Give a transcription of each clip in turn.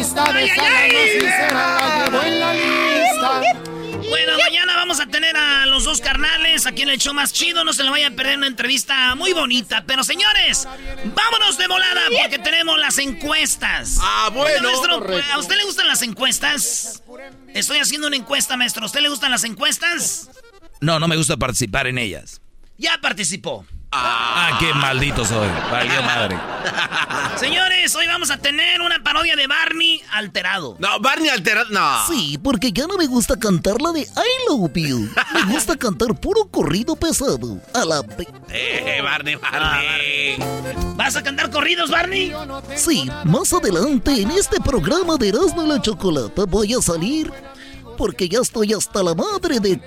Pocas amistades a la más sincera la llevo en la lista. Bueno, mañana vamos a tener a los dos carnales aquí en el show más chido. No se le vaya a perder una entrevista muy bonita. Pero señores, vámonos de volada porque tenemos las encuestas. Ah, bueno. Oiga, maestro. ¿a usted le gustan las encuestas? Estoy haciendo una encuesta, maestro. ¿A usted le gustan las encuestas? No, no me gusta participar en ellas. Ya participó. Ah, qué maldito soy. Valió madre. Señores, hoy vamos a tener una parodia de Barney alterado. No, Barney alterado. No. Sí, porque ya no me gusta cantar la de I Love You. Me gusta cantar puro corrido pesado. A la... pe- Eh, Barney, Barney. ¿Vas a cantar corridos, Barney? Sí, más adelante en este programa de Erasmo y la Chocolata voy a salir porque ya estoy hasta la madre de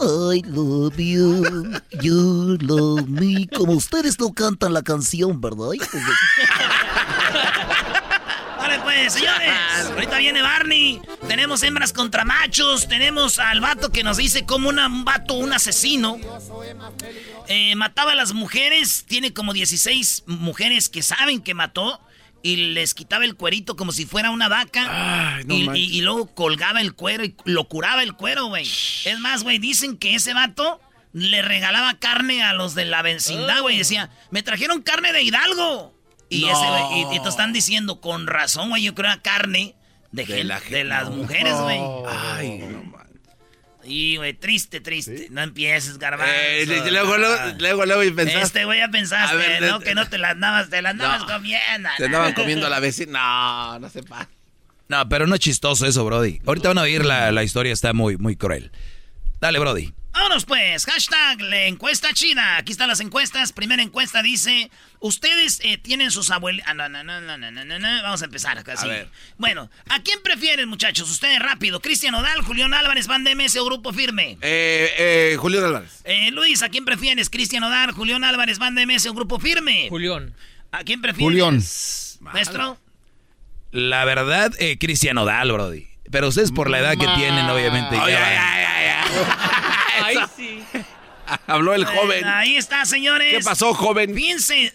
I love you, you love me. Como ustedes no cantan la canción, ¿verdad? Vale, pues, señores. Ahorita viene Barney. Tenemos hembras contra machos. Tenemos al vato que nos dice como una- un vato, un asesino. eh, mataba a las mujeres. Tiene como 16 mujeres que saben que mató. Y les quitaba el cuerito como si fuera una vaca. Ay, no y, y- y luego colgaba el cuero y lo curaba el cuero, güey. Es más, güey, dicen que ese vato le regalaba carne a los de la vecindad, güey. Decía, me trajeron carne de Hidalgo. Y, No. ese, güey, y- y te están diciendo, con razón, güey, yo creo era carne de, De la de, las no. mujeres, güey. Ay, no, man. Y, güey, triste, triste. No empieces, garbanzo. Eh, luego, luego, luego, luego y pensaste. Este güey ya pensaste, A ver, ¿no? le- Que no te las andabas, te las andabas No. comiendo. Te andaban comiendo a la vecina. No, no sepa. No, pero no es chistoso eso, Brody. Ahorita van a oír la, la historia, está muy, muy cruel. Dale, Brody. Vámonos pues, hashtag la encuesta chida. Aquí están las encuestas. Primera encuesta dice, ustedes eh, tienen sus abuelitos... Ah, no, no, no, Vamos a empezar acá. Bueno, ¿a quién prefieren muchachos? Ustedes rápido. Cristian Odal, Julián Álvarez, Van DMS o Grupo Firme. Eh, eh, Julián Álvarez. Eh, Luis, ¿a quién prefieres? Cristian Odal, Julián Álvarez, Van DMS o Grupo Firme. Julián. ¿A quién prefieres? Julián. Nuestro. La verdad, eh, Cristian Odal, Brody. Pero ustedes por la edad que tienen, obviamente. Ay, ya ay, ay, ay, sí. Habló el joven. Eh, ahí está, señores. ¿Qué pasó, joven? Fíjense,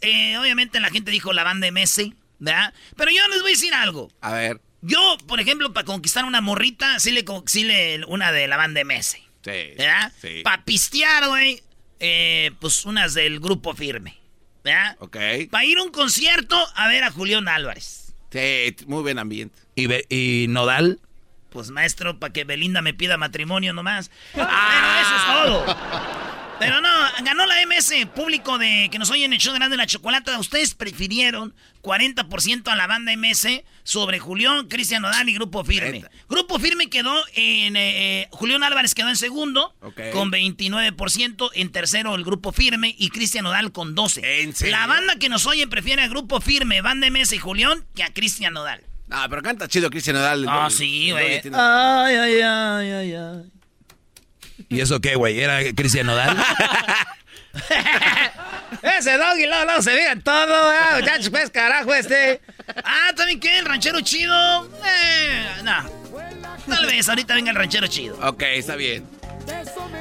eh, obviamente la gente dijo la banda MS, ¿verdad? Pero yo les voy a decir algo. A ver. Yo, por ejemplo, para conquistar una morrita, sí le, sí le una de la banda MS, Sí. ¿verdad? Sí. Para pistear, güey, eh, pues unas del grupo firme, ¿verdad? Ok. Para ir a un concierto a ver a Julián Álvarez. Sí, muy buen ambiente. ¿Y, y Nodal? Pues maestro, para que Belinda me pida matrimonio nomás. Pero eso es todo. Pero no, ganó la MS, público de que nos oyen en el show grande de la chocolata. Ustedes prefirieron 40% a la banda MS sobre Julián, Cristian Nodal y Grupo Firme. Grupo Firme quedó en... eh, eh, Julián Álvarez quedó en segundo con 29%. En tercero el Grupo Firme y Cristian Nodal con 12%. ¿En serio? La banda que nos oye prefiere a Grupo Firme, banda MS y Julián que a Cristian Nodal. Ah, pero canta chido Cristian Nodal. Ah, El- sí, güey. tiene- Ay, ay, ay, ay, ay. ¿Y eso qué, güey? ¿Era Cristian Nodal? Ese doggy luego, luego se diga todo, ¿eh? muchachos, pues carajo este. Ah, ¿también qué? ¿El ranchero chido? Eh, no. Tal vez ahorita venga el ranchero chido. Ok, está bien.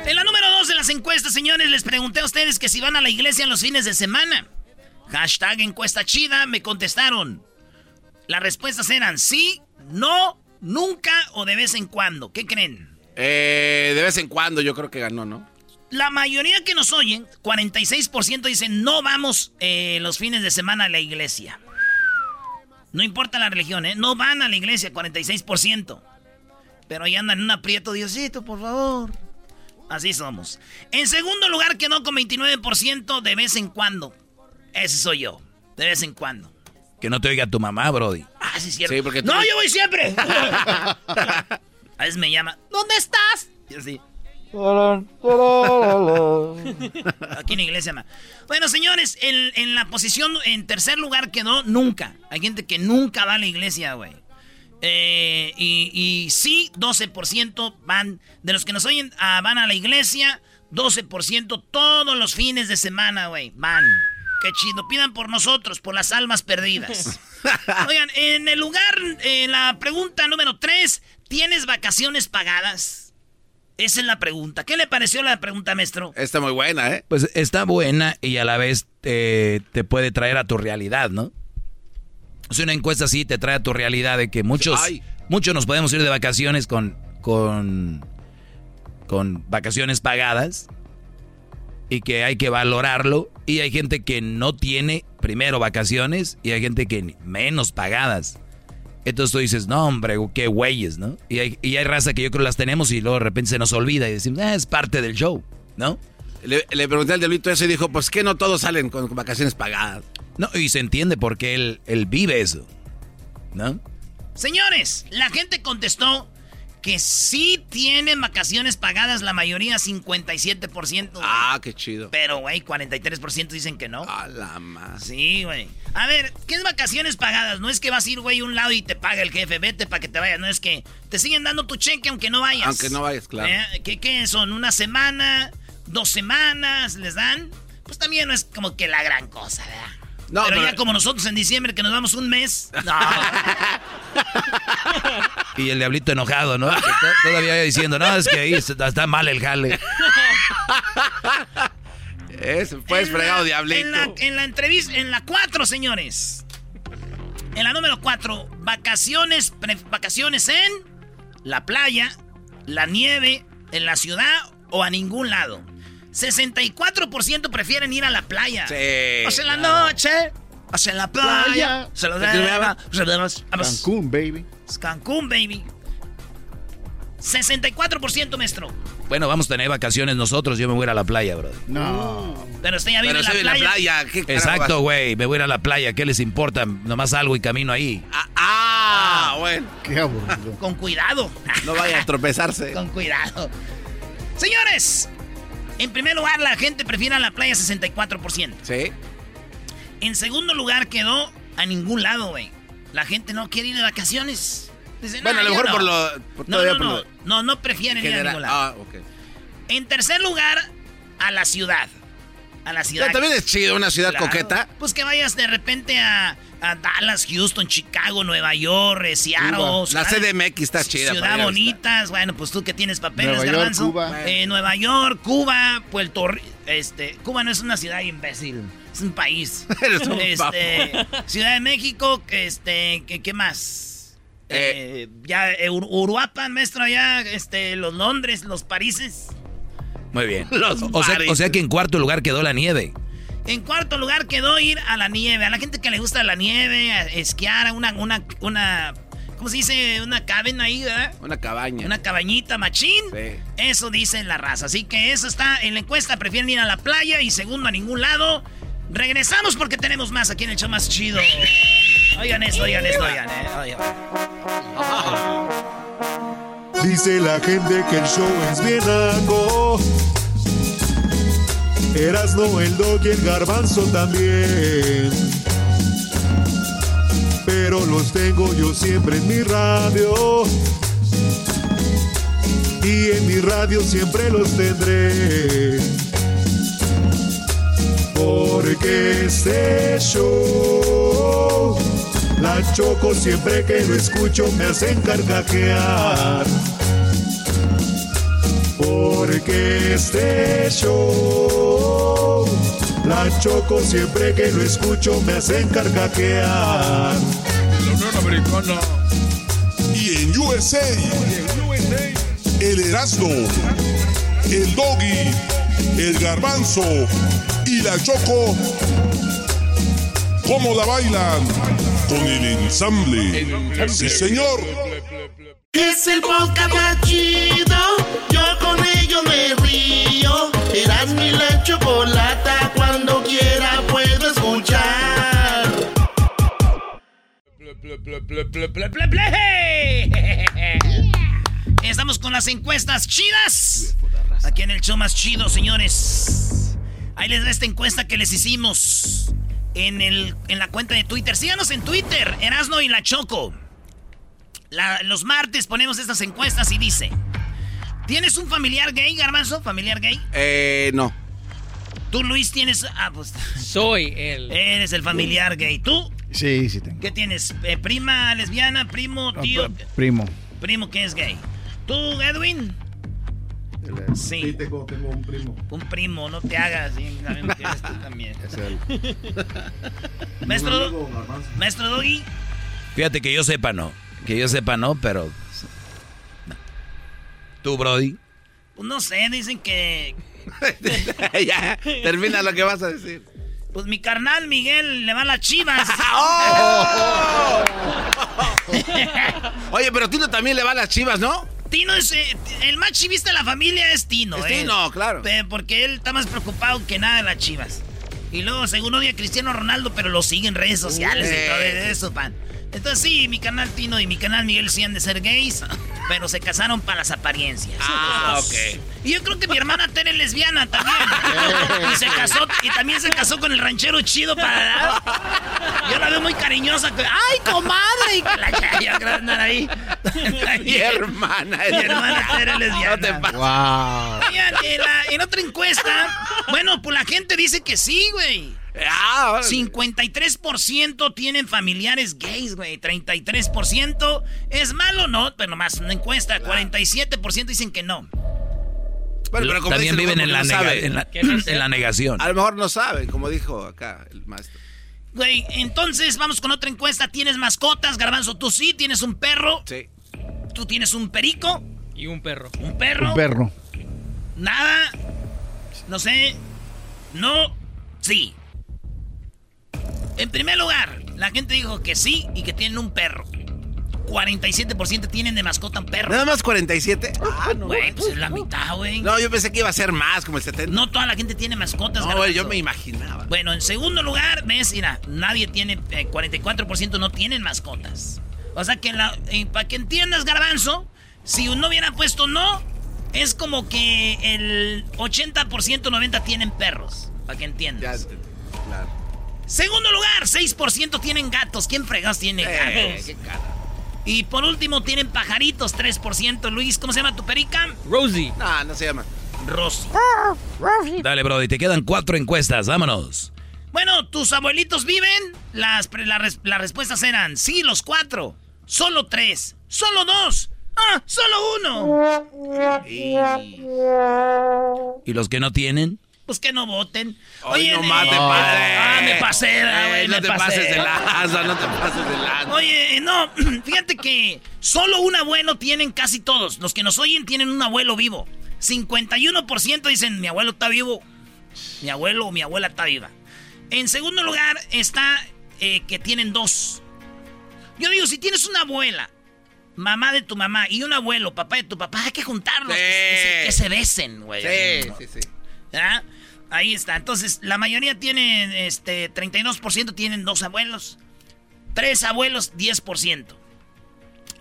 En la número dos de las las encuestas, señores, les pregunté a ustedes que si van a la iglesia en los fines de semana. Hashtag encuesta chida, me contestaron. Las respuestas eran sí, no, nunca o de vez en cuando. ¿Qué creen? Eh, de vez en cuando yo creo que ganó, ¿no? La mayoría que nos oyen, 46% dicen no vamos eh, los fines de semana a la iglesia. No importa la religión, ¿eh? No van a la iglesia, 46%. Pero ahí andan en un aprieto, Diosito, por favor. Así somos. En segundo lugar quedó con 29% de vez en cuando. Ese soy yo, de vez en cuando. Que no te oiga tu mamá, Brody. Ah, sí, es cierto. Sí, porque tú- No, yo voy siempre. a veces me llama, ¿dónde estás? Y así. Aquí en la iglesia, ma. Bueno, señores, en, en la posición, en tercer lugar quedó nunca. Hay gente que nunca va a la iglesia, güey. Eh, y, y sí, 12% van, de los que nos oyen, ah, van a la iglesia, 12% todos los fines de semana, güey, van. Qué chido, pidan por nosotros, por las almas perdidas. Oigan, en el lugar, en la pregunta número 3, ¿tienes vacaciones pagadas? Esa es la pregunta. ¿Qué le pareció la pregunta, maestro? Está muy buena, ¿eh? Pues está buena y a la vez te, te puede traer a tu realidad, ¿no? Sea, una encuesta así te trae a tu realidad de que muchos, Ay. muchos nos podemos ir de vacaciones con, con, con vacaciones pagadas y que hay que valorarlo. Y hay gente que no tiene primero vacaciones y hay gente que menos pagadas. Entonces tú dices, no, hombre, qué güeyes, ¿no? Y hay, y hay raza que yo creo las tenemos y luego de repente se nos olvida y decimos, ah, es parte del show, ¿no? Le, le pregunté al diablito eso y dijo, pues que no todos salen con vacaciones pagadas. No, y se entiende porque él, él vive eso, ¿no? Señores, la gente contestó que sí tienen vacaciones pagadas, la mayoría 57%. güey. Ah, qué chido. Pero, güey, 43% dicen que no. A la más. Sí, güey. A ver, ¿qué es vacaciones pagadas? No es que vas a ir, güey, a un lado y te paga el jefe, vete para que te vayas. No es que te siguen dando tu cheque aunque no vayas. Aunque no vayas, claro. ¿Eh? ¿Qué, ¿Qué son? ¿Una semana? ¿Dos semanas les dan? Pues también no es como que la gran cosa, ¿verdad? No, pero, pero- ya como nosotros en diciembre que nos vamos un mes. No. Y el diablito enojado, ¿no? Todavía diciendo, no, es que ahí está mal el jale. Es, pues En la- fregado, diablito. En la, en la entrevista, en la 4, señores. En la número 4, vacaciones, pre- vacaciones en la playa, la nieve, en la ciudad o a ningún lado. 64% prefieren ir a la playa. Sí, O sea, en la claro. noche, o sea, en la playa. Playa. Se lo ¿Qué te llama? Cancún, baby. Cancún, baby. 64%, maestro. Bueno, vamos a tener vacaciones nosotros, yo me voy a ir a la playa, bro. No. Pero usted ya vive en la playa. playa. ¿qué carajo Exacto, güey, me voy a ir a la playa, ¿qué les importa? Nomás salgo y camino ahí. Ah, ah, bueno. Qué aburrido. Con cuidado. No vaya a tropezarse. Con cuidado. Señores, en primer lugar, la gente prefiere a la playa 64%. Sí. En segundo lugar, quedó a ningún lado, güey. La gente no quiere ir de vacaciones. Dice, Bueno, "No, a lo mejor no". por lo. por No, no, por no, lo no, no prefieren ir a ningún lado. Ah, ok. En tercer lugar, a la ciudad. A la ciudad. Pero también es chido una ciudad Claro. coqueta. Pues que vayas de repente a, a Dallas, Houston, Chicago, Nueva York, eh, Seattle. La ciudad- CDMX está chida. Ciudad bonitas, bueno, pues tú que tienes papeles, Nueva York, Garbanzo. Cuba. Eh, Nueva York, Cuba, Puerto Rico. Este, Cuba no es una ciudad imbécil, es un país. Eres un este, Ciudad de México, este, ¿qué, qué más? Eh, ya, eh, Ur- Uruapan, maestro, allá, este, los Londres, los Parises. Muy bien. Los o, sea, o sea que en cuarto lugar quedó la nieve. En cuarto lugar quedó ir a la nieve. A la gente que le gusta la nieve, a esquiar, a una, una, una, ¿cómo se dice? Una cabina ahí, ¿verdad? Una cabaña. Una cabañita machín. Sí. Eso dice la raza. Así que eso está en la encuesta. Prefieren ir a la playa y segundo a ningún lado. Regresamos porque tenemos más aquí en el show más chido. Oigan esto, oigan esto, oigan. eh, oigan. Dice la gente que el show es bien naco. Erasno, el dog y el garbanzo también. Pero los tengo yo siempre en mi radio. Y en mi radio siempre los tendré. Porque este show, la choco siempre que lo escucho me hacen carcajear. Por sabe que este show, la choco siempre que lo escucho me hacen carcaquear. La Unión Americana. Y en USA, el Erasmo, el Doggy, el Garbanzo y la Choco, ¿cómo la bailan? Con el ensamble. Sí, señor. Es el podcast más chido. Estamos con las encuestas chidas. Aquí en el show más chido, señores. Ahí les da esta encuesta que les hicimos en, el, en la cuenta de Twitter. Síganos en Twitter, Erasno y la Choco. La- los martes ponemos estas encuestas y dice: ¿Tienes un familiar gay, Garbanzo? ¿Familiar gay? Eh, no. Tú, Luis, tienes. Ah, pues. Soy el. Eres el familiar gay. ¿Tú? Sí, sí tengo. ¿Qué tienes? Eh, ¿Prima lesbiana? ¿Primo? ¿Tío? Primo. Primo que es gay. ¿Tú, Edwin? Sí. tengo, tengo un primo. Un primo, no te hagas. sí, sabemos que eres tú también. Es él. Maestro. Maestro Doggy. Fíjate que yo sepa no. Que yo sepa no, pero... no. ¿Tú, Brody? Pues no sé, dicen que. ya, termina lo que vas a decir. Pues mi carnal Miguel le va a las chivas. ¡Oh! Oye, pero Tino también le va a las chivas, ¿no? Tino es. eh, el más chivista de la familia es Tino, Es ¿eh? Tino, claro. Porque él está más preocupado que nada de las chivas. Y luego, según odia a Cristiano Ronaldo, pero lo sigue en redes sociales y todo eso, pan. Entonces, sí, mi canal Tino y mi canal Miguel sí han de ser gays, pero se casaron para las apariencias. Ah, ok. Y yo creo que mi hermana Tere es lesbiana también. y se casó, y también se casó con el ranchero chido para. Yo la veo muy cariñosa. ¡Ay, comadre! Y que la yo creo andar ahí. Mi hermana. Mi hermana Tere es lesbiana. No te pases. Wow. Oigan, en, la- en otra encuesta, bueno, pues la gente dice que sí, güey. Ah, órale. 53% tienen familiares gays, güey. 33% es malo, ¿no? Pero nomás una encuesta. 47% dicen que no. Bueno, pero como También viven en la, no nega- sabe. en, la, Que no sé. en la negación. A lo mejor no sabe, como dijo acá el maestro. Güey, entonces vamos con otra encuesta. ¿Tienes mascotas, Garbanzo? Tú sí, tienes un perro. Sí. Tú tienes un perico, Y un perro. un perro. Un perro. Nada. No sé. No. Sí. En primer lugar, la gente dijo que sí y que tienen un perro. 47% tienen de mascota un perro. Nada más 47. Ah, no. Güey, pues es la mitad, güey. No, yo pensé que iba a ser más, como el 70. No toda la gente tiene mascotas. No, güey, yo me imaginaba. Bueno, en segundo lugar, ves, mira, nadie tiene, eh, 44% no tienen mascotas. O sea que, la- eh, para que entiendas, Garbanzo, si no hubiera puesto no, es como que el 80%, 90% tienen perros. Para que entiendas. claro. Segundo lugar, 6% tienen gatos. ¿Quién fregados tiene Eh, gatos? qué cara. Y por último, tienen pajaritos, 3%. Luis, ¿cómo se llama tu perica? Rosie. No, no se llama. Rosy. Dale, Brody, te quedan cuatro encuestas, vámonos. Bueno, ¿tus abuelitos viven? Las, las respuestas eran sí, los cuatro. Solo tres. Solo dos. Ah, solo uno. ¿Y los que no tienen? Pues que no voten. Oye, no eh, más te pases. Ah, me pasé, ah, güey, Eh, no me te pasé. pases de lanza, no te pases de lanza. Oye, no, fíjate que solo un abuelo tienen casi todos. Los que nos oyen tienen un abuelo vivo. 51% dicen mi abuelo está vivo. Mi abuelo o mi abuela está viva. En segundo lugar está eh, que tienen dos. Yo digo, si tienes una abuela, mamá de tu mamá y un abuelo, papá de tu papá, hay que juntarlos. Sí. Que, se, que se besen, güey. Sí, sí, sí. ¿Ah? Ahí está. Entonces, la mayoría tienen, este, 32% tienen dos abuelos. Tres abuelos, 10%.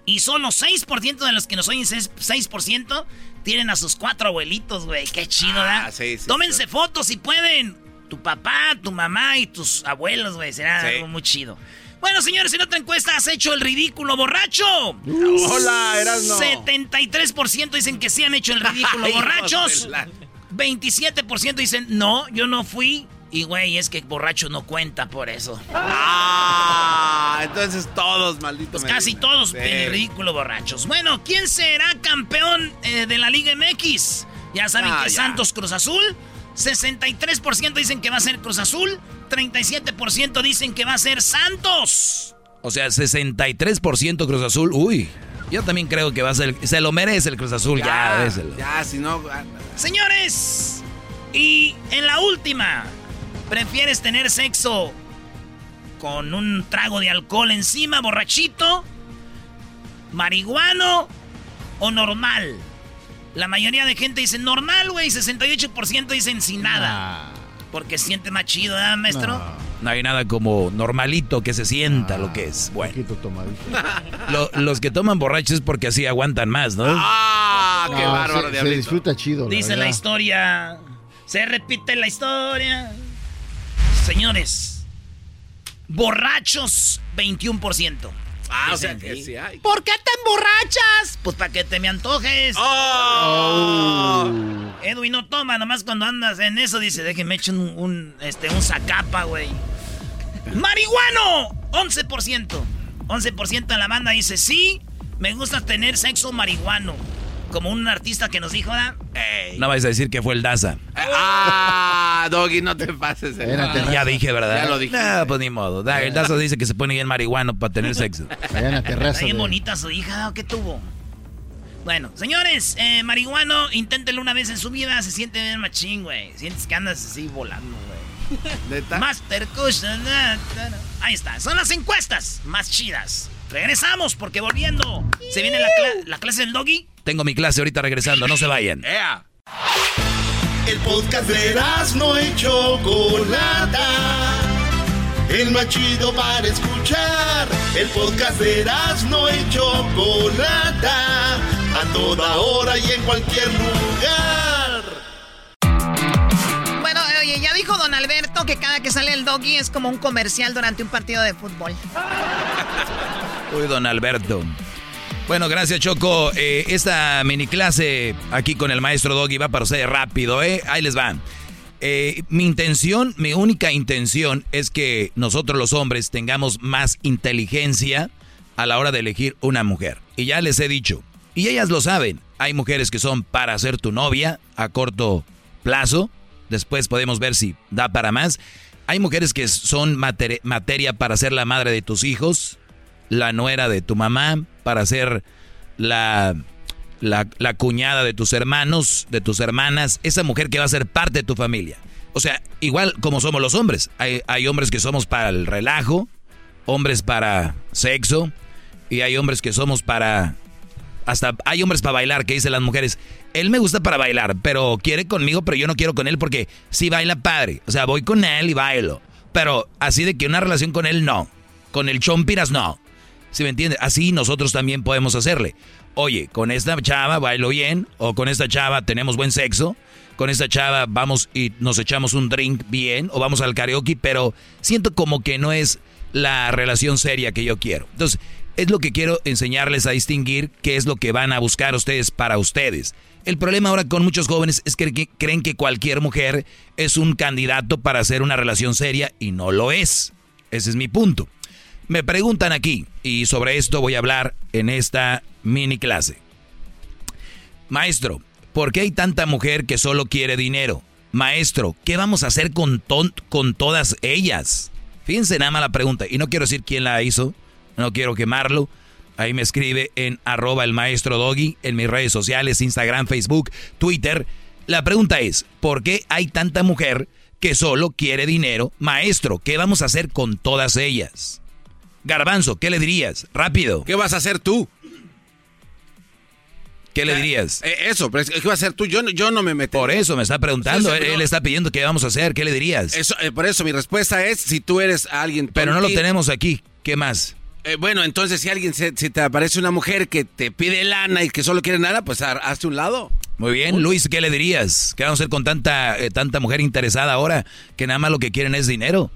Y solo 6% de los que nos oyen, 6%, 6% tienen a sus cuatro abuelitos, güey. Qué chido, Ah, ¿verdad? sí, sí, Tómense sí. fotos si pueden. Tu papá, tu mamá y tus abuelos, güey. Será algo muy chido. Bueno, señores, en otra encuesta has hecho el ridículo borracho. Hola, Erasno. 73% dicen que sí han hecho el ridículo borrachos. De la- 27% dicen, no, yo no fui. Y, güey, es que borracho no cuenta por eso. Ah, entonces todos, maldito Pues Medina. casi todos Sí. ridículo borrachos. Bueno, ¿quién será campeón eh, de la Liga MX? Ya saben Ah, que ya. Santos Cruz Azul. 63% dicen que va a ser Cruz Azul. 37% dicen que va a ser Santos. O sea, 63% Cruz Azul. Uy, yo también creo que va a ser. Se lo merece el Cruz Azul, ya, déselo. Ya, si no. ah, Señores, y en la última, ¿prefieres tener sexo con un trago de alcohol encima, borrachito, marihuano o normal? La mayoría de gente dice normal, güey, 68% dicen sin nada. Porque siente más chido, ¿verdad, maestro? No hay nada como normalito que se sienta lo que es. Bueno, Lo- los que toman borrachos es porque así aguantan más, ¿no? ¡Ah! ¡Qué No, bárbaro, se, se disfruta chido. Dice la historia. Se repite la historia. Señores, borrachos 21%. Ah, o Dicen, sea que ¿sí? sí hay. ¿Por qué te emborrachas? Pues para que te me antojes. ¡Oh! Edwin no toma, nomás cuando andas en eso dice, déjeme echar un, un, este, un zacapa, güey. ¡Marihuano! 11%. 11% en la banda dice, sí, me gusta tener sexo marihuano. Como un artista que nos dijo, ¿verdad? Ey. No vais a decir que fue el Daza. ¡Ah! Doggy, no te pases. eh. Ya dije, ¿verdad? Ya lo dijiste. No, pues ni modo. Da- El Daza dice que se pone bien marihuano para tener sexo. Allá en la Está terraza. bien de- bonita su hija, ¿qué tuvo? Bueno, señores, eh, marihuano, inténtelo una vez en su vida, se siente bien machín, güey. Sientes que andas así volando, güey. Master Cushion. Ahí está, son las encuestas más chidas. Regresamos porque volviendo, se viene la, cla- la clase del doggy. Tengo mi clase ahorita regresando, no se vayan. El podcast de no y Chocolata. El más chido para escuchar. El podcast de no y Chocolata. A toda hora y en cualquier lugar. Don Alberto que cada que sale el doggy es como un comercial durante un partido de fútbol. Uy, don Alberto. Bueno, gracias, Choco. Eh, esta mini clase aquí con el maestro Doggy va para ustedes rápido, ¿eh? Ahí les va. Eh, mi intención, mi única intención es que nosotros los hombres tengamos más inteligencia a la hora de elegir una mujer. Y ya les he dicho, y ellas lo saben, hay mujeres que son para ser tu novia a corto plazo, después podemos ver si da para más. Hay mujeres que son mater- materia para ser la madre de tus hijos, la nuera de tu mamá, para ser la, la, la cuñada de tus hermanos, de tus hermanas, esa mujer que va a ser parte de tu familia. O sea, igual como somos los hombres. Hay, hay hombres que somos para el relajo, hombres para sexo, y hay hombres que somos para... Hasta hay hombres para bailar que dicen las mujeres, él me gusta para bailar, pero quiere conmigo, pero yo no quiero con él porque sí baila padre. O sea, voy con él y bailo. Pero así de que una relación con él no. Con el chompiras no. ¿Sí me entiende? Así nosotros también podemos hacerle. Oye, con esta chava bailo bien, o con esta chava tenemos buen sexo, con esta chava vamos y nos echamos un drink bien, o vamos al karaoke, pero siento como que no es la relación seria que yo quiero. Entonces, es lo que quiero enseñarles a distinguir qué es lo que van a buscar ustedes para ustedes. El problema ahora con muchos jóvenes es que creen que cualquier mujer es un candidato para hacer una relación seria y no lo es. Ese es mi punto. Me preguntan aquí, y sobre esto voy a hablar en esta mini clase. Maestro, ¿por qué hay tanta mujer que solo quiere dinero? Maestro, ¿qué vamos a hacer con, con todas ellas? Fíjense nada más la pregunta, y no quiero decir quién la hizo, no quiero quemarlo. Ahí me escribe en arroba el maestro Doggy, en mis redes sociales, Instagram, Facebook, Twitter. La pregunta es, ¿por qué hay tanta mujer que solo quiere dinero? Maestro, ¿qué vamos a hacer con todas ellas? Garbanzo, ¿qué le dirías? Rápido. ¿Qué vas a hacer tú? ¿Qué le dirías? Eh, eso, pero ¿qué vas a hacer tú? Yo, no- yo no me metí. Por eso me está preguntando. Sí, sí, él, está pidiendo qué vamos a hacer. ¿Qué le dirías? Eso, eh, por eso mi respuesta es, si tú eres alguien... Pero no lo tenemos aquí. ¿Qué más? Eh, bueno, entonces si alguien, se- si te aparece una mujer que te pide lana y que solo quiere nada, pues ha- hazte un lado. Muy bien, Luis, ¿qué le dirías? ¿Qué vamos a hacer con tanta, eh, tanta mujer interesada ahora que nada más lo que quieren es dinero?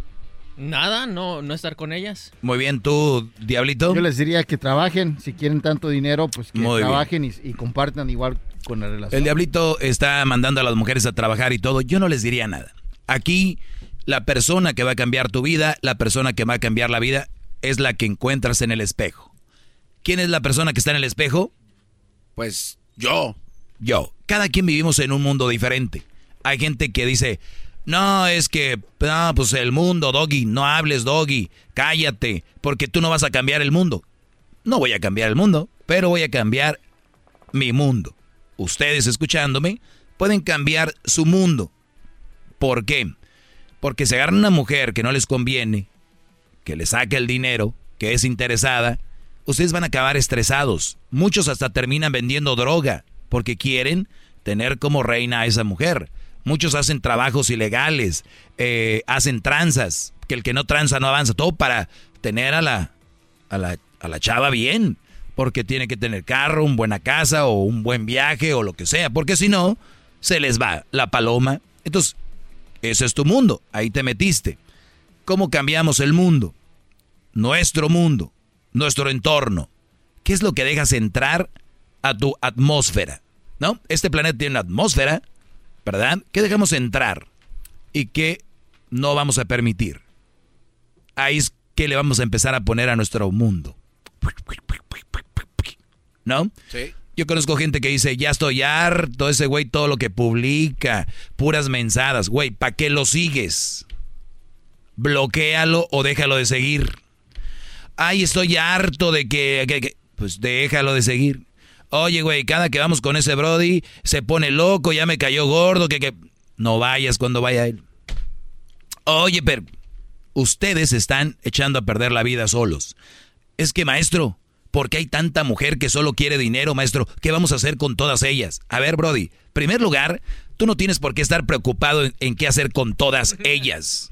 Nada, no, no estar con ellas. Muy bien, tú, Diablito. Yo les diría que trabajen, si quieren tanto dinero, pues que Muy trabajen y, y compartan igual con la relación. El Diablito está mandando a las mujeres a trabajar y todo. Yo no les diría nada. Aquí, la persona que va a cambiar tu vida, la persona que va a cambiar la vida, es la que encuentras en el espejo. ¿Quién es la persona que está en el espejo? Pues yo. yo. Cada quien vivimos en un mundo diferente. Hay gente que dice, no, es que, no, pues el mundo, Doggy, no hables, Doggy, cállate, porque tú no vas a cambiar el mundo. No voy a cambiar el mundo, pero voy a cambiar mi mundo. Ustedes escuchándome pueden cambiar su mundo. ¿Por qué? Porque se agarran una mujer que no les conviene, que le saque el dinero, que es interesada, ustedes van a acabar estresados. Muchos hasta terminan vendiendo droga porque quieren tener como reina a esa mujer. Muchos hacen trabajos ilegales, eh, hacen tranzas, que el que no tranza no avanza, todo para tener a la, a la, a la chava bien, porque tiene que tener carro, una buena casa o un buen viaje o lo que sea, porque si no, se les va la paloma. Entonces, ese es tu mundo, ahí te metiste. ¿Cómo cambiamos el mundo? Nuestro mundo, nuestro entorno. ¿Qué es lo que dejas entrar a tu atmósfera? ¿No? Este planeta tiene una atmósfera, ¿verdad? ¿Qué dejamos entrar y qué no vamos a permitir? Ahí es que le vamos a empezar a poner a nuestro mundo. ¿No? Sí. Yo conozco gente que dice, ya estoy harto, ese güey todo lo que publica, puras mensadas. Güey, ¿para qué lo sigues? Bloquéalo o déjalo de seguir. Ay, estoy harto de que, que- que-". Pues déjalo de seguir. Oye, güey, cada que vamos con ese Brody se pone loco, ya me cayó gordo, que, que... No vayas cuando vaya él. Oye, pero ustedes están echando a perder la vida solos. Es que, maestro, ¿por qué hay tanta mujer que solo quiere dinero, maestro? ¿Qué vamos a hacer con todas ellas? A ver, Brody, primer lugar, tú no tienes por qué estar preocupado en, en qué hacer con todas ellas.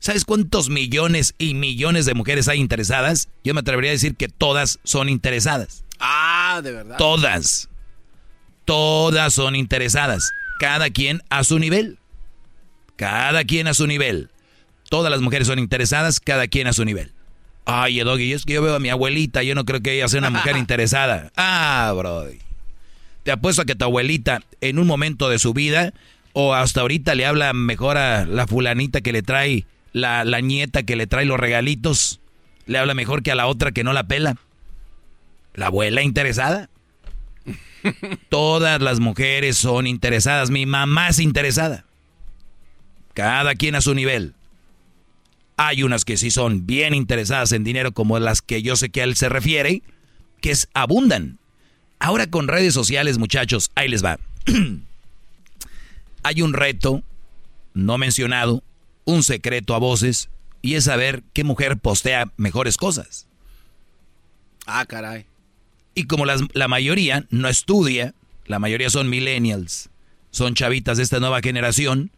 ¿Sabes cuántos millones y millones de mujeres hay interesadas? Yo me atrevería a decir que todas son interesadas. Ah, de verdad. Todas. Todas son interesadas. Cada quien a su nivel. Cada quien a su nivel. Todas las mujeres son interesadas, cada quien a su nivel. Ay, Doggy, es que yo veo a mi abuelita, yo no creo que ella sea una mujer interesada. Ah, brody. Te apuesto a que tu abuelita, en un momento de su vida, o hasta ahorita le habla mejor a la fulanita que le trae, la, la nieta que le trae los regalitos, le habla mejor que a la otra que no la pela. La abuela interesada. Todas las mujeres son interesadas. Mi mamá es interesada. Cada quien a su nivel. Hay unas que sí son bien interesadas en dinero, como las que yo sé que a él se refiere, que es abundan. Ahora con redes sociales, muchachos, ahí les va. Hay un reto no mencionado, un secreto a voces, y es saber qué mujer postea mejores cosas. Ah, caray. Y como las- la mayoría no estudia, la mayoría son millennials, son chavitas de esta nueva generación,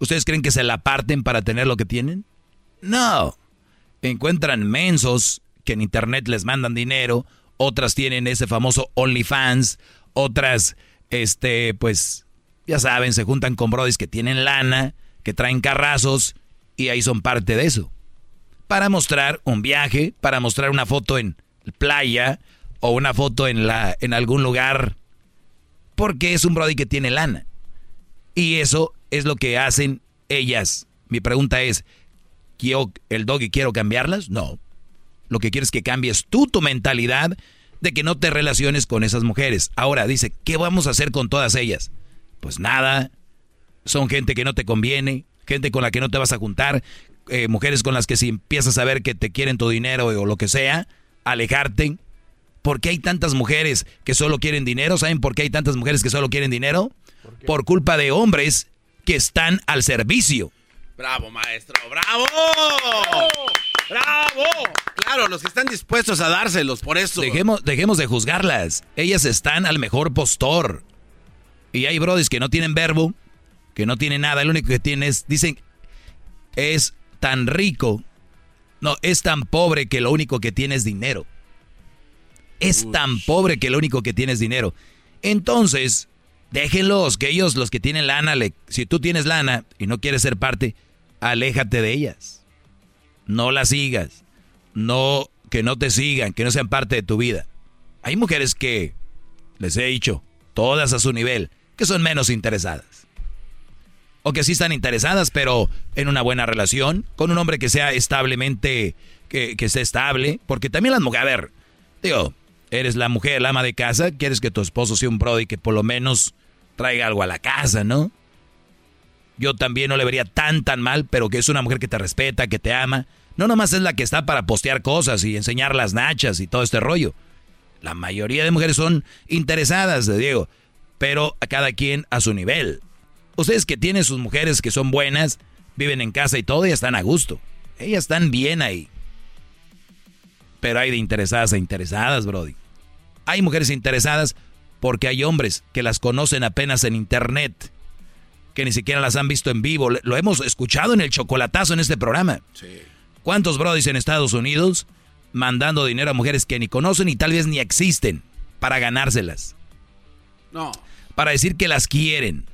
¿ustedes creen que se la parten para tener lo que tienen? No. Encuentran mensos que en internet les mandan dinero, otras tienen ese famoso OnlyFans, otras, este, pues, ya saben, se juntan con brodis que tienen lana, que traen carrazos, y ahí son parte de eso para mostrar un viaje, para mostrar una foto en playa o una foto en la en algún lugar porque es un brody que tiene lana. Y eso es lo que hacen ellas. Mi pregunta es, ¿quiero el doggy quiero cambiarlas? No. Lo que quiero es que cambies tú tu mentalidad de que no te relaciones con esas mujeres. Ahora dice, ¿qué vamos a hacer con todas ellas? Pues nada. Son gente que no te conviene, gente con la que no te vas a juntar, eh, mujeres con las que si empiezas a ver que te quieren tu dinero o lo que sea, alejarte. ¿Por qué hay tantas mujeres que solo quieren dinero? ¿Saben por qué hay tantas mujeres que solo quieren dinero? Por, culpa de hombres que están al servicio. Bravo, maestro, bravo. Bravo. Claro, los que están dispuestos a dárselos, por eso. Dejemos, dejemos de juzgarlas. Ellas están al mejor postor. Y hay brodis que no tienen verbo, que no tienen nada. Lo único que tienen es, dicen, es tan rico. No, es tan pobre que lo único que tiene es dinero. Es tan pobre que lo único que tiene es dinero. Entonces, déjenlos, que ellos, los que tienen lana, le- si tú tienes lana y no quieres ser parte, aléjate de ellas. No las sigas. No, que no te sigan, que no sean parte de tu vida. Hay mujeres que, les he dicho, todas a su nivel, que son menos interesadas. O que sí están interesadas, pero en una buena relación, con un hombre que sea establemente, que, que esté estable. Porque también las mujeres, a ver, digo, Eres la mujer, la ama de casa, quieres que tu esposo sea un brody que por lo menos traiga algo a la casa, ¿no? Yo también no le vería tan tan mal, pero que es una mujer que te respeta, que te ama. No nomás es la que está para postear cosas y enseñar las nachas y todo este rollo. La mayoría de mujeres son interesadas, Diego, pero a cada quien a su nivel. Ustedes que tienen sus mujeres que son buenas, viven en casa y todo, y están a gusto. Ellas están bien ahí. Pero hay de interesadas a interesadas, Brody. Hay mujeres interesadas porque hay hombres que las conocen apenas en internet, que ni siquiera las han visto en vivo. Lo hemos escuchado en el chocolatazo en este programa. ¿Cuántos Brodys en Estados Unidos mandando dinero a mujeres que ni conocen y tal vez ni existen para ganárselas? No. Para decir que las quieren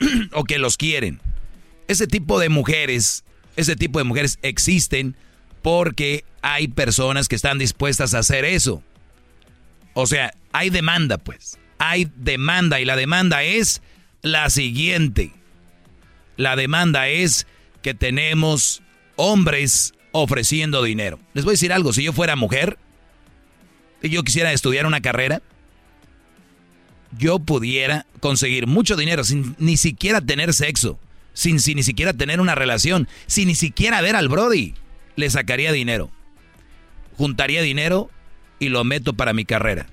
o que los quieren. Ese tipo de mujeres, ese tipo de mujeres existen porque hay personas que están dispuestas a hacer eso. O sea, hay demanda, pues. Hay demanda y la demanda es la siguiente. La demanda es que tenemos hombres ofreciendo dinero. Les voy a decir algo, si yo fuera mujer y yo quisiera estudiar una carrera, yo pudiera conseguir mucho dinero sin ni siquiera tener sexo, sin, sin ni siquiera tener una relación, sin ni siquiera ver al Brody, le sacaría dinero. Juntaría dinero y lo meto para mi carrera.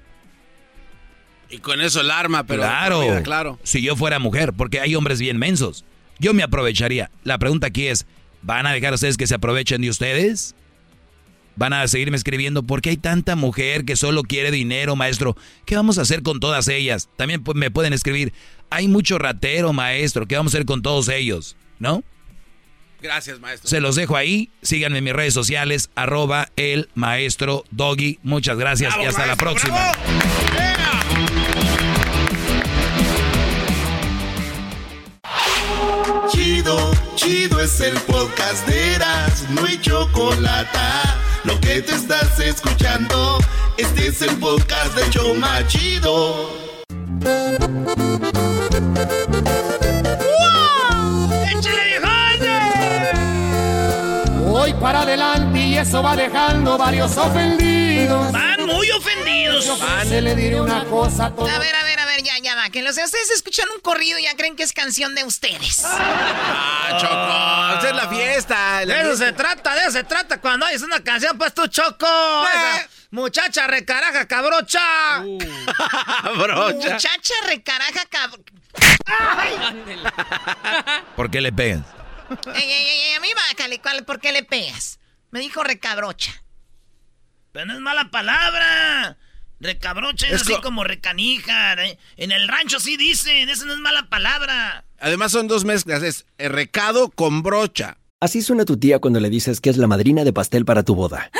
Y con eso el arma, pero... Claro, claro. si yo fuera mujer, porque hay hombres bien mensos. Yo me aprovecharía. La pregunta aquí es, ¿van a dejar ustedes que se aprovechen de ustedes? Van a seguirme escribiendo, ¿por qué hay tanta mujer que solo quiere dinero, maestro? ¿Qué vamos a hacer con todas ellas? También me pueden escribir, hay mucho ratero, maestro, ¿qué vamos a hacer con todos ellos? ¿No? Gracias, maestro. Se los dejo ahí, síganme en mis redes sociales, arroba el maestro Doggy. Muchas gracias y hasta la próxima. Chido, chido es el podcast de Eras, no hay chocolate. Lo que te estás escuchando, este es el podcast de Choma Chido. ¡Échale, viejón! Voy para adelante y eso va dejando varios ofendidos. Muy ofendidos. Se le diré una cosa a todos. A ver, a ver, a ver, ya, ya va. Que los de ustedes escuchan un corrido y ya creen que es canción de ustedes. Ah, Choco, esa es la fiesta. De eso se trata, de eso se trata. Cuando hayas una canción, pues tú, Choco. Esa muchacha recaraja cabrocha. Brocha. Muchacha recaraja cab... ¿Por qué le pegan? Ey, ey, ey, ey, a mí bájale, ¿cuál- ¿por qué le pegas? Me dijo recabrocha. Pero no es mala palabra. Recabrocha es, Es así co- como recanija. ¿eh? En el rancho sí dicen, esa no es mala palabra. Además son dos mezclas, es eh, recado con brocha. Así suena tu tía cuando le dices que es la madrina de pastel para tu boda.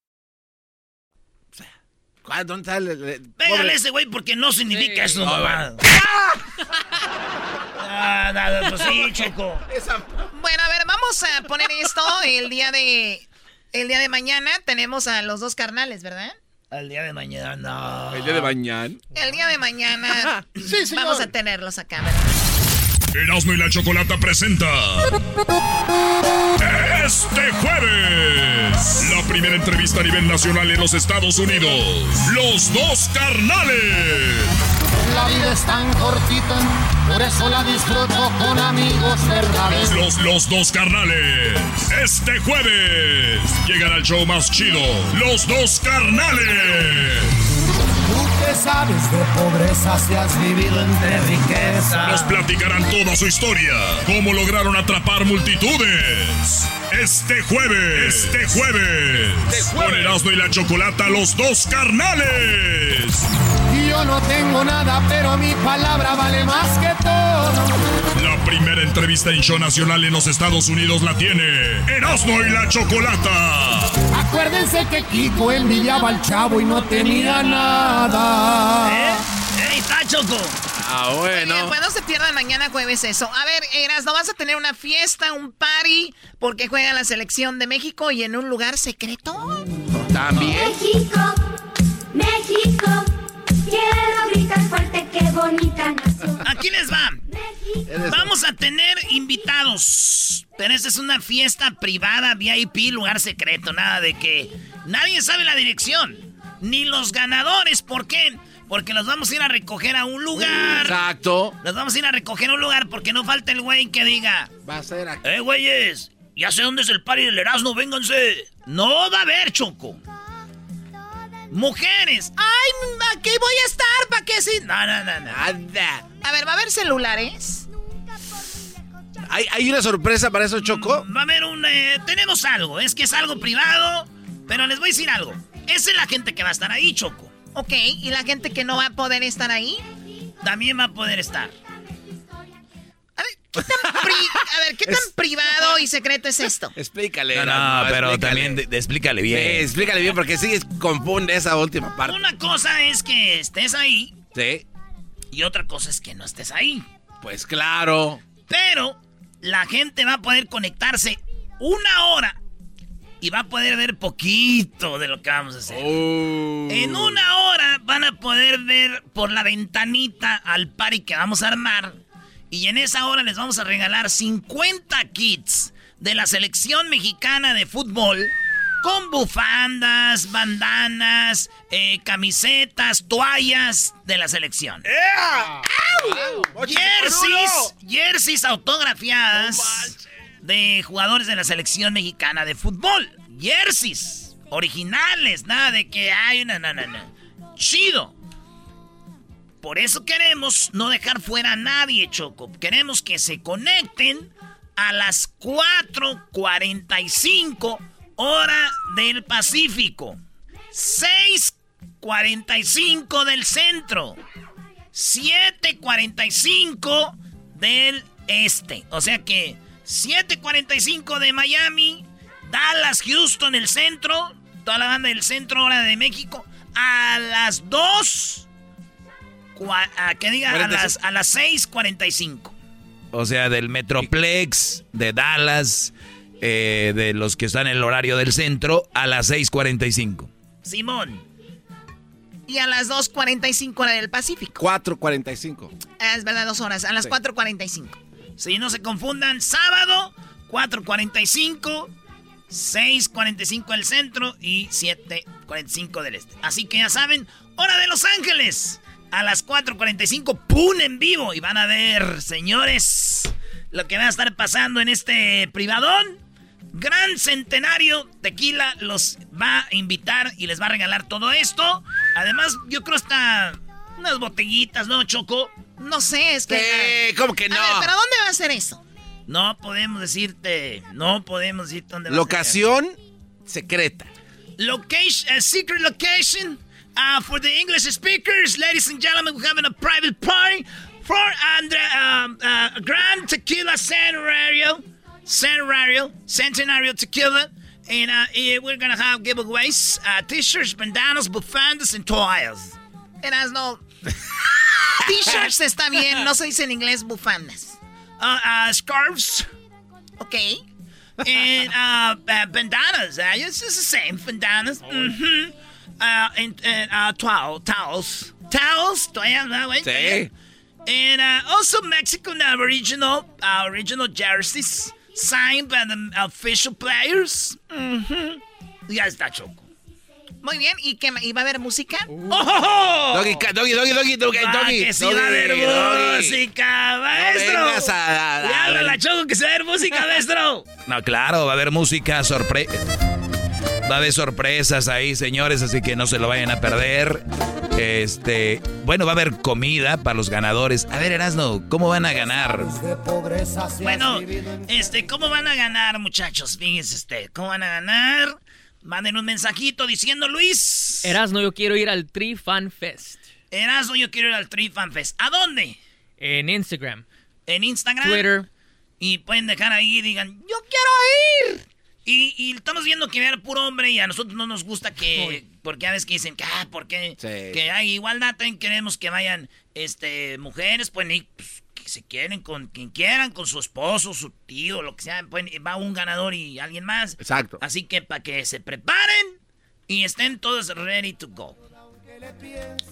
¿Dónde está el- el- el- Pégale ese güey porque no significa eso, Ah, mamá. Ah, nada, pues sí, Choco. Bueno, a ver, vamos a poner esto el día de... El día de mañana tenemos a los dos carnales, ¿verdad? Al día de mañana, no. El día de mañana. El día de mañana vamos a tenerlos acá, ¿verdad? Erasmo y la Chocolata presenta Este jueves, la primera entrevista a nivel nacional en los Estados Unidos. Los dos carnales. La vida es tan cortita, por eso la disfruto con amigos verdaderos. Los, los dos carnales. Este jueves llegan al show más chido. Los dos carnales. Que sabes de pobreza si has vivido entre riqueza. Nos platicarán toda su historia. Cómo lograron atrapar multitudes. Este jueves. Este jueves. Con Erasmo y la Chocolata, los dos carnales. Yo no tengo nada, pero mi palabra vale más que todo. La primera entrevista en show nacional en los Estados Unidos la tiene Erasmo y la Chocolata. Acuérdense que Kiko envidiaba al chavo y no tenía nada. ¿Eh? ¡Ey, está Choco! Ah, bueno. Bien, pues no se pierdan mañana jueves eso. A ver, Eras, ¿no vas a tener una fiesta, un party? Porque juega la selección de México y en un lugar secreto. También. México, México, quiero gritar fuerte, qué bonita nación. Aquí les va. Vamos a tener invitados. Pero esta es una fiesta privada, VIP, lugar secreto. Nada de que nadie sabe la dirección. Ni los ganadores. ¿Por qué? Porque los vamos a ir a recoger a un lugar. Exacto. Los vamos a ir a recoger a un lugar porque no falta el güey que diga. Va a ser aquí. ¡Eh, güeyes! Ya sé dónde es el party del Erasmo, vénganse. No va a haber, Choco. Mujeres. ¡Ay, aquí voy a estar! ¿Para qué sí? No, no, no, no. Nada. A ver, ¿va a haber celulares? ¿Hay, hay una sorpresa para eso, Choco? Va a haber un... eh, tenemos algo. Es que es algo privado. Pero les voy a decir algo. Esa es la gente que va a estar ahí, Choco. Ok, ¿y la gente que no va a poder estar ahí? También va a poder estar. A ver, ¿qué tan, pri- a ver, ¿qué tan privado y secreto es esto? Explícale. No, no, pero explícale. también de- de- explícale bien. Sí, explícale bien porque sí confunde esa última parte. Una cosa es que estés ahí Sí. y otra cosa es que no estés ahí. Pues claro. Pero la gente va a poder conectarse una hora y va a poder ver poquito de lo que vamos a hacer. Oh. En una hora van a poder ver por la ventanita al party que vamos a armar. Y en esa hora les vamos a regalar 50 kits de la selección mexicana de fútbol. Con bufandas, bandanas, eh, camisetas, toallas de la selección. Jerseys, jerseys autografiadas de jugadores de la selección mexicana de fútbol. Jerseys originales, nada de que hay una. Chido. Por eso queremos no dejar fuera a nadie, Choco. Queremos que se conecten a las 4:45 hora del Pacífico. 6:45 del centro. 7:45 del este. O sea que 7:45 de Miami, Dallas, Houston, el centro, toda la banda del centro, hora de México, a las 2, cua- a, que diga, a las, a las 6:45. O sea, del Metroplex, de Dallas, eh, de los que están en el horario del centro, a las 6:45. Simón. Y a las 2.45 hora del Pacífico. 4.45. Ah, es verdad, dos horas. A las Sí. 4.45. Si no se confundan, sábado, 4.45, 6.45 del centro y 7.45 del este. Así que ya saben, hora de Los Ángeles. A las 4.45, ¡pum! en vivo. Y van a ver, señores, lo que va a estar pasando en este privadón. Gran Centenario Tequila los va a invitar y les va a regalar todo esto. Además, yo creo hasta unas botellitas, ¿no, Choco? No sé, es que... Sí, ¿cómo que no? A ver, ¿pero dónde va a ser eso? No podemos decirte, no podemos decirte dónde va a ser. Locación secreta. Location, a secret location. Uh, for the English speakers, ladies and gentlemen, we're having a private party for Andre, um, uh, Grand Tequila Centenario, Centenario, Centenario Tequila. And uh, eh, we're gonna have giveaways, uh, t-shirts, bandanas, bufandas, and toallas. Eras no. T-shirts está bien, no se dice en inglés bufandas. Uh, uh, scarves. Ok. and uh, uh, bandanas. Uh, it's just the same bandanas. Mm-hmm. Uh, and and uh, towel, towels, towels. Toallas. Sí. And uh, also Mexican original, uh, original jerseys. signed by the official players. Ujú. Ya está, Choco. Muy bien, ¿y qué y va a haber música? ¡Oh! Doggy, doggy, doggy, doggy, doggy, Ah, doggy. que sí doggy, va a haber doggy. música, maestro. vengas a- a- Ya a- habla la Choco que se va a ver música, maestro. No, claro, va a haber música, sorpre... Va a haber sorpresas ahí, señores, así que no se lo vayan a perder. Este, bueno, va a haber comida para los ganadores. A ver, Erasno, ¿cómo van a ganar? Bueno, este, ¿cómo van a ganar, muchachos? Fíjense usted, ¿cómo van a ganar? Manden un mensajito diciendo, Luis. Erasno, yo quiero ir al Tree Fan Fest. Erasmo, yo quiero ir al Tree Fan Fest. ¿A dónde? En Instagram. En Instagram. Twitter. Y pueden dejar ahí y digan, yo quiero ir. Y, y estamos viendo que ver puro hombre y a nosotros no nos gusta que... Porque a veces que dicen que, ah, porque que hay igualdad, también queremos que vayan este, mujeres, pueden ir, pues, que se quieren con quien quieran, con su esposo, su tío, lo que sea. Pueden, va un ganador y alguien más. Exacto. Así que para que se preparen y estén todos ready to go.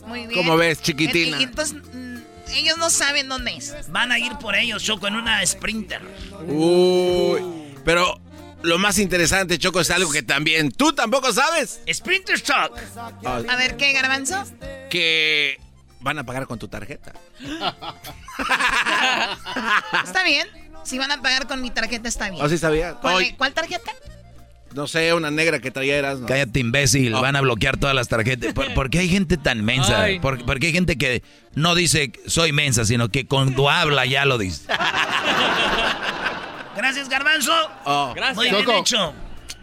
Muy bien. ¿Cómo ves, chiquitina? Y, y entonces, mm, ellos no saben dónde es. Van a ir por ellos, Choco, en una Sprinter. Uy, pero lo más interesante, Choco, es algo que también tú tampoco sabes. Sprinter Shock. A ver, ¿qué, Garbanzo? Que van a pagar con tu tarjeta. Está bien. Si van a pagar con mi tarjeta, está bien. ¿Oh, sí sabía? ¿Cuál, tarjeta? No sé, una negra que traía Erasmo. Cállate, imbécil. Van a bloquear todas las tarjetas. ¿Por, por qué hay gente tan mensa? ¿Por, por qué hay gente que no dice soy mensa, sino que cuando habla ya lo dice? Gracias, Garbanzo. Oh. Muy bien Choco. hecho.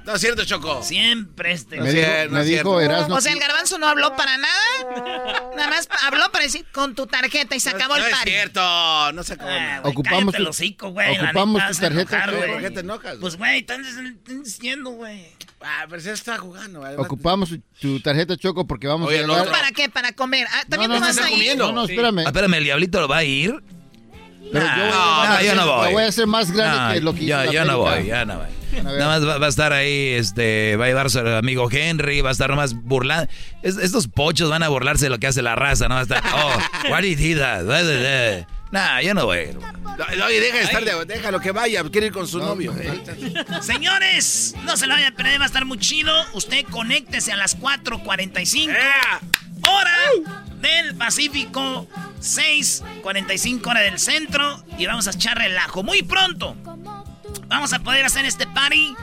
No es cierto, Choco. Siempre este. Me dijo, me dijo Erasmo. O sea, el garbanzo no habló para nada. Nada más habló para decir con tu tarjeta y se acabó no el es party. cierto, no se acabó. Ocupamos Cállate tu- hocico, güey. ocupamos neta, tu tarjeta, enojar, Choco. güey. ¿Por qué te enojas? Pues, güey, están diciendo, güey. Ah, pero si está jugando. güey. Ocupamos tu tarjeta Choco porque vamos Oye, a llevar. ¿Para qué? ¿Para comer? Ah, ¿También no, tú no, vas no, a ir? No, no, espérame. Ah, espérame, ¿el diablito lo va a ir? Pero Nah, yo voy a- no, a yo no voy. la voy a hacer más grande que lo que hizo yo, la yo no voy, ya no voy. Nada más va, va a estar ahí, este, va a llevar su amigo Henry, va a estar nomás burlando. Es- estos pochos van a burlarse de lo que hace la raza, ¿no? Va a estar, oh, why did he blah. Nah, yo no voy. No, Oye, deja de estar de, déjalo que vaya, quiere ir con su novio. Señores, no se lo vayan a perder, va a estar muy chido. Usted conéctese a las 4.45 hora del Pacífico, 6.45 hora del centro y vamos a echar relajo. Muy pronto vamos a poder hacer este party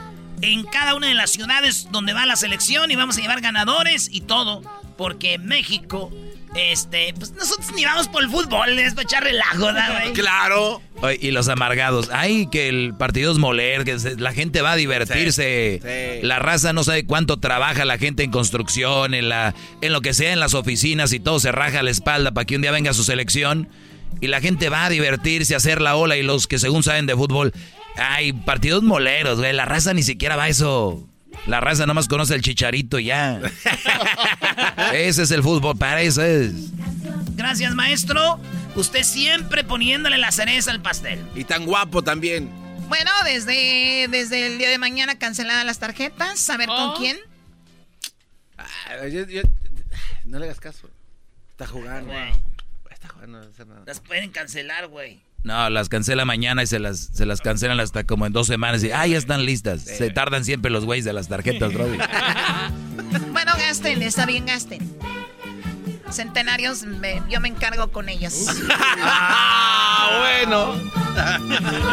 en cada una de las ciudades donde va la selección y vamos a llevar ganadores y todo, porque México, este, pues nosotros ni vamos por el fútbol, es para echar relajo, ¿verdad, güey? Claro. Oye, y los amargados. Ay, que el partido es moler, que se- la gente va a divertirse. Sí, sí. La raza no sabe cuánto trabaja la gente en construcción, en, la, en lo que sea, en las oficinas y todo se raja la espalda para que un día venga su selección. Y la gente va a divertirse, a hacer la ola y los que según saben de fútbol. Ay, partidos moleros, güey. La raza ni siquiera va a eso. La raza nomás conoce el chicharito ya. Ese es el fútbol, para eso es. Gracias, maestro. Usted siempre poniéndole la cereza al pastel. Y tan guapo también. Bueno, desde, desde el día de mañana canceladas las tarjetas. A ver con quién. Ah, yo- yo- no le hagas caso. Está jugando. Güey. Está jugando. no hace nada. Las pueden cancelar, güey. No, las cancela mañana y se las, se las cancelan hasta como en dos semanas y ah, ya están listas. Se tardan siempre los güeyes de las tarjetas, Brody. Bueno, gasten, está bien, gasten. Centenarios, me- yo me encargo con ellos. Ah, bueno.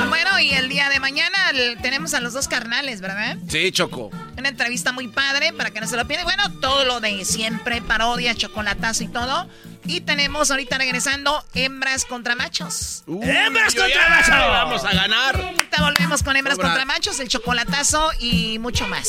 bueno, y el día de mañana el- tenemos a los dos carnales, ¿verdad? Sí, Choco. Una entrevista muy padre para que no se lo pierdan. Bueno, todo lo de siempre, parodia, chocolatazo y todo. Y tenemos ahorita regresando hembras contra machos. ¡Hembras contra machos! Vamos a ganar. Ahorita volvemos con hembras contra machos, el chocolatazo y mucho más.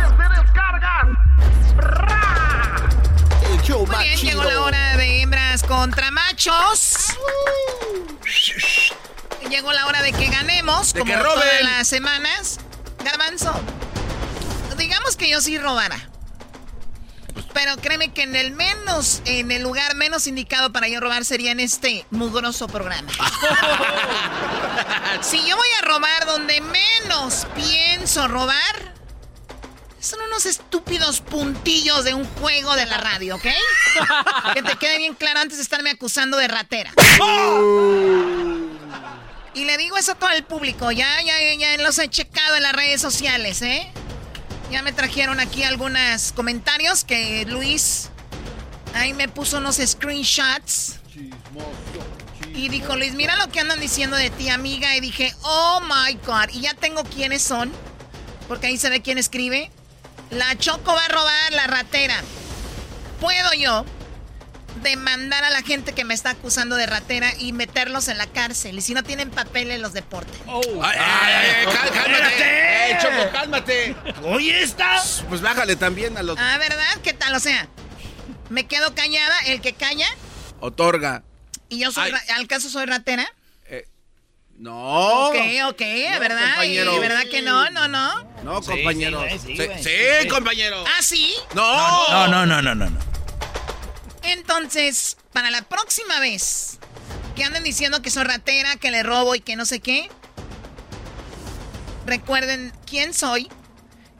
Show Muy más bien, chido. llegó la hora de hembras contra machos. Llegó la hora de que ganemos, De como que roben. todas las semanas. Garbanzo, digamos que yo sí robara. Pero créeme que en el menos, en el lugar menos indicado para yo robar sería en este mugroso programa. si yo voy a robar donde menos pienso robar, son unos estúpidos puntillos de un juego de la radio, ¿ok? que te quede bien claro antes de estarme acusando de ratera. Y le digo eso a todo el público. Ya, ya, ya, ya los he checado en las redes sociales, ¿eh? Ya me trajeron aquí algunos comentarios que Luis ahí me puso unos screenshots. Y dijo, Luis, mira lo que andan diciendo de ti, amiga. Y dije, oh my God. Y ya tengo quiénes son. Porque ahí se ve quién escribe. La Choco va a robar la ratera. ¿Puedo yo demandar a la gente que me está acusando de ratera y meterlos en la cárcel? Y si no tienen papeles, los deporten. Ay, ay, ay, cal- cálmate. Eh, Choco, cálmate. Oye, esta. Pues bájale también a los. Ah, ¿verdad? ¿Qué tal? O sea, me quedo callada. El que calla Otorga. y yo soy, al caso soy ratera. No. Ok, ok, ¿verdad? compañero. ¿Y ¿Verdad que no? No, no. No, Sí, compañero. sí, güey, Sí, sí, güey. sí, compañero. ¿Ah, sí? No. No, no, no, no, no. no. Entonces, para la próxima vez que anden diciendo que soy ratera, que le robo y que no sé qué, recuerden quién soy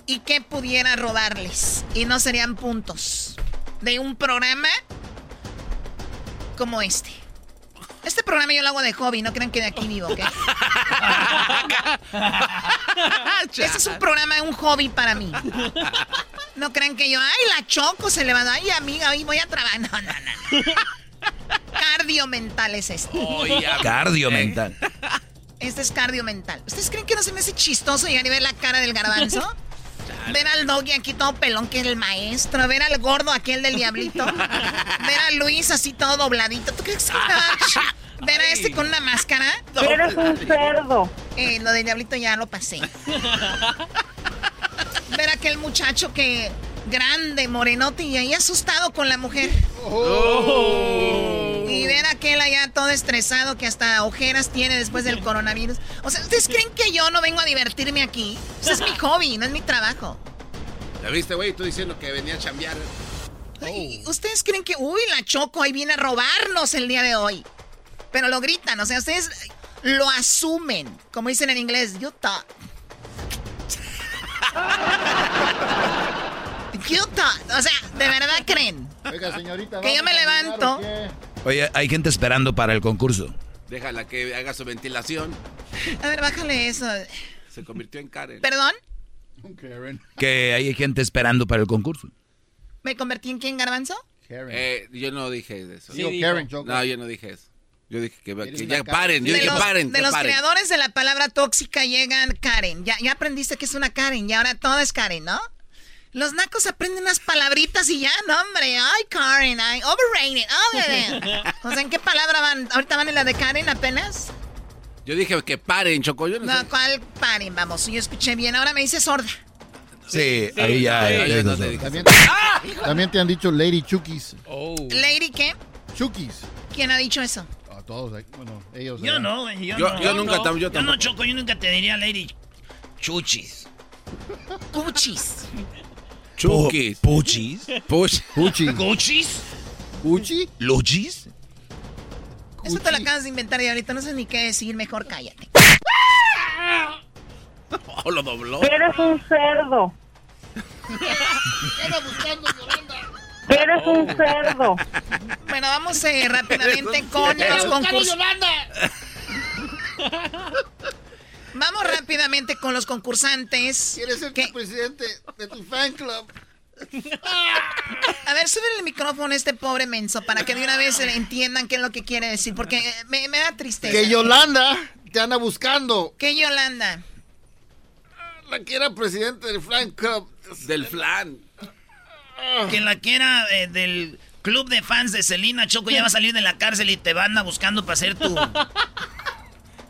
y qué pudiera robarles. Y no serían puntos de un programa como este. Este programa yo lo hago de hobby, no crean que de aquí vivo, ¿ok? este es un programa, un hobby para mí. No crean que yo, ay, la choco se levanta, ay, amiga, hoy voy a trabajar. No, no, no. Cardio mental es este. Cardio mental. Este es cardio mental. ¿Ustedes creen que no se me hace chistoso llegar y ver la cara del garbanzo? Ver al doggy aquí todo pelón, que es el maestro. Ver al gordo aquel del diablito. Ver a Luis así todo dobladito. ¿Tú crees que no? Ver a este con una máscara. Eres un cerdo. Eh, lo del diablito ya lo pasé. Ver a aquel muchacho que grande, morenote y ahí asustado con la mujer. Y ver a aquel allá todo estresado que hasta ojeras tiene después del coronavirus. O sea, ¿ustedes creen que yo no vengo a divertirme aquí? Ese es mi hobby, no es mi trabajo. ¿Ya viste, güey? Tú diciendo que venía a chambear. Ay, ¿Ustedes creen que, uy, la Choco ahí viene a robarnos el día de hoy? Pero lo gritan, o sea, ustedes lo asumen. Como dicen en inglés, you thought. You thought. O sea, ¿de verdad creen? Oiga, señorita. Que yo me ¿vamos a bailar levanto. Oye, hay gente esperando para el concurso. Déjala que haga su ventilación. A ver, bájale eso. Se convirtió en Karen. ¿Perdón? Que hay gente esperando para el concurso. ¿Me convertí en quién, garbanzo? Eh, yo no dije eso. Digo Karen, Choco. No, yo no dije eso. Yo dije que, que ya paren. Yo de dije los, paren. de los paren. creadores de la palabra tóxica llegan Karen. Ya, ya aprendiste que es una Karen y ahora todo es Karen, ¿no? Los nacos aprenden unas palabritas y ya, no, hombre. Ay, Karen, ay, overrated. overrated. o sea, ¿en qué palabra van? ¿Ahorita van en la de Karen apenas? Yo dije que paren, Choco. Yo no, No, sé. ¿cuál Karen? Vamos, yo escuché bien. Ahora me dice sorda. Sí, ahí ya. sí, ya yo no te sé. dije. También, también te han dicho Lady Chukis. ¿Lady qué? Chukis. ¿Quién ha dicho eso? A todos, bueno, ellos. Yo eh. no, güey. Yo, Yo- no. yo nunca yo Yo no, tampoco. Choco, yo nunca te diría Lady Chuchis. Cuchis. Chukis. Puchis. Push. Cuchi. ¿Cuchis? Cuchi. Luchis. Eso te lo acabas de inventar y ahorita no sé ni qué decir. Mejor cállate. Oh, lo dobló. Eres un cerdo. Anda buscando Yolanda. Eres un cerdo. Bueno, vamos eh, rápidamente con los concursos. Vamos rápidamente con los concursantes. ¿Quieres ser tu presidente de tu fan club? A ver, sube el micrófono a este pobre menso para que de una vez entiendan qué es lo que quiere decir, porque me, me da tristeza. Que Yolanda te anda buscando. ¿Qué Yolanda? La que era presidente del fan club. Del flan. Quien la quiera eh, del club de fans de Selena Choco ya va a salir de la cárcel y te van a buscando para hacer tu.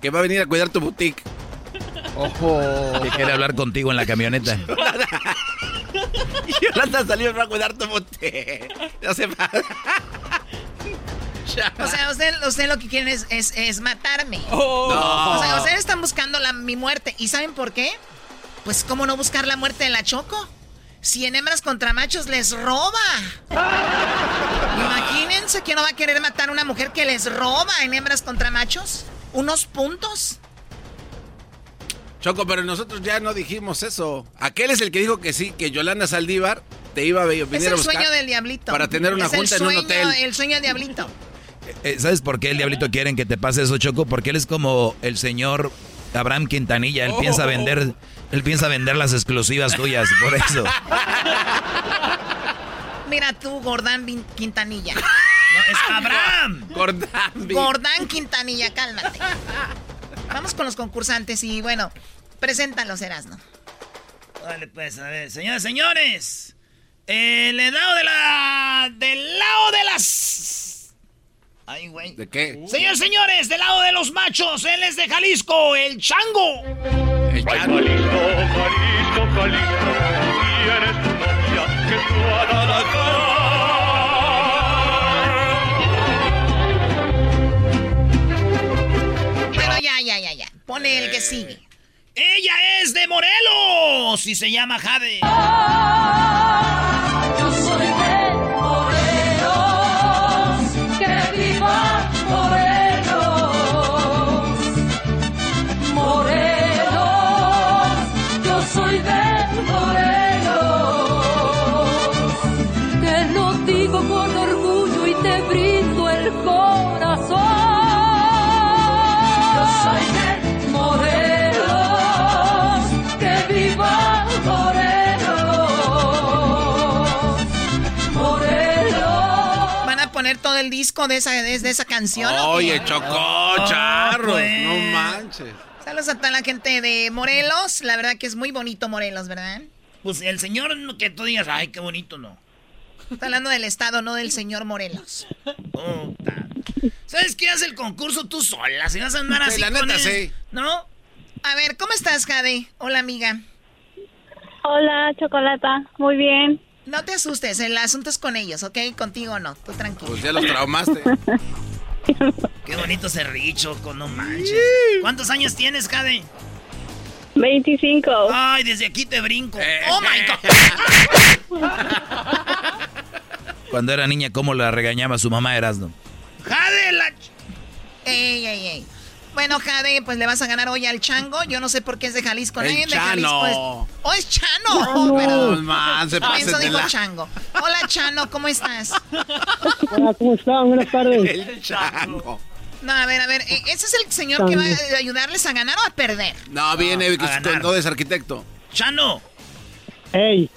Que va a venir a cuidar tu boutique. Ojo. Que quiere hablar contigo en la camioneta. Yolanda salió a cuidar tu bote. No se va. O sea, usted, usted lo que quieren es, es, es matarme. Oh. No. O sea, ustedes están buscando la, mi muerte. ¿Y saben por qué? Pues, ¿cómo no buscar la muerte de la Choco? Si en hembras contra machos les roba. Imagínense que no va a querer matar a una mujer que les roba en hembras contra machos. Unos puntos. Choco, pero nosotros ya no dijimos eso. Aquel es el que dijo que sí, que Yolanda Saldívar te iba a venir Es a el buscar. sueño del diablito. Para tener una Es junta en un hotel. El sueño del diablito. Eh, ¿Sabes por qué el diablito quieren que te pase eso, Choco? Porque él es como el señor Abraham Quintanilla. Él piensa Oh. vender, él piensa vender las exclusivas tuyas, por eso. Mira tú, Gordán Quintanilla. No, es Abraham. Gordán. Gordán Quintanilla, cálmate. Vamos con los concursantes y bueno, preséntalos, Erasno. Dale, pues, a ver, señores, señores. El lado de la. Del lado de las. Ay, güey. ¿De qué? Señores, señores, del lado de los machos, él es de Jalisco, el chango. El chango. Jalisco, Jalisco, y el que sigue. Ella es de Morelos y se llama Jade. Disco de esa, de, de esa canción. Oye, Chocó, charros. pues. No manches. Saludos a toda la gente de Morelos. La verdad que es muy bonito Morelos, ¿verdad? Pues el señor que tú digas, ay, qué bonito, no. Está hablando del estado, no del señor Morelos. Puta. ¿Sabes qué hace el concurso tú sola? Si vas a andar Sí, así la con neta, él, sí. ¿No? A ver, ¿cómo estás, Jade? Hola, amiga. Hola, Chocolata. Muy bien. No te asustes, el asunto es con ellos, ¿ok? Contigo no, tú tranquilo. Pues ya los traumaste. Qué bonito ese richo, no manches. ¿Cuántos años tienes, Jade? 25. Ay, desde aquí te brinco. Eh. ¡Oh, my God! Cuando era niña, ¿cómo la regañaba su mamá Erasno? ¡Jade, la... ch- Ey, ey, ey. Bueno, Jade, pues le vas a ganar hoy al Chango. Yo no sé por qué es de Jalisco. El Nadie de Chano. Jalisco es... ¡Oh, es Chano! No, Perdón. man, se eso dijo la- Chango. Hola, Chano, ¿cómo estás? Hola, ¿cómo están? Buenas tardes. El chango. No, a ver, a ver. ¿e- ¿Ese es el señor que va a ayudarles a ganar o a perder? No, viene a con ganar. todo es arquitecto. Chano, Ey,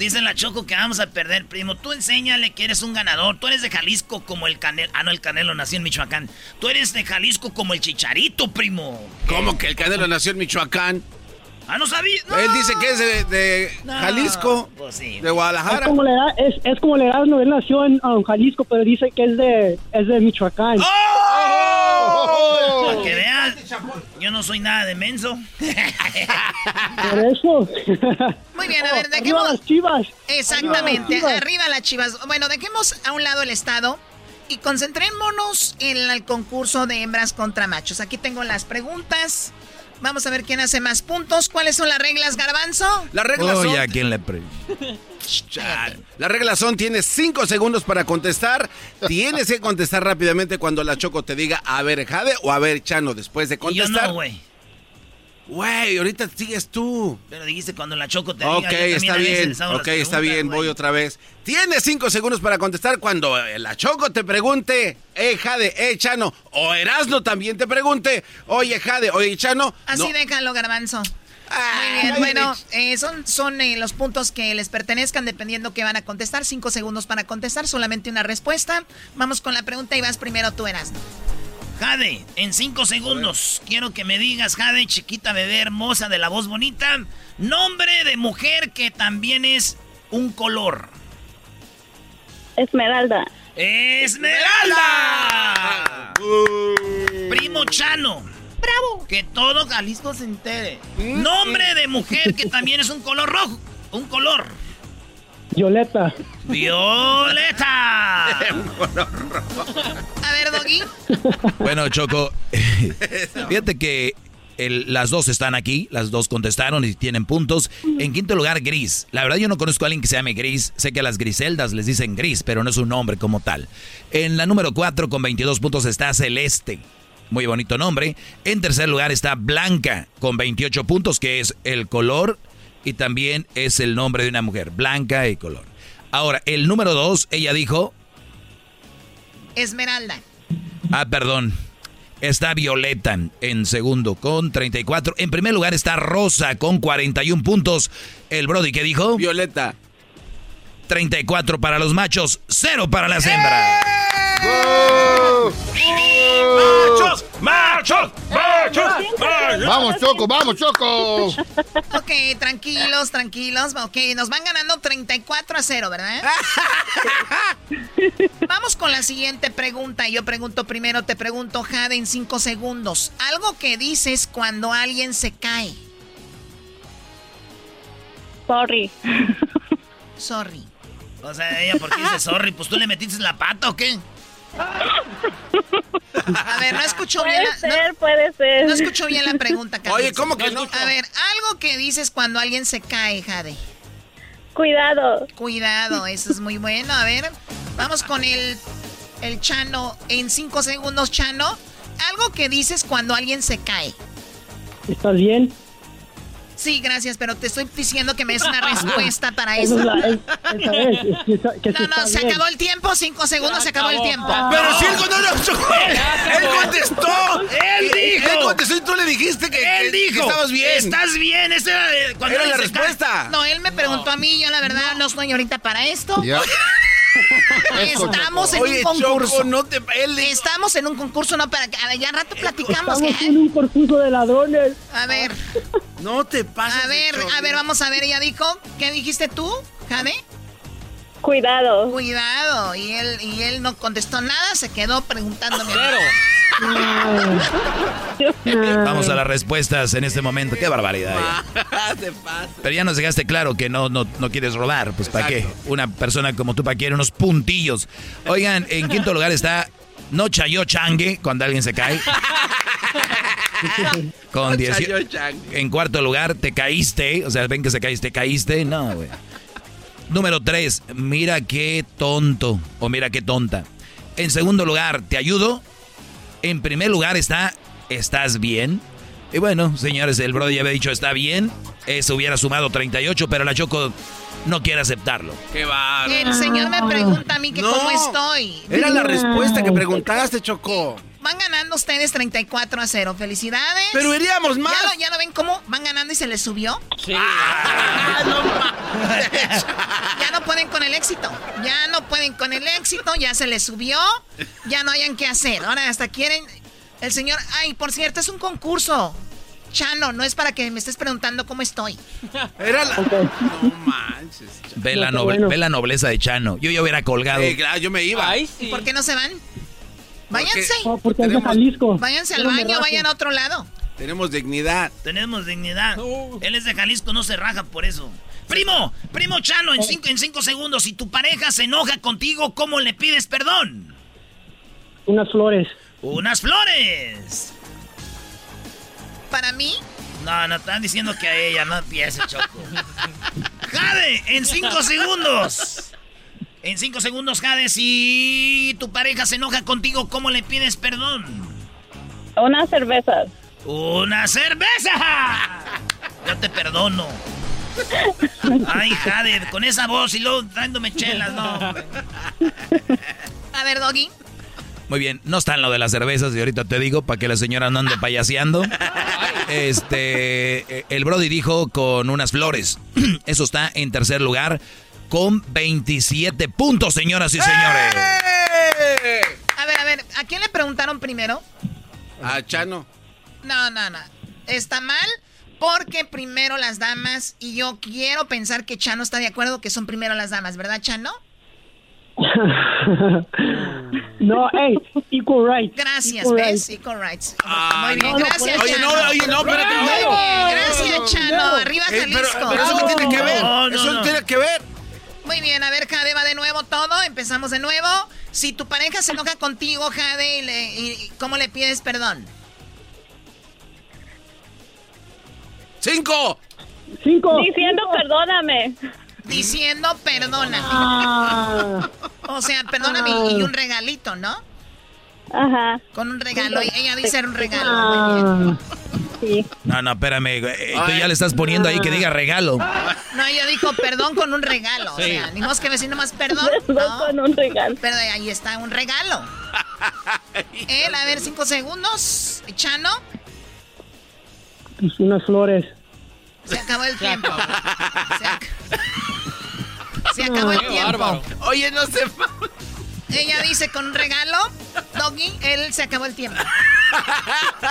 dice la Choco que vamos a perder, primo. Tú enséñale que eres un ganador. Tú eres de Jalisco como el Canelo. Ah, no, el Canelo nació en Michoacán. Tú eres de Jalisco como el Chicharito, primo. ¿Cómo que el Canelo nació en Michoacán? Ah, no sabía. No. Él dice que es de, de No, Jalisco, pues sí. de es Guadalajara. como le da, es, es como le da, no, él nació en um, Jalisco, pero dice que es de, es de Michoacán. ¡Oh! Para que veas, yo no soy nada de menso. Por eso. Muy bien, a ver, Arriba dejemos... las chivas. Exactamente, Arriba las arriba las chivas. Bueno, dejemos a un lado el estado y concentrémonos en el concurso de hembras contra machos. Aquí tengo las preguntas. Vamos a ver quién hace más puntos. ¿Cuáles son las reglas, Garbanzo? Las reglas Oye, son... ¿a quién le pre... Las reglas son, tienes cinco segundos para contestar. Tienes que contestar rápidamente cuando la Choco te diga, a ver, Jade o a ver, Chano, después de Y yo contestar. no, güey. Ahorita sigues tú. Pero dijiste cuando la Choco te Ok, diga. está bien. Ok, está bien. Voy otra vez. Tienes cinco segundos para contestar cuando eh, la Choco te pregunte, eh, Jade, eh, Chano, o Erasno también te pregunte, oye, Jade, oye, Chano. Así no. déjalo, Garbanzo. Ah, Muy bien, bueno, eh, son, son eh, los puntos que les pertenezcan dependiendo que van a contestar. Cinco segundos para contestar, solamente una respuesta. Vamos con la pregunta y vas primero tú, Erasmo. Jade, en cinco segundos, quiero que me digas, Jade, chiquita bebé hermosa de la voz bonita, nombre de mujer que también es un color. Esmeralda. ¡Esmeralda! Primo Chano. ¡Bravo! Que todo Jalisco se entere. Nombre de mujer que también es un color rojo. Un color. Violeta. ¡Violeta! A ver, Doggy. Bueno, Choco, fíjate que el- las dos están aquí, las dos contestaron y tienen puntos. En quinto lugar, Gris. La verdad yo no conozco a alguien que se llame Gris. Sé que a las Griseldas les dicen Gris, pero no es un nombre como tal. En la número 4 con 22 puntos está Celeste. Muy bonito nombre. En tercer lugar está Blanca con 28 puntos, que es el color y también es el nombre de una mujer. Blanca y color. Ahora, el número 2, ella dijo... Esmeralda. Ah, perdón. Está Violeta en segundo con 34. En primer lugar está Rosa con 41 puntos. El Brody que dijo? Violeta. 34 para los machos, 0 para las hembras. ¡Machos! ¡Machos! ¡Machos! ¡Machos! Vamos, Choco, vamos, Choco. Ok, tranquilos, tranquilos. Ok, nos van ganando 34 a 0, ¿verdad? Vamos con la siguiente pregunta. Yo pregunto primero, te pregunto, Jade, en 5 segundos. Algo que dices cuando alguien se cae. Sorry. Sorry. O sea, ella, ¿por qué dice sorry? Pues tú le metiste la pata o qué? A ver, no escuchó Puede bien la, ser, no, puede ser. no escuchó bien la pregunta, Carlos. Oye, ¿cómo que no? A ver, algo que dices cuando alguien se cae, Jade. Cuidado. Cuidado, eso es muy bueno. A ver, vamos con el, el Chano. En 5 segundos, Chano. Algo que dices cuando alguien se cae. ¿Estás bien? Sí, gracias, pero te estoy diciendo que me des una respuesta para eso. es la- es- esa es, es que está- que sí No, no, se bien. acabó el tiempo. 5 segundos, se acabó el tiempo. Pero si él no lo chocó. Él contestó. Él dijo. Él contestó y tú le dijiste que, Él dijo. que estabas bien. Estás bien. Esa era cuando Era la cae. respuesta. No, él me preguntó a mí, yo la verdad no estoy ahorita para esto. Ya. Estamos en Oye, un concurso. Choco, no te... Estamos en un concurso, no para que. A ver, ya al rato platicamos. Estamos ¿qué? en un concurso de ladrones. A ver, No te pases a ver, a ver, vamos a ver. Ella dijo, ¿qué dijiste tú, Jade? Cuidado. Cuidado. Y él, y él no contestó nada, se quedó preguntándome. Vamos a las respuestas en este momento. Qué barbaridad. Pero ya nos dejaste claro que no, no, no quieres robar. Pues ¿para qué? Una persona como tú, ¿para qué? Unos puntillos. Oigan, en quinto lugar está No Chayo Changue, cuando alguien se cae. Con 18. En cuarto lugar, te caíste. O sea, ven que se caíste, caíste. No, güey. Número 3, mira qué tonto o mira qué tonta. En segundo lugar, ¿te ayudo? En primer lugar está, ¿estás bien? Y bueno, señores, el Brody ya había dicho, está bien. Eso hubiera sumado 38, pero la Choco no quiere aceptarlo. Qué va. El señor me pregunta a mí que No. cómo estoy. Era la respuesta que preguntaste, Choco. Van ganando ustedes 34 a 0. Felicidades. Pero iríamos más. ¿Ya, lo- ya lo ven cómo van ganando y se les subió? Sí. Ah, no Ya no pueden con el éxito. Ya no pueden con el éxito. Ya se les subió. Ya no hayan qué hacer. Ahora hasta quieren. El señor. Ay, por cierto, es un concurso. Chano, no es para que me estés preguntando cómo estoy. Era la... No manches. Ve, No, la qué noble- bueno. ve la nobleza de Chano. Yo ya hubiera colgado. Eh, claro, yo me iba. Ay, sí. ¿Por qué no se van? Váyanse. No, porque es de Tenemos- Jalisco. Váyanse al baño, vayan a otro lado. Tenemos dignidad. Tenemos dignidad. No. Él es de Jalisco, no se raja por eso. Primo, primo Chano, en cinco, en cinco segundos, si tu pareja se enoja contigo, ¿cómo le pides perdón? Unas flores. Unas flores. Para mí, No, no, están diciendo que a ella, no empiece, Choco. Jade, en cinco segundos. En cinco segundos, Jade, si tu pareja se enoja contigo, ¿cómo le pides perdón? Unas cervezas. ¡Una cerveza! Yo te perdono. Ay, Jade, con esa voz y luego dándome chelas, no. a ver, Doggy. Muy bien, no está en lo de las cervezas y ahorita te digo para que la señora no ande payaseando. Este, el Brody dijo con unas flores. Eso está en tercer lugar con 27 puntos, señoras y señores. ¡Eh! A ver, a ver, ¿a quién le preguntaron primero? A Chano. No, no, no. Está mal porque primero las damas y yo quiero pensar que Chano está de acuerdo que son primero las damas, ¿verdad, Chano? no, hey, equal rights. Gracias, Equal ¿ves? rights. Equal rights. Ah, Muy bien, no, no, gracias, Oye, Chano. no, oye, no, espérate. No. gracias, Chano. Arriba Eh, pero, Jalisco. pero eso qué tiene que ver. No, no, eso no no. tiene que ver. Muy bien, a ver, Jade, va de nuevo todo. Empezamos de nuevo. Si tu pareja se enoja contigo, Jade, y le- y- ¿cómo le pides perdón? ¡Cinco! ¡Cinco! Diciendo perdóname. Diciendo perdóname. Ah. O sea, perdóname y- y un regalito, ¿no? Ajá. Con un regalo. y Ella dice un regalo. Ah. Sí. No, no, espérame. güey. Eh, Tú ya le estás poniendo ahí que diga regalo. No, ella dijo perdón con un regalo. O Sí. sea, ni más que decir nomás perdón. Perdón con un regalo. Pero ahí está un regalo. Él, a ver, cinco segundos. Chano, Pues unas flores. Se acabó el tiempo. Se, ac- se acabó el tiempo. Oye, no se... Ella dice con un regalo, Doggy, él se acabó el tiempo.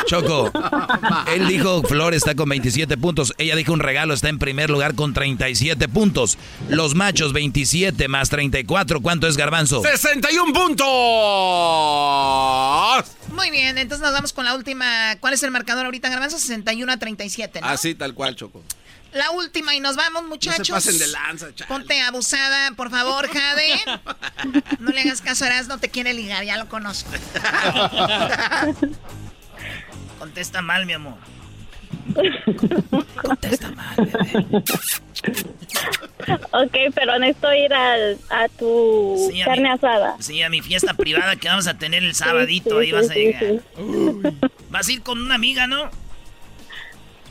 Choco, él dijo Flor está con 27 puntos. Ella dijo un regalo, está en primer lugar con 37 puntos. Los machos 27 más 34. ¿Cuánto es Garbanzo? 61 puntos. Muy bien, entonces nos vamos con la última. ¿Cuál es el marcador ahorita, Garbanzo? 61 a 37, ¿no? Así, tal cual, Choco. La última y nos vamos, muchachos. No se pasen de lanza, chale. Ponte abusada, por favor, Jade. No le hagas caso a Eras, no te quiere ligar, ya lo conozco. Contesta mal, mi amor. Ok, pero necesito ir al- a, tu Sí, a carne mi- asada. Sí, a mi fiesta privada que vamos a tener el sabadito, sí, ahí vas sí, a sí, llegar. Vas a ir con una amiga, ¿no?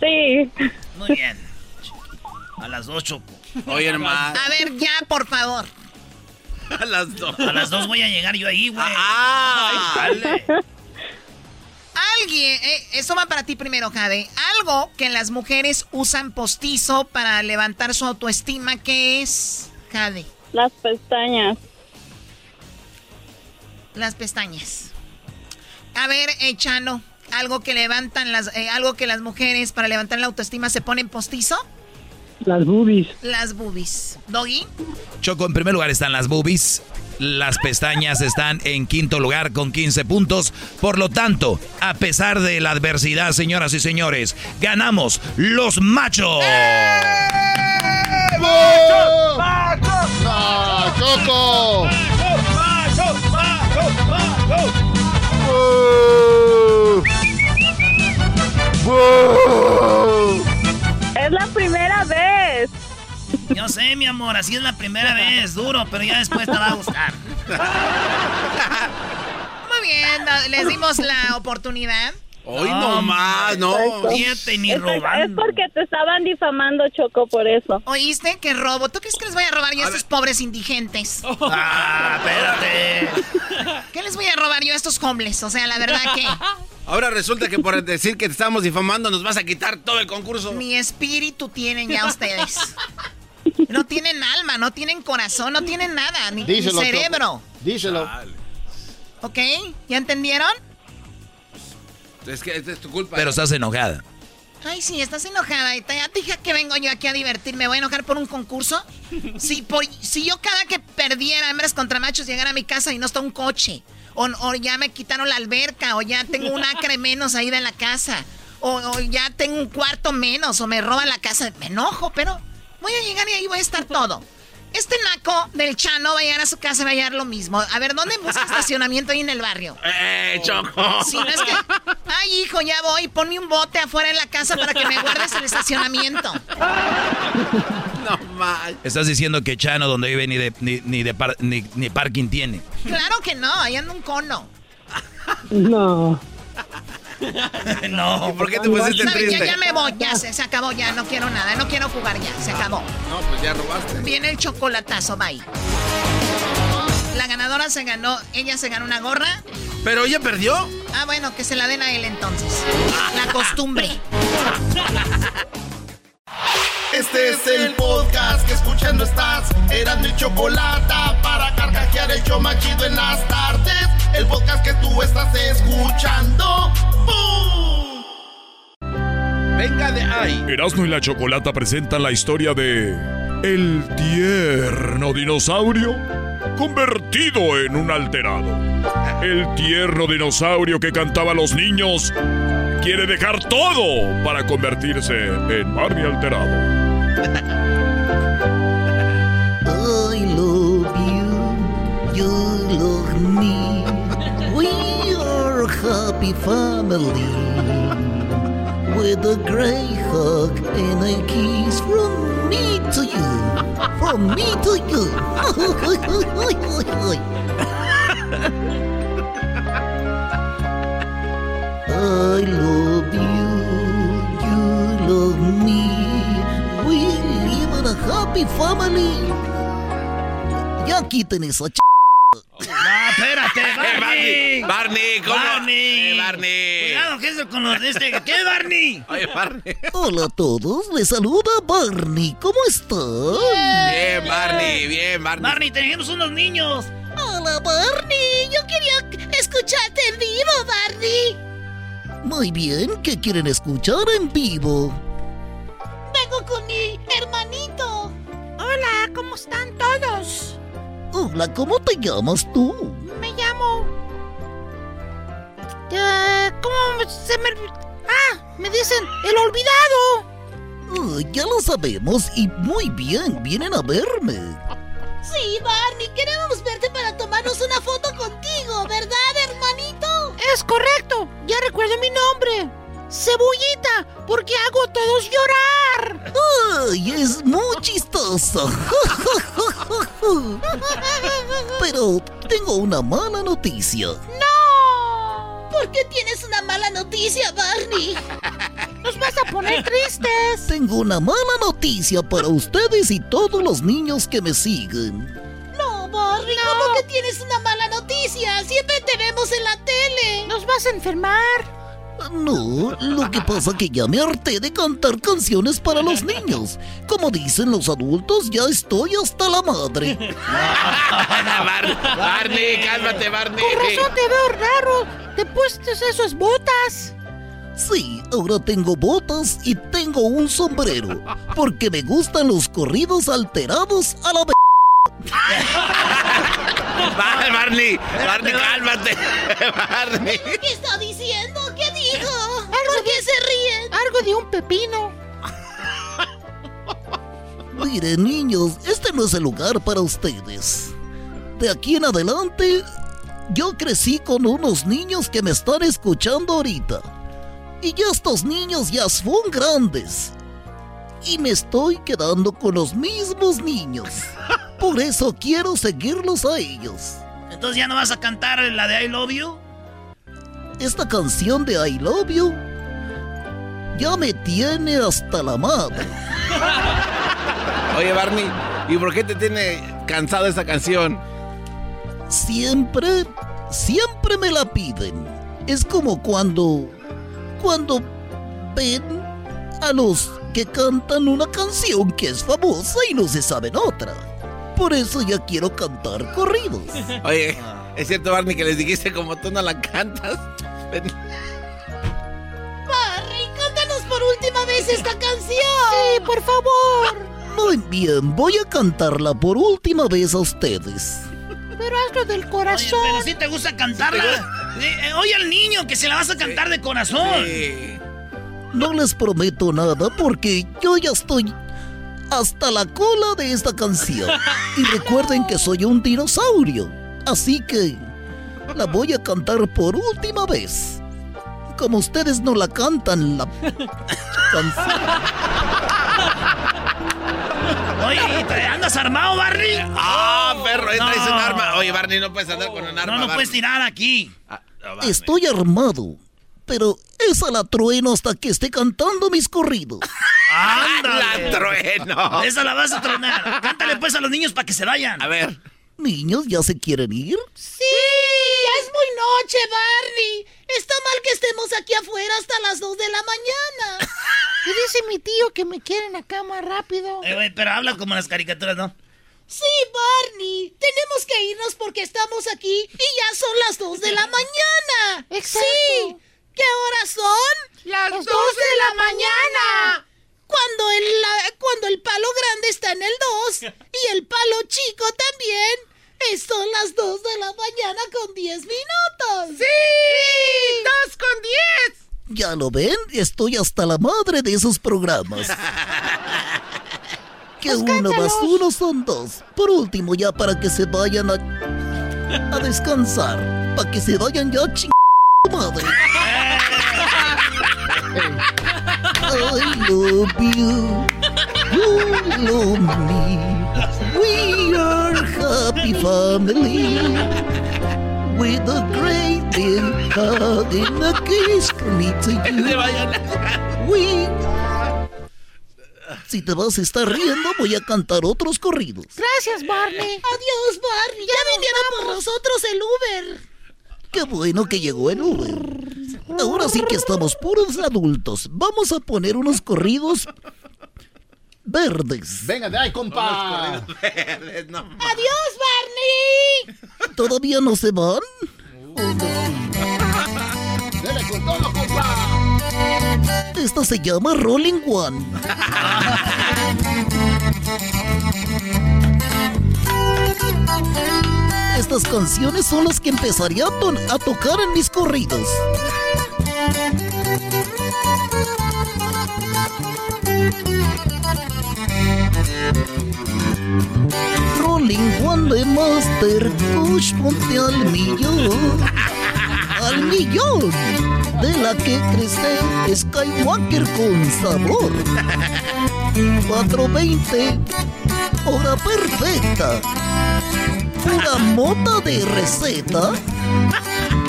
Sí. Muy bien. A las dos, Choco. Oye, hermano. A ver, ya, por favor. A las dos. A las dos voy a llegar yo ahí, güey. Ah. Dale. Alguien, eh, eso va para ti primero, Jade. Algo que las mujeres usan postizo para levantar su autoestima, ¿qué es, Jade? Las pestañas. Las pestañas. A ver, eh, Chano, algo que levantan las, eh, algo que las mujeres para levantar la autoestima se ponen postizo. Las boobies. Las boobies. Doggy. Choco, en primer lugar están las boobies. Las pestañas están en quinto lugar con 15 puntos. Por lo tanto, a pesar de la adversidad, señoras y señores, ganamos los machos. ¡No, Choco! Es la primera vez. Yo sé, mi amor, así es la primera vez, duro, pero ya después te va a gustar. Muy bien, les dimos la oportunidad. Hoy no más, no. Fíjate, ni Es, es robando. porque te estaban difamando, Choco, por eso. ¿Oíste? ¿Qué robo? ¿Tú crees que les voy a robar yo a estos pobres indigentes? Ah, espérate. ¿Qué les voy a robar yo a estos homeless? O sea, la verdad que Ahora resulta que por decir que te estamos difamando nos vas a quitar todo el concurso. ni espíritu tienen ya ustedes. No tienen alma, no tienen corazón, no tienen nada, ni, ni Díselo, cerebro. Choco. Díselo. ¿Ok? ¿Ya entendieron? Es que es tu culpa. Pero estás enojada. Ay, sí, estás enojada. Y te, ya te dije que vengo yo aquí a divertirme. ¿Me voy a enojar por un concurso? Si, por- si yo cada que perdiera hembras contra machos llegara a mi casa y no está un coche. O, o ya me quitaron la alberca. O ya tengo un acre menos ahí de la casa. O, o ya tengo un cuarto menos. O me roban la casa. Me enojo, pero voy a llegar y ahí voy a estar todo. Este naco del Chano va a llegar a su casa y va a hallar lo mismo. A ver, ¿dónde busca estacionamiento ahí en el barrio? ¡Eh, Choco! Si no es que. Ay, hijo, ya voy. Ponme un bote afuera en la casa para que me guardes el estacionamiento. No más. Estás diciendo que Chano, donde vive, ni, de, ni, ni, de par- ni, ni parking tiene. Claro que no, ahí anda un cono. No. No. ¿Y por qué te pusiste triste? Ya me voy, ya se, se acabó, ya no quiero nada, no quiero jugar ya, se acabó. No, pues ya robaste. Viene el chocolatazo, bye. La ganadora se ganó, ella se ganó una gorra. ¿Pero ella perdió? Ah, bueno, que se la den a él entonces. La costumbre. Este es el podcast que escuchando estás. Eran mi chocolate para carcajear el show más chido en las tardes. El podcast que tú estás escuchando. ¡Bum! Venga de ahí. Erasmo y la Chocolata presentan la historia de El tierno dinosaurio convertido en un alterado. El tierno dinosaurio que cantaba a los niños quiere dejar todo para convertirse en Barney alterado. Ay, you love me. We are a happy family. With a great hug and a kiss from me to you. From me to you. I love you, you love me. We live in a happy family. Ya quiten esa ch... No, espérate, Barney. Barney, ¿cómo? Barney. Eh, Barney. Cuidado, ¿qué es con los de este? ¿Qué, Barney? Oye, Barney. Hola a todos, les saluda Barney. ¿Cómo están? Bien, Barney, bien, Barney. Barney, tenemos unos niños. Hola, Barney. Yo quería escucharte en vivo, Barney. Muy bien, ¿qué quieren escuchar en vivo? Vengo con mi hermanito. Hola, ¿cómo están todos? Hola, ¿cómo te llamas tú? Me llamo. Eh, ¿Cómo se me.? Ah, me dicen el olvidado. Ya lo sabemos y muy bien, vienen a verme. Sí, Barney, queremos verte para tomarnos una foto contigo, ¿verdad, hermanito? Es correcto, ya recuerdo mi nombre. Cebullita, porque hago a todos llorar. ¡Ay, es muy chistoso! Pero tengo una mala noticia. ¡No! ¿Por qué tienes una mala noticia, Barney? Nos vas a poner tristes. Tengo una mala noticia para ustedes y todos los niños que me siguen. No, Barney, ¿cómo que tienes una mala noticia? Siempre te vemos en la tele. Nos vas a enfermar. No, lo que pasa que ya me harté de cantar canciones para los niños. Como dicen los adultos, ya estoy hasta la madre. Bar- Barney, cálmate, Barney. Con razón te veo raro. Te pusiste esas botas. Sí, ahora tengo botas y tengo un sombrero. Porque me gustan los corridos alterados a la... Bar- Barney, Barney, cálmate. Barney. ¿Qué está diciendo? ¿Qué dijo? ¿Por qué se ríen? Algo de un pepino. Miren, niños, este no es el lugar para ustedes. De aquí en adelante, yo crecí con unos niños que me están escuchando ahorita. Y ya estos niños ya son grandes. Y me estoy quedando con los mismos niños. Por eso quiero seguirlos a ellos. Entonces ya no vas a cantar la de I Love You. Esta canción de I Love You ya me tiene hasta la madre. Oye, Barney, ¿y por qué te tiene cansado esa canción? Siempre, siempre me la piden. Es como cuando, cuando ven a los que cantan una canción que es famosa y no se saben otra. Por eso ya quiero cantar corridos. Oye, ¿es cierto, Barney, que les dijiste como tú no la cantas? Barney, cántanos por última vez esta canción. Sí, por favor. Muy bien, voy a cantarla por última vez a ustedes. Pero hazlo del Oye, corazón. pero si te gusta cantarla. Eh, eh, oye al niño que se la vas a cantar de corazón. No les prometo nada porque yo ya estoy hasta la cola de esta canción. Y recuerden que soy un dinosaurio. Así que la voy a cantar por última vez. Como ustedes no la cantan, la canción. Oye, ¿te ¿andas armado, Barney? ¡Ah, perro! Ahí traes No. un arma. Oye, Barney, no puedes andar con un arma. No, no Barney. puedes tirar aquí. Ah, no. Estoy armado. Pero esa la trueno hasta que esté cantando mis corridos. ¡Ándale! La trueno. Esa la vas a tronar. Cántale pues a los niños para que se vayan. A ver. Niños, ¿ya se quieren ir? Sí, ya es muy noche, Barney. Está mal que estemos aquí afuera hasta las 2 de la mañana. Y dice mi tío que me quieren acá más rápido. Eh, pero habla como las caricaturas, ¿no? Sí, Barney. Tenemos que irnos porque estamos aquí y ya son las 2 de la mañana. Sí. ¿Qué horas son? Las 2 de la mañana. Cuando el, la- cuando el palo grande está en el 2 y el palo chico también. Son las 2 de la mañana con 10 minutos. ¡Sí! ¡2 con 10! Ya lo ven, estoy hasta la madre de esos programas. Que uno más uno son dos. Por último, ya para que se vayan a a descansar. Para que se vayan ya, ching madre. I love you. You love me. We are happy family. With a great big hug and a kiss from me to you. We... Si te vas a estar riendo, voy a cantar otros corridos. Gracias, Barney. Adiós, Barney. Ya vinieron por nosotros el Uber. Qué bueno que llegó el Uber. Ahora sí que estamos puros adultos. Vamos a poner unos corridos verdes. Venga de ahí, compa. Adiós, Barney. ¿Todavía no se van? Dele con todo, compa. Esta se llama Rolling One. Estas canciones son las que empezaría a, tocar en mis corridos. Rolling One Master Push, ponte al millón. Al millón. De la que crece Skywalker con sabor. 420. Hora perfecta. Pura mota de receta.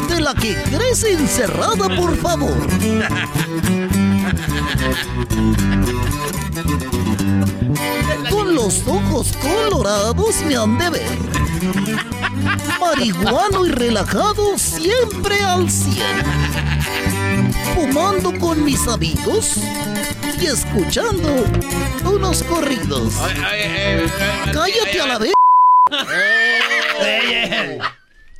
De la que crece encerrada, por favor. Con los ojos colorados me han de ver. Marihuano y relajado siempre al cien. Fumando con mis amigos y escuchando unos corridos. Cállate a la vez.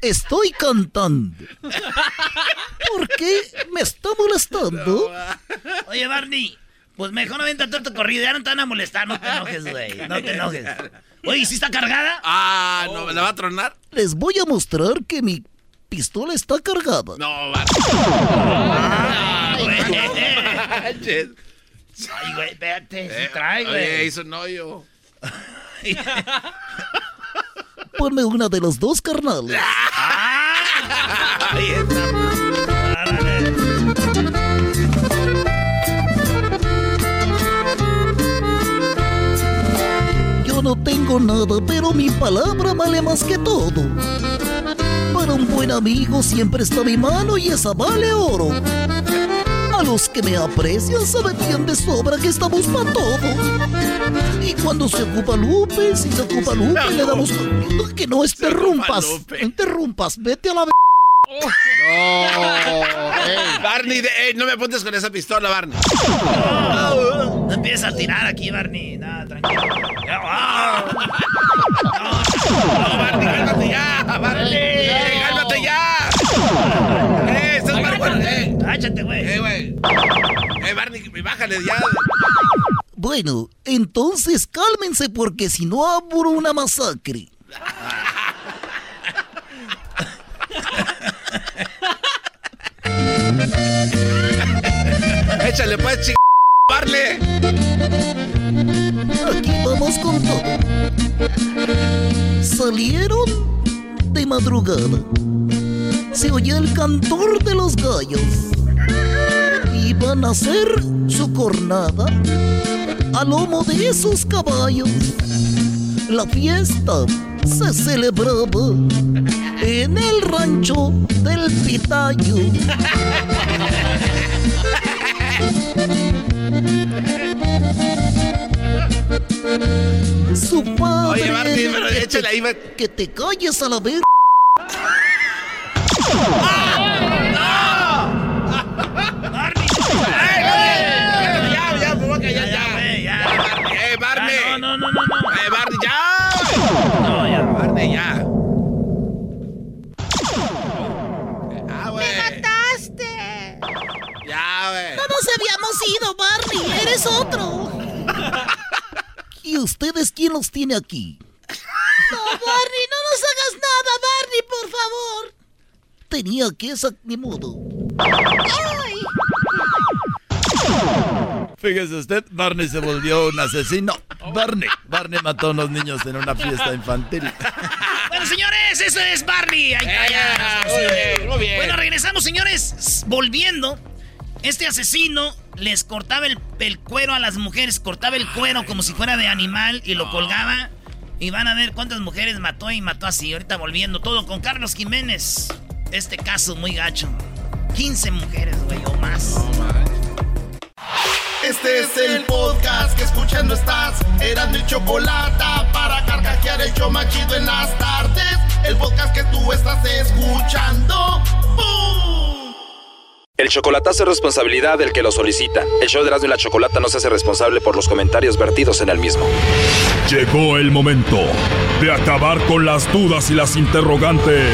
Estoy cantando. ¿Por qué me está molestando? Oye, Barney, pues mejor no venta tanto corrido. Ya no te van a molestar. No te enojes, güey. No te enojes. Oye, ¿sí está cargada? Ah, no, ¿la va a tronar? Les voy a mostrar que mi pistola está cargada. No, va. Ay, güey, espérate. Eh, trae, güey. Oye, hizo un hoyo. Ponme una de los dos carnales. Yo no tengo nada, pero mi palabra vale más que todo. Para un buen amigo siempre está mi mano y esa vale oro. A los que me aprecian saben bien de sobra que estamos para todo. Y cuando se ocupa Lupe, si se ocupa Lupe, le damos... No, Que no interrumpas. No interrumpas, vete a la... Barney, de- no me apuntes con esa pistola, Barney. No empieza a tirar aquí, Barney. Nada, tranquilo. Ah. No, Barney, cálmate ya, Barney. Cálmate ya. Eh. Cállate, güey. Eh, güey. Eh, Barney, bájale ya. Bueno, entonces cálmense porque si no abro una masacre. Échale, pues, ching... Barney. Aquí vamos con todo. Salieron de madrugada. Se oye el cantor de los gallos. Iban a hacer su cornada a lomo de esos caballos. La fiesta se celebraba en el rancho del Pitayo. Su padre. Oye, Barney, pero échale ahí, Que te calles a la vez. No, no, no, no, no. Eh, Barney, ya. No, ya. Barney, ya. Ah, güey. ¡Mataste! Ya, güey. No nos habíamos ido, Barney. Eres otro. ¿Y ustedes quién los tiene aquí? No, Barney, no nos hagas nada, Barney, por favor. Tenía que esa ni modo. ¡Ay! Fíjese usted, Barney se volvió un asesino. Barney, Barney mató a unos niños en una fiesta infantil. Bueno, señores, eso es Barney. Ahí está, ya, muy bien, muy bien. Bueno, regresamos, señores. Volviendo, este asesino les cortaba el, el cuero a las mujeres, cortaba el cuero como si fuera de animal y lo colgaba. Y van a ver cuántas mujeres mató y mató así. Ahorita volviendo todo con Carlos Jiménez. Este caso muy gacho. 15 mujeres, güey, o más. Este es el podcast que escuchando estás. Eran mi chocolate para carcajear el show machido en las tardes. El podcast que tú estás escuchando. ¡Bum! El chocolatazo es responsabilidad del que lo solicita. El show de Erasmo y la Chocolata no se hace responsable por los comentarios vertidos en el mismo. Llegó el momento de acabar con las dudas y las interrogantes.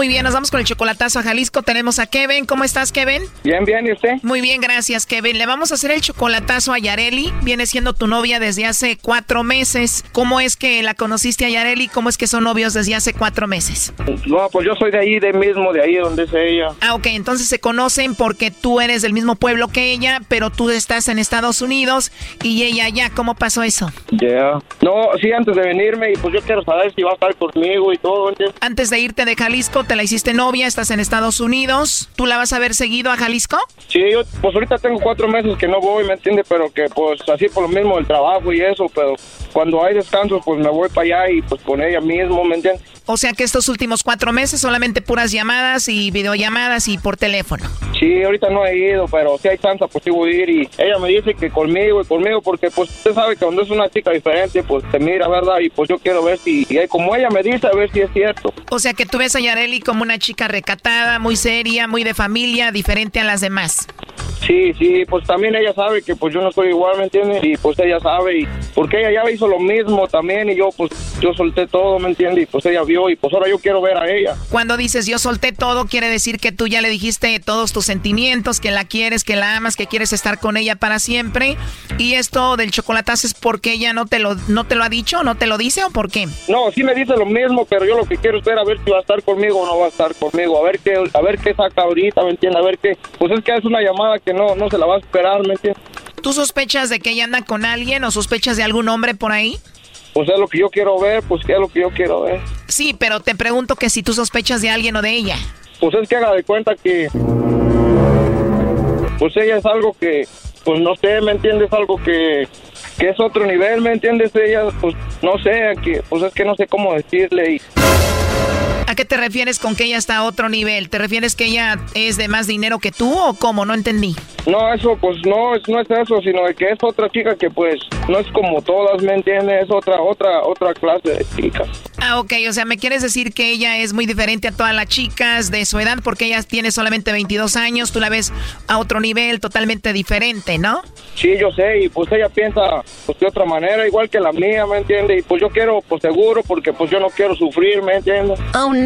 Muy bien, nos vamos con el chocolatazo a Jalisco. Tenemos a Kevin. ¿Cómo estás, Kevin? Bien, bien, ¿y usted? Muy bien, gracias, Kevin. Le vamos a hacer el chocolatazo a Yareli. Viene siendo tu novia desde hace cuatro meses. ¿Cómo es que la conociste a Yareli? ¿Cómo es que son novios desde hace cuatro meses? No, pues yo soy de ahí, de mismo, de ahí donde es ella. Ah, ok, entonces se conocen porque tú eres del mismo pueblo que ella, pero tú estás en Estados Unidos y ella allá. ¿Cómo pasó eso? Ya. No, sí, antes de venirme, y pues yo quiero saber si va a estar conmigo y todo. Antes de irte de Jalisco, la hiciste novia, estás en Estados Unidos. ¿Tú la vas a ver seguido a Jalisco? Sí, yo, pues ahorita tengo cuatro meses que no voy, ¿me entiendes? Pero que pues así por lo mismo el trabajo y eso, pero cuando hay descansos pues me voy para allá y pues con ella mismo, ¿me entiendes? O sea que estos últimos cuatro meses solamente puras llamadas y videollamadas y por teléfono. Sí, ahorita no he ido, pero si hay chance pues sí voy a ir y ella me dice que conmigo y conmigo porque pues usted sabe que cuando es una chica diferente pues te mira, ¿verdad? Y pues yo quiero ver si, y como ella me dice, a ver si es cierto. O sea que tú ves a Yareli como una chica recatada, muy seria, muy de familia, diferente a las demás. Sí, sí, pues también ella sabe que pues yo no soy igual, ¿me entiendes? Y pues ella sabe, y porque ella ya hizo lo mismo también y yo pues yo solté todo, ¿me entiendes? Y pues ella vio y pues ahora yo quiero ver a ella. Cuando dices yo solté todo, quiere decir que tú ya le dijiste todos tus sentimientos, que la quieres, que la amas, que quieres estar con ella para siempre. Y esto del chocolatazo es porque ella no te lo, no te lo ha dicho, no te lo dice o por qué? No, sí me dice lo mismo, pero yo lo que quiero es ver a ver si va a estar conmigo o no va a estar conmigo, a ver qué, a ver qué saca ahorita, ¿me entiendes? A ver qué, pues es que es una llamada que no, no se la va a esperar, ¿me entiendes? ¿Tú sospechas de que ella anda con alguien o sospechas de algún hombre por ahí? Pues es lo que yo quiero ver, pues que es lo que yo quiero ver. Sí, pero te pregunto que si tú sospechas de alguien o de ella. Pues es que haga de cuenta que, pues ella es algo que, pues no sé, ¿me entiendes? Algo que, que es otro nivel, ¿me entiendes? Ella, pues no sé, que, pues es que no sé cómo decirle y... ¿A qué te refieres con que ella está a otro nivel? ¿Te refieres que ella es de más dinero que tú o cómo? No entendí. No, eso pues no es, no es eso, sino que es otra chica que pues no es como todas, ¿me entiendes? Es otra, otra, otra clase de chica. Ah, ok, o sea, ¿me quieres decir que ella es muy diferente a todas las chicas de su edad porque ella tiene solamente 22 años, tú la ves a otro nivel totalmente diferente, ¿no? Sí, yo sé, y pues ella piensa pues de otra manera, igual que la mía, ¿me entiendes? Y pues yo quiero, pues seguro, porque pues yo no quiero sufrir, ¿me entiendes? Oh, no.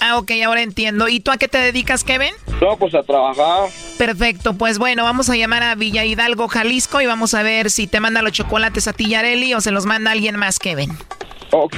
Ah, ok, ahora entiendo. ¿Y tú a qué te dedicas, Kevin? No, pues a trabajar. Perfecto, pues bueno, vamos a llamar a Villa Hidalgo, Jalisco y vamos a ver si te manda los chocolates a ti, Yareli, o se los manda alguien más, Kevin. Ok.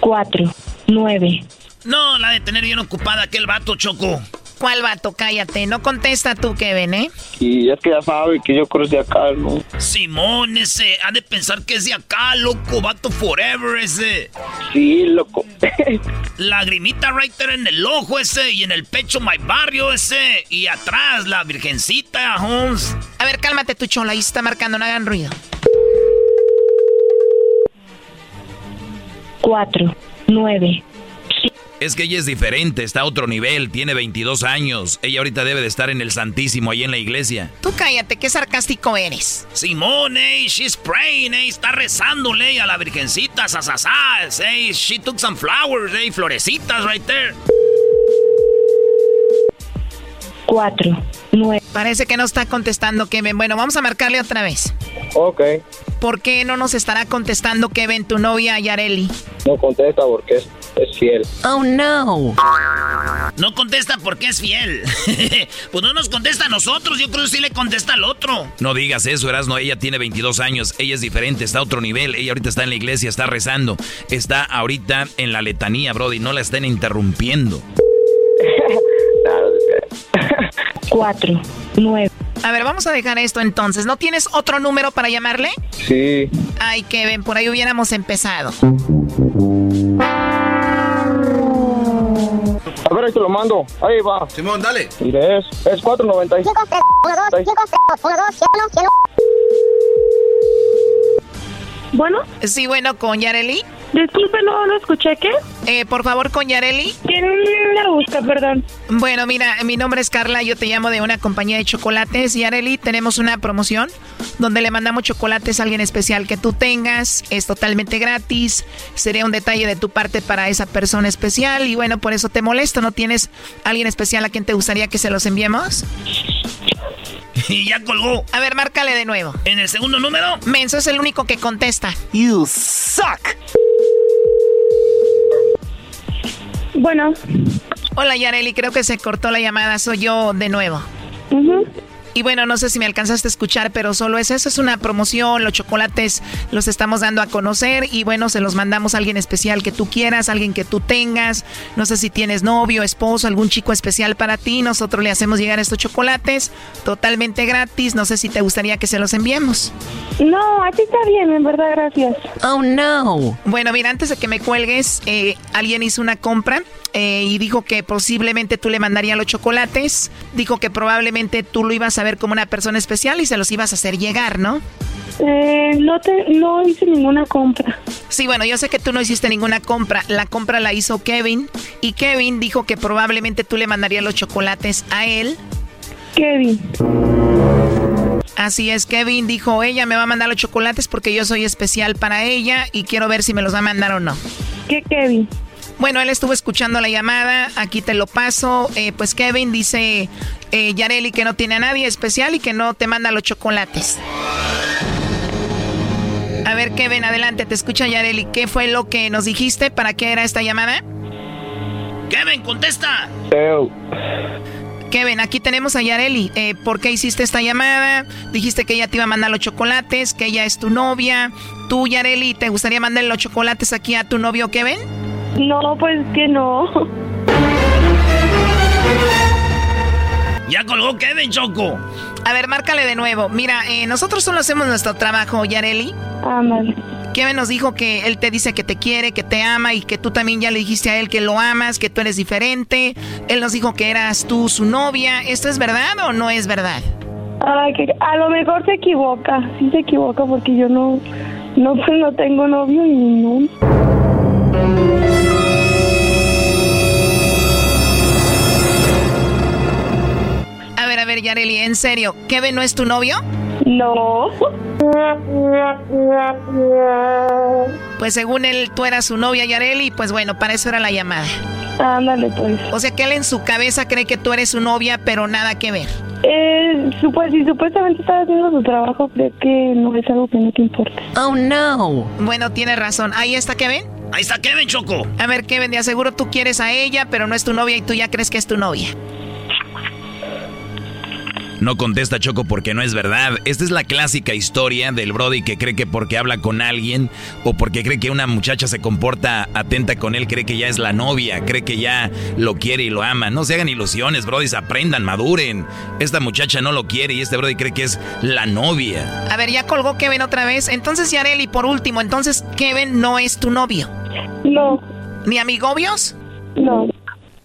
Cuatro, nueve. No, la de tener bien ocupada aquel vato, Choco. ¿Cuál vato? Cállate. No contesta tú, Kevin, ¿eh? Y es que ya sabe que yo creo de acá, ¿no? Simón, ese. Ha de pensar que es de acá, loco. Vato forever, ese. Sí, loco. Lagrimita there en el ojo, ese. Y en el pecho, my barrio, ese. Y atrás, la virgencita, Holmes. A ver, cálmate, tu chola. Ahí se está marcando. No hagan ruido. Cuatro, nueve. Es que ella es diferente, está a otro nivel, tiene 22 años. Ella ahorita debe de estar en el Santísimo ahí en la iglesia. Tú cállate, qué sarcástico eres. Simón, ey, she's praying, ey, está rezándole a la virgencita, sasasas, ey, she took some flowers, ey, florecitas right there. Cuatro, nueve. Parece que no está contestando Kevin. Bueno, vamos a marcarle otra vez. Ok. ¿Por qué no nos estará contestando Kevin, tu novia Yareli? No contesta porque es fiel. Oh no. No contesta porque es fiel. pues no nos contesta a nosotros, yo creo que sí le contesta al otro. No digas eso, Erasno, ella tiene 22 años, ella es diferente, está a otro nivel, ella ahorita está en la iglesia, está rezando, está ahorita en la letanía, Brody, no la estén interrumpiendo. Cuatro, nueve. A ver, vamos a dejar esto entonces. ¿No tienes otro número para llamarle? Sí. Ay, Kevin, por ahí hubiéramos empezado. A ver, ahí te lo mando. Ahí va. Simón, dale. Mire, es, es 495. Bueno. Sí, bueno, con Yareli. Disculpe, no lo escuché, ¿qué? Eh, por favor, con Yareli. ¿Quién la busca, perdón? Bueno, mira, mi nombre es Carla, yo te llamo de una compañía de chocolates. Yareli, tenemos una promoción donde le mandamos chocolates a alguien especial que tú tengas. Es totalmente gratis. Sería un detalle de tu parte para esa persona especial. Y bueno, por eso te molesto. ¿No tienes alguien especial a quien te gustaría que se los enviemos? Y ya colgó. A ver, márcale de nuevo. En el segundo número. Menso es el único que contesta. You suck. Bueno. Hola, Yareli, creo que se cortó la llamada. Soy yo de nuevo. Y bueno, no sé si me alcanzaste a escuchar, pero solo es eso, es una promoción, los chocolates los estamos dando a conocer y bueno, se los mandamos a alguien especial que tú quieras, alguien que tú tengas, no sé si tienes novio, esposo, algún chico especial para ti, nosotros le hacemos llegar estos chocolates totalmente gratis, no sé si te gustaría que se los enviemos. No, así está bien, en verdad, gracias. Oh no. Bueno, mira, antes de que me cuelgues, eh, alguien hizo una compra eh, y dijo que posiblemente tú le mandarías los chocolates. Dijo que probablemente tú lo ibas a ver como una persona especial y se los ibas a hacer llegar, ¿no? Eh, no, te, no hice ninguna compra. Sí, bueno, yo sé que tú no hiciste ninguna compra. La compra la hizo Kevin y Kevin dijo que probablemente tú le mandarías los chocolates a él. Kevin. Así es, Kevin dijo, ella me va a mandar los chocolates porque yo soy especial para ella y quiero ver si me los va a mandar o no. ¿Qué Kevin? Bueno, él estuvo escuchando la llamada, aquí te lo paso. Eh, pues Kevin dice, eh, Yareli, que no tiene a nadie especial y que no te manda los chocolates. A ver, Kevin, adelante, te escucha Yareli. ¿Qué fue lo que nos dijiste? ¿Para qué era esta llamada? Kevin, contesta. Kevin, aquí tenemos a Yareli. Eh, ¿Por qué hiciste esta llamada? Dijiste que ella te iba a mandar los chocolates, que ella es tu novia. ¿Tú, Yareli, te gustaría mandarle los chocolates aquí a tu novio Kevin? No, pues que no. Ya colgó Kevin, Choco. A ver, márcale de nuevo. Mira, eh, nosotros solo hacemos nuestro trabajo, Yareli. Ándale. Kevin nos dijo que él te dice que te quiere, que te ama y que tú también ya le dijiste a él que lo amas, que tú eres diferente. Él nos dijo que eras tú su novia. ¿Esto es verdad o no es verdad? Ay, que a lo mejor se equivoca. Sí se equivoca porque yo no, no, pues no tengo novio y no. A ver, a ver, Yareli, en serio, ¿Kevin no es tu novio? No. Pues según él, tú eras su novia, Yareli, pues bueno, para eso era la llamada. Ándale, pues. O sea que él en su cabeza cree que tú eres su novia, pero nada que ver. Eh, si supuestamente estaba haciendo su trabajo, creo que no es algo que no te importa. Oh, no. Bueno, tienes razón. Ahí está Kevin. Ahí está Kevin, Choco. A ver, Kevin, de aseguro tú quieres a ella, pero no es tu novia y tú ya crees que es tu novia. No contesta Choco porque no es verdad. Esta es la clásica historia del Brody que cree que porque habla con alguien o porque cree que una muchacha se comporta atenta con él, cree que ya es la novia, cree que ya lo quiere y lo ama. No se hagan ilusiones, Brody, aprendan, maduren. Esta muchacha no lo quiere y este Brody cree que es la novia. A ver, ya colgó Kevin otra vez. Entonces, Yareli, por último, entonces Kevin no es tu novio. No. ¿Ni amigobios? No.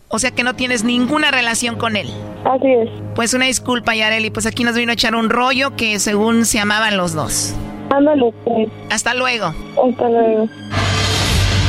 O sea que no tienes ninguna relación con él. Así es. Pues una disculpa, Yareli, pues aquí nos vino a echar un rollo que según se amaban los dos. Ándale. Hasta luego. Hasta luego.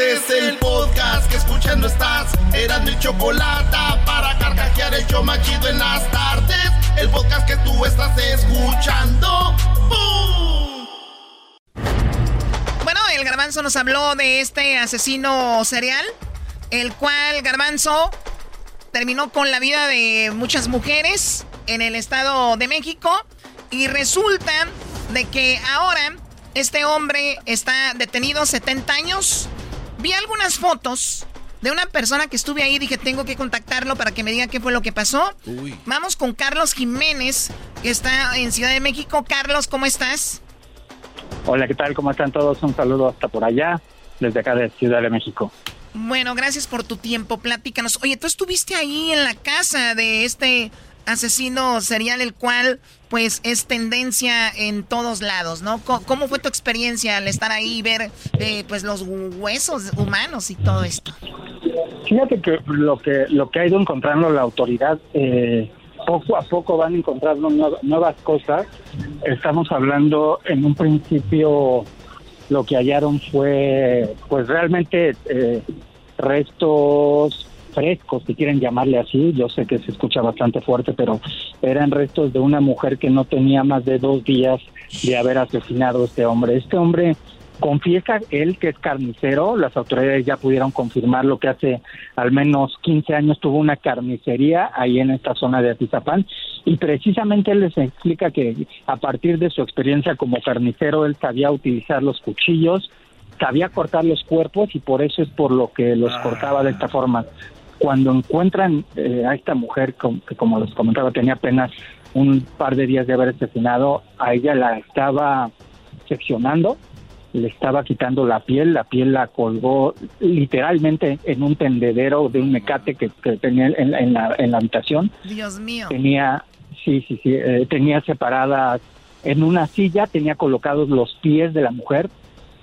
Este es el podcast que escuchando estás. Eran mi chocolate para carcajear el show machido en las tardes. El podcast que tú estás escuchando. ¡Bum! Bueno, el garbanzo nos habló de este asesino serial, el cual garbanzo terminó con la vida de muchas mujeres en el Estado de México y resulta de que ahora este hombre está detenido 70 años. Vi algunas fotos de una persona que estuve ahí, dije, tengo que contactarlo para que me diga qué fue lo que pasó. Vamos con Carlos Jiménez, que está en Ciudad de México. Carlos, ¿cómo estás? Hola, ¿qué tal? ¿Cómo están todos? Un saludo hasta por allá, desde acá de Ciudad de México. Bueno, gracias por tu tiempo. Platícanos. Oye, tú estuviste ahí en la casa de este asesino serial, el cual pues es tendencia en todos lados, ¿no? Co- ¿Cómo fue tu experiencia al estar ahí y ver eh, pues los huesos humanos y todo esto? Fíjate que lo que lo que ha ido encontrando la autoridad, eh, poco a poco van encontrando nue- nuevas cosas. Estamos hablando en un principio lo que hallaron fue pues realmente eh, restos frescos, si quieren llamarle así, yo sé que se escucha bastante fuerte, pero eran restos de una mujer que no tenía más de dos días de haber asesinado a este hombre. Este hombre confiesa él que es carnicero, las autoridades ya pudieron confirmar lo que hace al menos 15 años tuvo una carnicería ahí en esta zona de Atizapán y precisamente él les explica que a partir de su experiencia como carnicero él sabía utilizar los cuchillos, sabía cortar los cuerpos y por eso es por lo que los cortaba de esta forma. Cuando encuentran eh, a esta mujer, que como les comentaba tenía apenas un par de días de haber asesinado, a ella la estaba seccionando, le estaba quitando la piel, la piel la colgó literalmente en un tendedero de un mecate que, que tenía en, en la, en la habitación. Dios mío. Tenía, sí, sí, sí, eh, tenía separadas en una silla, tenía colocados los pies de la mujer,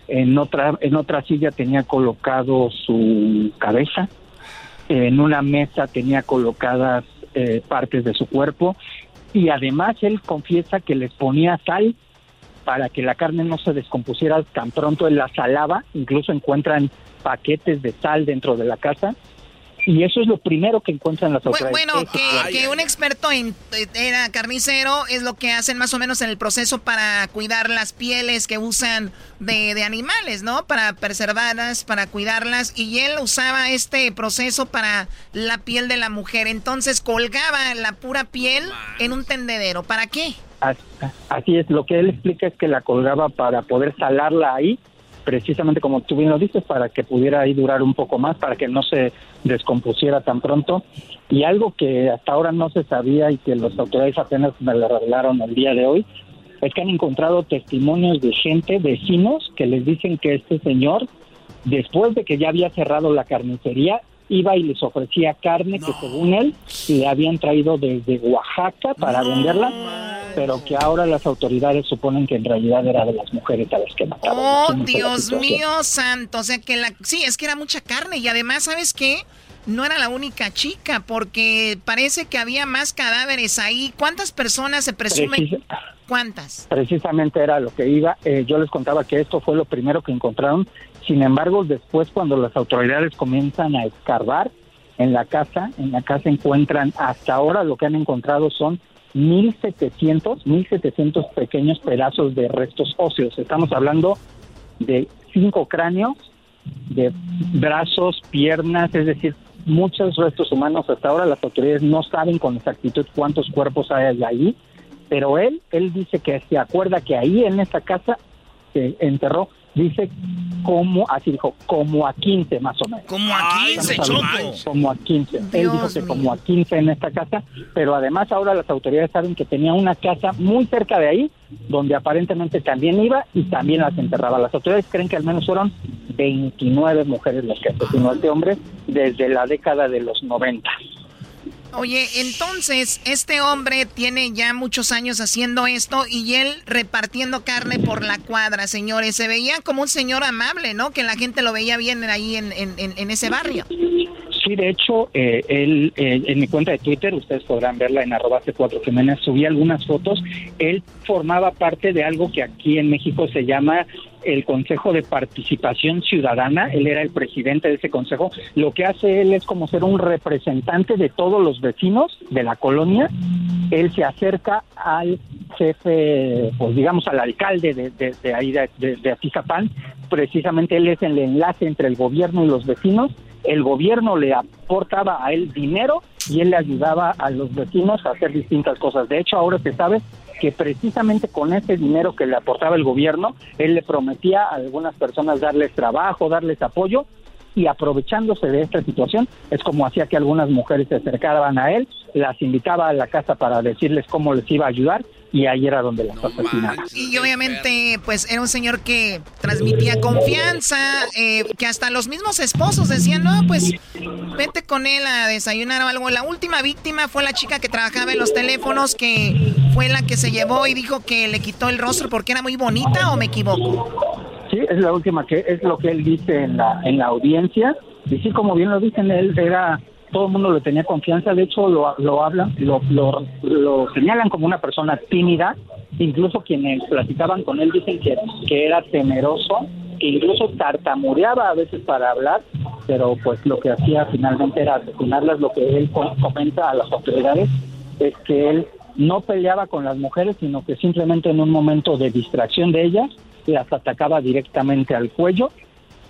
en otra, en otra silla tenía colocado su cabeza, en una mesa tenía colocadas eh, partes de su cuerpo y además él confiesa que les ponía sal para que la carne no se descompusiera tan pronto. Él la salaba, incluso encuentran paquetes de sal dentro de la casa y eso es lo primero que encuentran las autoridades. Bueno, que, que un experto en eh, era carnicero es lo que hacen más o menos en el proceso para cuidar las pieles que usan de, de animales, ¿no? Para preservarlas, para cuidarlas. Y él usaba este proceso para la piel de la mujer. Entonces colgaba la pura piel en un tendedero. ¿Para qué? As- Así es, lo que él explica es que la colgaba para poder salarla ahí, precisamente como tú bien lo dices, para que pudiera ahí durar un poco más, para que no se descompusiera tan pronto. Y algo que hasta ahora no se sabía y que las autoridades apenas me lo revelaron el día de hoy, es que han encontrado testimonios de gente, vecinos, que les dicen que este señor, después de que ya había cerrado la carnicería, iba y les ofrecía carne que según él le habían traído desde Oaxaca para venderla, pero que ahora las autoridades suponen que en realidad era de las mujeres a las que mataron. Oh, Dios mío santo. O sea que la... Sí, es que era mucha carne. Y además, ¿sabes qué? No era la única chica, porque parece que había más cadáveres ahí. ¿Cuántas personas se presumen? Precisa- ¿Cuántas? Precisamente era lo que iba. Eh, yo les contaba que esto fue lo primero que encontraron. Sin embargo, después cuando las autoridades comienzan a escarbar en la casa, en la casa encuentran hasta ahora lo que han encontrado son 1.700, 1.700 pequeños pedazos de restos óseos. Estamos hablando de cinco cráneos, de brazos, piernas, es decir, muchos restos humanos. Hasta ahora las autoridades no saben con exactitud cuántos cuerpos hay ahí, pero él, él dice que se acuerda que ahí en esa casa se enterró, dice como, así dijo, como a 15 más o menos. Como a 15, Estamos hablando Choco. Como a 15. Él dijo que mío. como a 15 en esta casa, pero además ahora las autoridades saben que tenía una casa muy cerca de ahí, donde aparentemente también iba y también las enterraba. Las autoridades creen que al menos fueron 29 mujeres las que asesinó a este hombre desde la década de los 90. Oye, entonces este hombre tiene ya muchos años haciendo esto y él repartiendo carne por la cuadra, señores. Se veía como un señor amable, ¿no? Que la gente lo veía bien ahí en, en, en- ese barrio. Sí, de hecho, eh, él, eh, en mi cuenta de Twitter, ustedes podrán verla en arroba C4 Jiménez, subí algunas fotos. Él formaba parte de algo que aquí en México se llama el Consejo de Participación Ciudadana. Él era el presidente de ese consejo. Lo que hace él es como ser un representante de todos los vecinos de la colonia. Él se acerca al jefe, pues digamos al alcalde de, de, ahí de, de. Precisamente él es el enlace entre el gobierno y los vecinos el gobierno le aportaba a él dinero y él le ayudaba a los vecinos a hacer distintas cosas. De hecho, ahora se sabe que precisamente con ese dinero que le aportaba el gobierno, él le prometía a algunas personas darles trabajo, darles apoyo, y aprovechándose de esta situación es como hacía que algunas mujeres se acercaban a él, las invitaba a la casa para decirles cómo les iba a ayudar y ahí era donde las asesinaban. Y obviamente, pues era un señor que transmitía confianza, eh, que hasta los mismos esposos decían, no, pues vete con él a desayunar o algo. La última víctima fue la chica que trabajaba en los teléfonos, que fue la que se llevó y dijo que le quitó el rostro porque era muy bonita, ¿o me equivoco? Sí, es la última que es lo que él dice en la en la audiencia y sí como bien lo dicen él era todo el mundo le tenía confianza de hecho lo, lo hablan lo, lo, señalan como una persona tímida incluso quienes platicaban con él dicen que, que era temeroso que incluso tartamudeaba a veces para hablar pero pues lo que hacía finalmente era asesinarlas. Lo que él comenta a las autoridades es que él no peleaba con las mujeres sino que simplemente en un momento de distracción de ellas las atacaba directamente al cuello,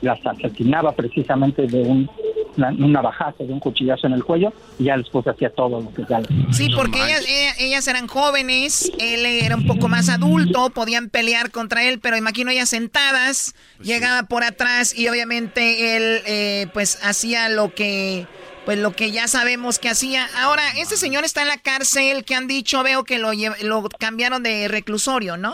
las asesinaba precisamente de un una, un navajazo, de un cuchillazo en el cuello, y ya después hacía todo lo que ya Sí, porque ellas, ellas, eran jóvenes, él era un poco más adulto, podían pelear contra él, pero imagino ellas sentadas, pues llegaba por atrás y obviamente él eh, pues hacía lo que pues lo que ya sabemos que hacía. Ahora, este señor está en la cárcel, que han dicho, veo que lo, lo cambiaron de reclusorio, ¿no?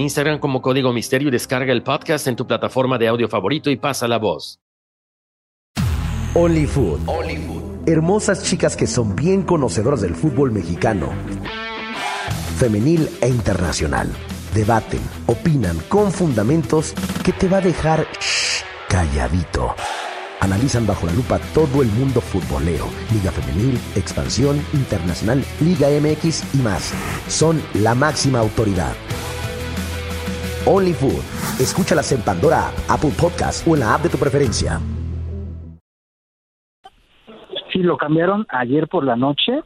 Instagram como Código Misterio y descarga el podcast en tu plataforma de audio favorito y pasa la voz. Only Food. Hermosas chicas que son bien conocedoras del fútbol mexicano, femenil e internacional. Debaten, opinan con fundamentos que te va a dejar shh, calladito. Analizan bajo la lupa todo el mundo futbolero, Liga Femenil, Expansión, Internacional, Liga MX y más. Son la máxima autoridad. Only Food. Escúchalas en Pandora, Apple Podcast o en la app de tu preferencia. Sí, lo cambiaron ayer por la noche.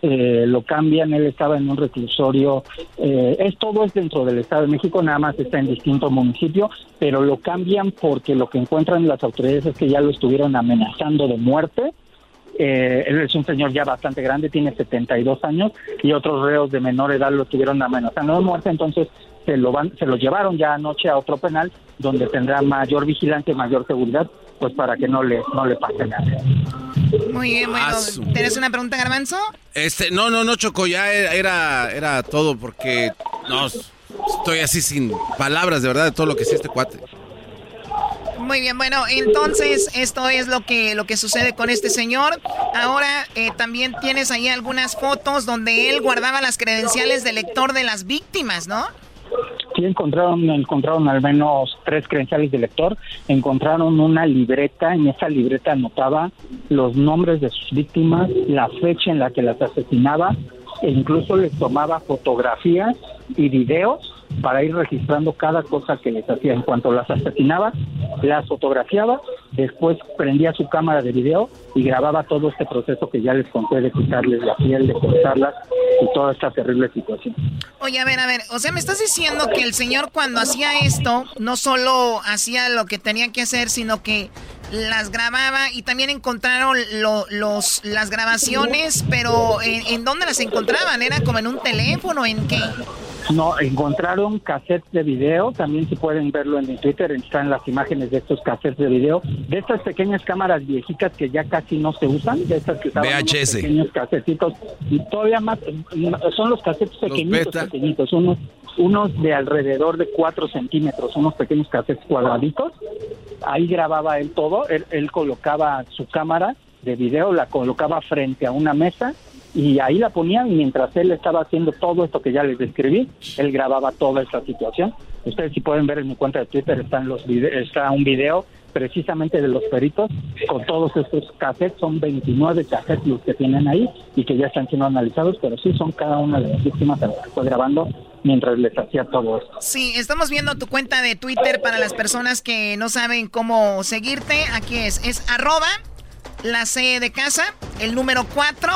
Eh, lo cambian, él estaba en un reclusorio, eh, es todo es dentro del Estado de México, nada más está en distintos municipios, pero lo cambian porque lo que encuentran las autoridades es que ya lo estuvieron amenazando de muerte. Eh, él es un señor ya bastante grande, tiene 72 años y otros reos de menor edad lo estuvieron amenazando de muerte, entonces se lo van, se lo llevaron ya anoche a otro penal donde tendrá mayor vigilancia y mayor seguridad, pues para que no le no le pase nada. Muy bien, bueno, ¿tienes una pregunta, Garbanzo? Este, no, no, no, Choco, ya era, era todo porque no, estoy así sin palabras de verdad de todo lo que es este cuate. Muy bien, bueno, entonces esto es lo que lo que sucede con este señor. Ahora eh, también tienes ahí algunas fotos donde él guardaba las credenciales del lector de las víctimas, ¿no? Sí, encontraron, encontraron al menos tres credenciales de lector, encontraron una libreta, en esa libreta anotaba los nombres de sus víctimas, la fecha en la que las asesinaba, e incluso les tomaba fotografías y videos para ir registrando cada cosa que les hacía. En cuanto las asesinaba, las fotografiaba después prendía su cámara de video y grababa todo este proceso que ya les conté de quitarles la piel, de cortarlas y toda esta terrible situación. Oye, a ver, a ver, o sea, me estás diciendo que el señor cuando hacía esto no solo hacía lo que tenía que hacer, sino que las grababa y también encontraron los, las grabaciones, pero ¿en, ¿en dónde las encontraban? ¿Era como en un teléfono? ¿En qué? No, encontraron cassettes de video, también si pueden verlo en mi Twitter, están las imágenes de estos cassettes de video, de estas pequeñas cámaras viejitas que ya casi no se usan, de estas que usaban unos VHS. pequeños casetitos, y todavía más, son los cassettes pequeñitos, pequeñitos, unos, unos de alrededor de 4 centímetros, unos pequeños cassettes cuadraditos, ahí grababa él todo, él, él colocaba su cámara de video, la colocaba frente a una mesa, y ahí la ponían mientras él estaba haciendo todo esto que ya les describí, él grababa toda esta situación. Ustedes si pueden ver en mi cuenta de Twitter están los está un video precisamente de los peritos con todos estos cassettes, son 29 cassettes los que tienen ahí y que ya están siendo analizados, pero sí son cada una de las víctimas que fue grabando mientras les hacía todo esto. Sí, estamos viendo tu cuenta de Twitter para las personas que no saben cómo seguirte. Aquí es, es arroba la C de casa, el número 4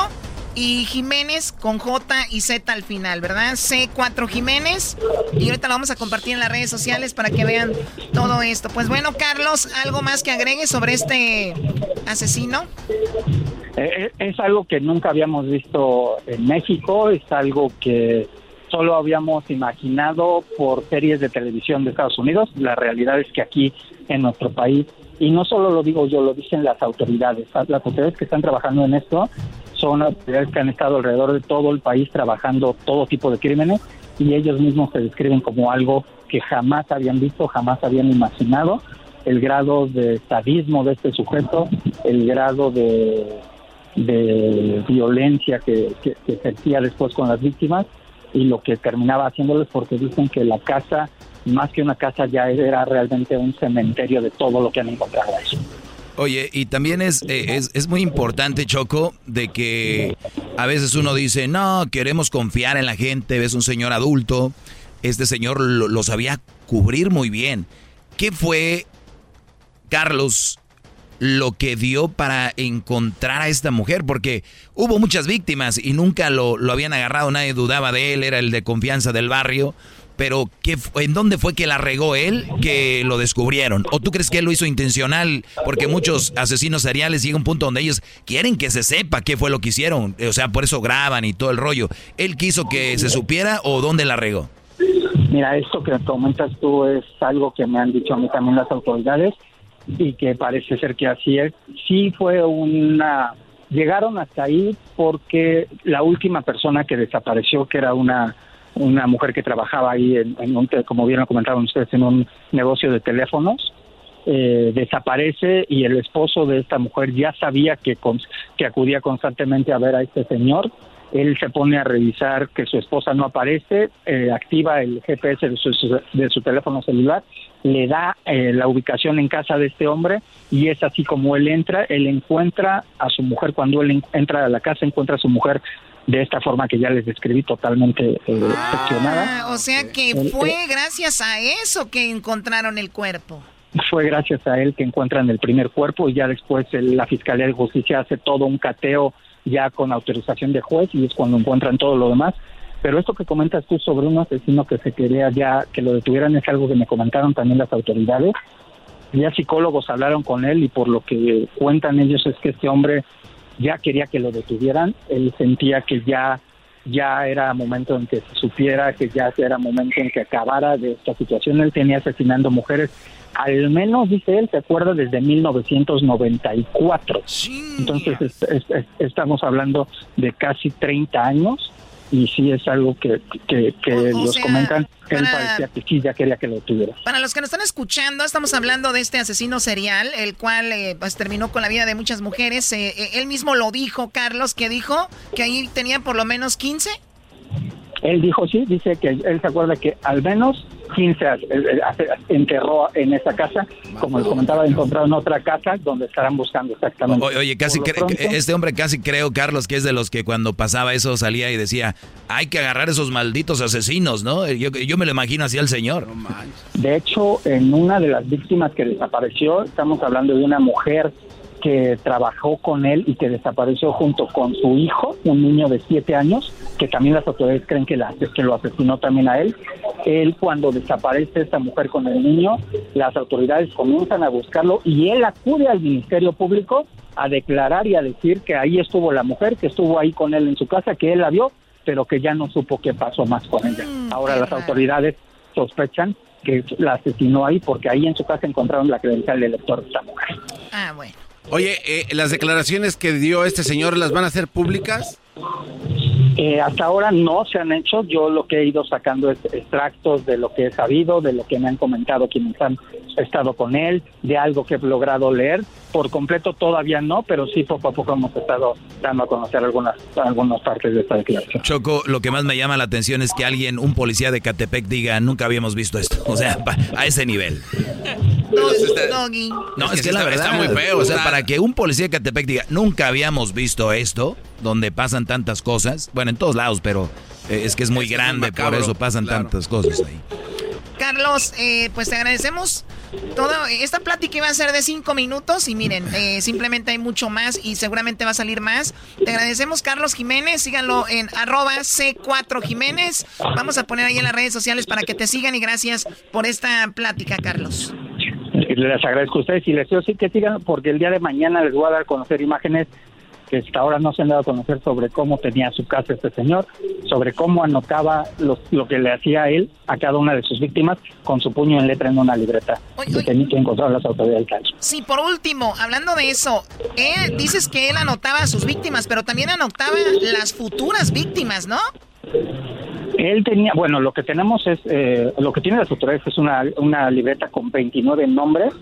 y Jiménez con J y Z al final, ¿verdad? C4 Jiménez. Y ahorita lo vamos a compartir en las redes sociales para que vean todo esto. Pues bueno, Carlos, ¿algo más que agregues sobre este asesino? Eh, es algo que nunca habíamos visto en México, es algo que solo habíamos imaginado por series de televisión de Estados Unidos. La realidad es que aquí en nuestro país, y no solo lo digo yo, lo dicen las autoridades, las autoridades que están trabajando en esto son que han estado alrededor de todo el país trabajando todo tipo de crímenes y ellos mismos se describen como algo que jamás habían visto, jamás habían imaginado el grado de sadismo de este sujeto, el grado de, de violencia que, que, que ejercía después con las víctimas y lo que terminaba haciéndoles porque dicen que la casa, más que una casa, ya era realmente un cementerio de todo lo que han encontrado ahí. Oye, y también es, eh, es, es muy importante, Choco, de que a veces uno dice, no, queremos confiar en la gente, ves un señor adulto, este señor lo, sabía cubrir muy bien. ¿Qué fue, Carlos, lo que dio para encontrar a esta mujer? Porque hubo muchas víctimas y nunca lo, lo habían agarrado, nadie dudaba de él, era el de confianza del barrio. Pero ¿qué, ¿en dónde fue que la regó él que lo descubrieron? ¿O tú crees que él lo hizo intencional? Porque muchos asesinos seriales llega un punto donde ellos quieren que se sepa qué fue lo que hicieron. O sea, por eso graban y todo el rollo. ¿Él quiso que se supiera o dónde la regó? Mira, esto que comentas tú es algo que me han dicho a mí también las autoridades y que parece ser que así es. Sí fue una... Llegaron hasta ahí porque la última persona que desapareció, que era una una mujer que trabajaba ahí, en, un como bien lo comentaron ustedes, en un negocio de teléfonos, eh, desaparece y el esposo de esta mujer ya sabía que, con- que acudía constantemente a ver a este señor. Él se pone a revisar que su esposa no aparece, eh, activa el GPS de su, de su teléfono celular, le da eh, la ubicación en casa de este hombre y es así como él entra, él encuentra a su mujer, cuando él en- entra a la casa encuentra a su mujer de esta forma que ya les describí, totalmente eh, seccionada. Ah, o sea que El- fue gracias a eso que encontraron el cuerpo. fue gracias a él que encuentran el primer cuerpo y ya después el- la Fiscalía de Justicia hace todo un cateo ya con autorización de juez y es cuando encuentran todo lo demás. Pero esto que comentas tú sobre un asesino que se quería ya que lo detuvieran es algo que me comentaron también las autoridades. Ya psicólogos hablaron con él y por lo que cuentan ellos es que este hombre ya quería que lo detuvieran. Él sentía que ya ya era momento en que se supiera, que ya era momento en que acabara de esta situación. Él tenía asesinando mujeres, al menos, dice él, se acuerda desde 1994. Entonces es- es- es- estamos hablando de casi 30 años y sí es algo que, que, que O- o sea, comentan. Él para- parecía que sí, ya quería que lo tuviera. Para los que nos están escuchando, estamos hablando de este asesino serial, el cual eh, pues, terminó con la vida de muchas mujeres. Eh, eh, él mismo lo dijo, Carlos, que dijo que ahí tenía por lo menos 15. Él dijo sí, dice que él se acuerda que al menos 15 eh, eh, enterró en esa casa. Como les comentaba, encontraron otra casa donde estarán buscando exactamente. O- Oye, casi pronto- este hombre casi creo, Carlos, que es de los que cuando pasaba eso salía y decía, hay que agarrar esos malditos asesinos, ¿no? Yo, yo me lo imagino así al señor. De hecho, en una de las víctimas que desapareció, estamos hablando de una mujer que trabajó con él y que desapareció junto con su hijo, un niño de siete años, que también las autoridades creen que, la, que lo asesinó también a él. Él cuando desaparece esta mujer con el niño, las autoridades comienzan a buscarlo y él acude al Ministerio Público a declarar y a decir que ahí estuvo la mujer, que estuvo ahí con él en su casa, que él la vio, pero que ya no supo qué pasó más con ella. Ahora las autoridades sospechan que la asesinó ahí porque ahí en su casa encontraron la credencial del elector de esta mujer. Ah, bueno. Oye, eh, las declaraciones que dio este señor, ¿las van a hacer públicas? Eh, hasta ahora no se han hecho. Yo lo que he ido sacando es extractos de lo que he sabido, de lo que me han comentado quienes han estado con él, de algo que he logrado leer. Por completo todavía no, pero sí poco a poco hemos estado dando a conocer algunas, algunas partes de esta declaración. Choco, lo que más me llama la atención es que alguien, un policía de Catepec, diga, nunca habíamos visto esto. O sea, pa- a ese nivel. Doggy. No, es, Es que, que la está- verdad. está muy feo, O sea, para que un policía de Catepec diga, nunca habíamos visto esto, donde pasan tantas cosas. Bueno, en todos lados, pero eh, es que es muy Es grande, macabro, por eso pasan claro. tantas cosas ahí. Carlos, eh, pues te agradecemos. Todo, esta plática iba a ser de cinco minutos y miren, eh, simplemente hay mucho más y seguramente va a salir más. Te agradecemos, Carlos Jiménez. Síganlo en arroba C4 Jiménez. Vamos a poner ahí en las redes sociales para que te sigan y gracias por esta plática, Carlos. Les agradezco a ustedes y les digo sí que sigan porque el día de mañana les voy a dar a conocer imágenes que hasta ahora no se han dado a conocer sobre cómo tenía su casa este señor, sobre cómo anotaba los- lo que le hacía a él a cada una de sus víctimas con su puño en letra en una libreta que tenían que encontrar las autoridades del caso. Sí, por último, hablando de eso, él, dices que él anotaba a sus víctimas, pero también anotaba las futuras víctimas, ¿no? Él tenía, bueno, lo que tenemos es, eh, lo que tiene las autoridades es una, una libreta con 29 nombres.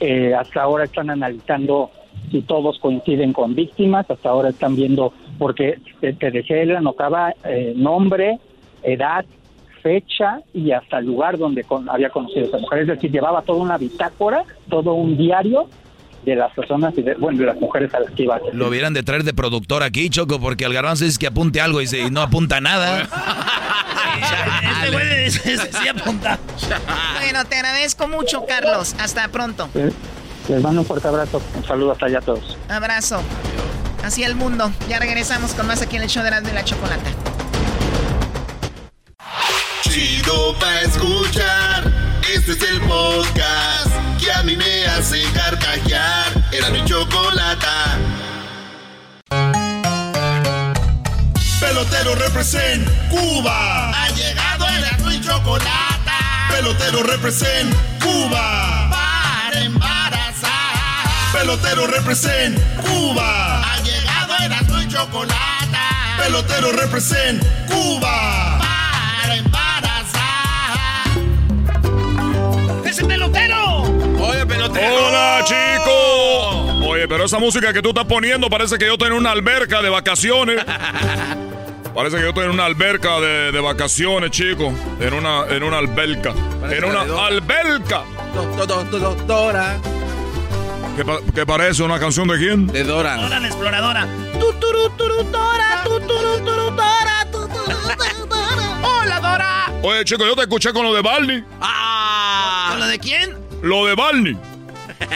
Eh, hasta ahora están analizando si todos coinciden con víctimas. Hasta ahora están viendo, porque te, te decía, él anotaba eh, nombre, edad, fecha y hasta el lugar donde con- había conocido a esa mujer. Es decir, llevaba toda una bitácora, todo un diario de las personas y de, bueno, de las mujeres a las que iba a. Lo hubieran de traer de productor aquí, Choco, porque al garbanzo dice que apunte algo y, se- y no apunta nada. Este güey sí sí apunta. Bueno, te agradezco mucho, Carlos. Hasta pronto. Eh, Les mando un fuerte abrazo. Un saludo hasta allá a todos. Abrazo. Así el mundo. Ya regresamos con más aquí en el show de Erasmo y la Chocolata. Chido pa' escuchar. Este es el podcast que a mí me hace carcajear. Era mi chocolata. Pelotero represent Cuba. Ha llegado el y chocolata. Pelotero represent Cuba. Para embarazar. Pelotero represent Cuba. Ha llegado el y chocolata. Pelotero represent Cuba. ¡Ese pelotero! Oye, pelotero. ¡Hola, chico! Oye, pero esa música que tú estás poniendo parece que yo estoy en una alberca de vacaciones. Parece que yo estoy en una alberca de, de vacaciones, chico. En una, en una alberca. Parece En una Dora. alberca. Do- do- do- do- Dora. ¿Qué, pa- qué parece? ¿Una canción de quién? De Dora. Hola, la exploradora. ¡Hola, Dora! Oye, chico, yo te escuché con lo de Barney. ¿Con lo de quién? Lo de Barney.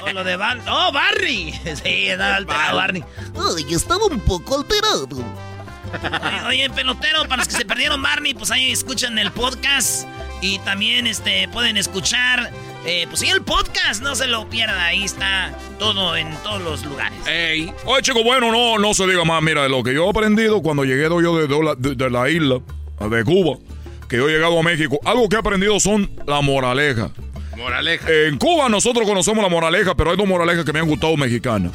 Oh, lo de Bar... ¡Oh, Barney! Sí, estaba alterado Barney. Ay, estaba un poco alterado. Oye, pelotero, para los que se perdieron Barney, pues ahí escuchan el podcast. Y también este pueden escuchar, eh, pues sí, el podcast, no se lo pierda, ahí está todo en todos los lugares. Ey. Oye, chico, bueno, no, no se diga más. Mira, de lo que yo he aprendido cuando llegué yo de, de la- de- de la isla, de Cuba, que yo he llegado a México, algo que he aprendido son la moraleja. Moraleja. En Cuba nosotros conocemos la moraleja, pero hay dos moralejas que me han gustado mexicanas.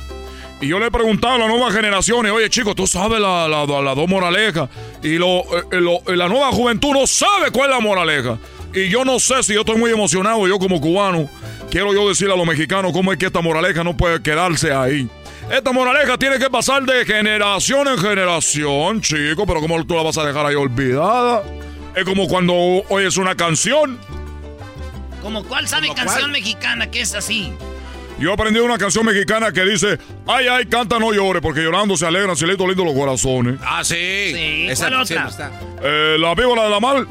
Y yo le he preguntado a las nuevas generaciones, oye chicos, tú sabes la, la, las dos moralejas. Y lo, eh, lo- la nueva juventud no sabe cuál es la moraleja. Y yo no sé si yo estoy muy emocionado, yo como cubano, quiero yo decirle a los mexicanos cómo es que esta moraleja no puede quedarse ahí. Esta moraleja tiene que pasar de generación en generación, chico, pero ¿cómo tú la vas a dejar ahí olvidada? Es como cuando oyes una canción ¿Como cuál sabe ¿Como canción cuál? mexicana que es así? Yo aprendí una canción mexicana que dice, ay, ay, canta, no llore, porque llorando se alegran, cielito lindo los corazones. Ah, sí. Sí, Esa ¿cuál otra? está. Eh, la víbora de la mar.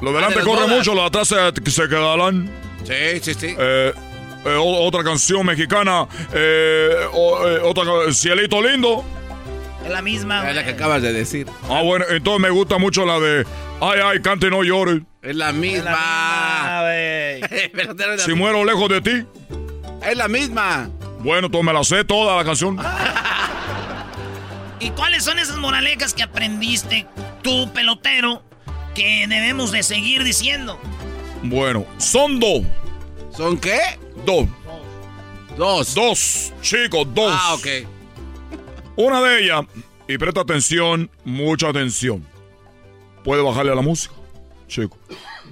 Lo delante las corre bodas. mucho, lo de atrás se, se quedarán. Sí, sí, sí. Eh, eh, otra canción mexicana, eh, o- eh, otra, Cielito Lindo. Es la misma. Es la que acabas de decir. Ah, bueno, entonces me gusta mucho la de, ay, ay, cante, no llore. Es la Es misma. la misma, güey. Pelotero, es la Si misma. muero lejos de ti. Es la misma. Bueno, entonces me la sé toda la canción. ¿Y cuáles son esas moralejas que aprendiste tú, pelotero, que debemos de seguir diciendo? Bueno, son dos. ¿Son qué? Dos. Dos. Dos, chicos, dos. Ah, ok. Una de ellas, y presta atención, mucha atención. Puede bajarle a la música, chico.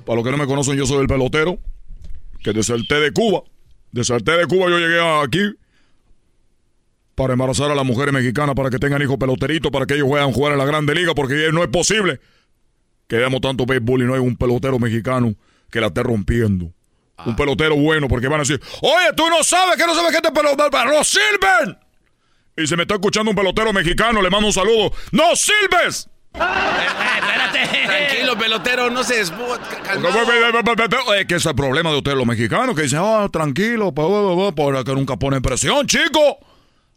Para los que no me conocen, yo soy el pelotero, que deserté de Cuba. Deserté de Cuba, yo llegué aquí para embarazar a las mujeres mexicanas, para que tengan hijos peloteritos, para que ellos puedan jugar en la Grande Liga, porque no es posible que veamos tanto béisbol y no hay un pelotero mexicano que la esté rompiendo. Un pelotero bueno, porque van a decir, oye, tú no sabes que no sabes que este pelotero, no sirven. Y se me está escuchando un pelotero mexicano, le mando un saludo. ¡No sirves! espérate. Tranquilo, pelotero, no se que es el problema de ustedes los mexicanos, que dicen, ah, tranquilo, pa, pa", para que nunca ponen presión, chico.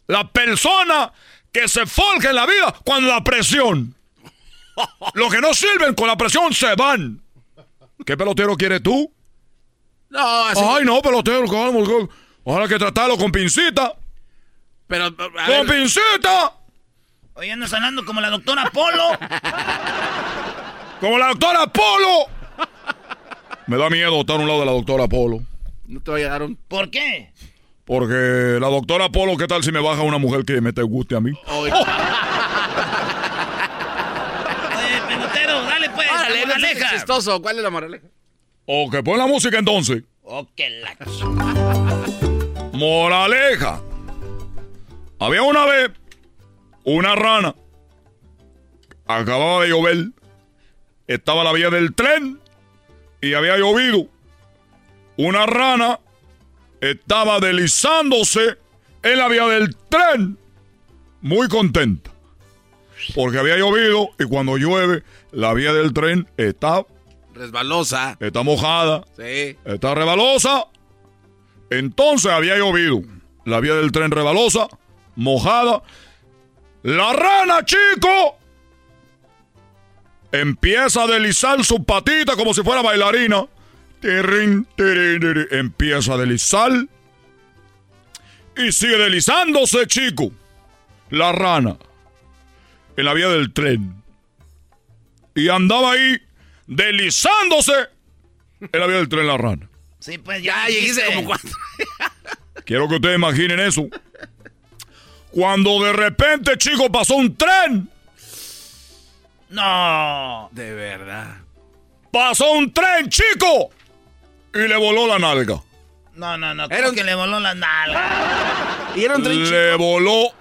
La persona que se forja en la vida cuando la presión. Los que no sirven con la presión se van. ¿Qué pelotero quieres tú? No, así. Ay, no, pelotero, calma, calma. Ahora hay que tratarlo con pincita. Pero, ¡Con ver, pincita! Oye, andas hablando como la doctora Polo. ¡Como la doctora Polo! Me da miedo estar a un lado de la doctora Polo. no te voy a dar un. ¿Por qué? Porque la doctora Polo, ¿qué tal si me baja una mujer que me te guste a mí? Oye, Oye, pelotero, dale pues, Órale, la moraleja. chistoso. ¿Cuál es la moraleja? O que pon la música entonces. Oh, que la... Moraleja. Había una vez una rana. Acababa de llover. Estaba la vía del tren y había llovido. Una rana estaba deslizándose en la vía del tren. Muy contenta. Porque había llovido y cuando llueve, la vía del tren está, Resbalosa. está mojada. Sí. Está rebalosa. Entonces había llovido. La vía del tren rebalosa, mojada. La rana, chico, empieza a deslizar su patita como si fuera bailarina. Tirin, tirin, tirin. Empieza a deslizar. Y sigue deslizándose, chico. La rana. En la vía del tren. Y andaba ahí deslizándose en la vía del tren la rana. Sí, pues ya, Ya dijiste. como cuatro. Quiero que ustedes imaginen eso. Cuando de repente, chico, pasó un tren. No. De verdad. Pasó un tren, chico. Y le voló la nalga. No, no, no. Era un- que le voló la nalga. Y era un tren Le chico. voló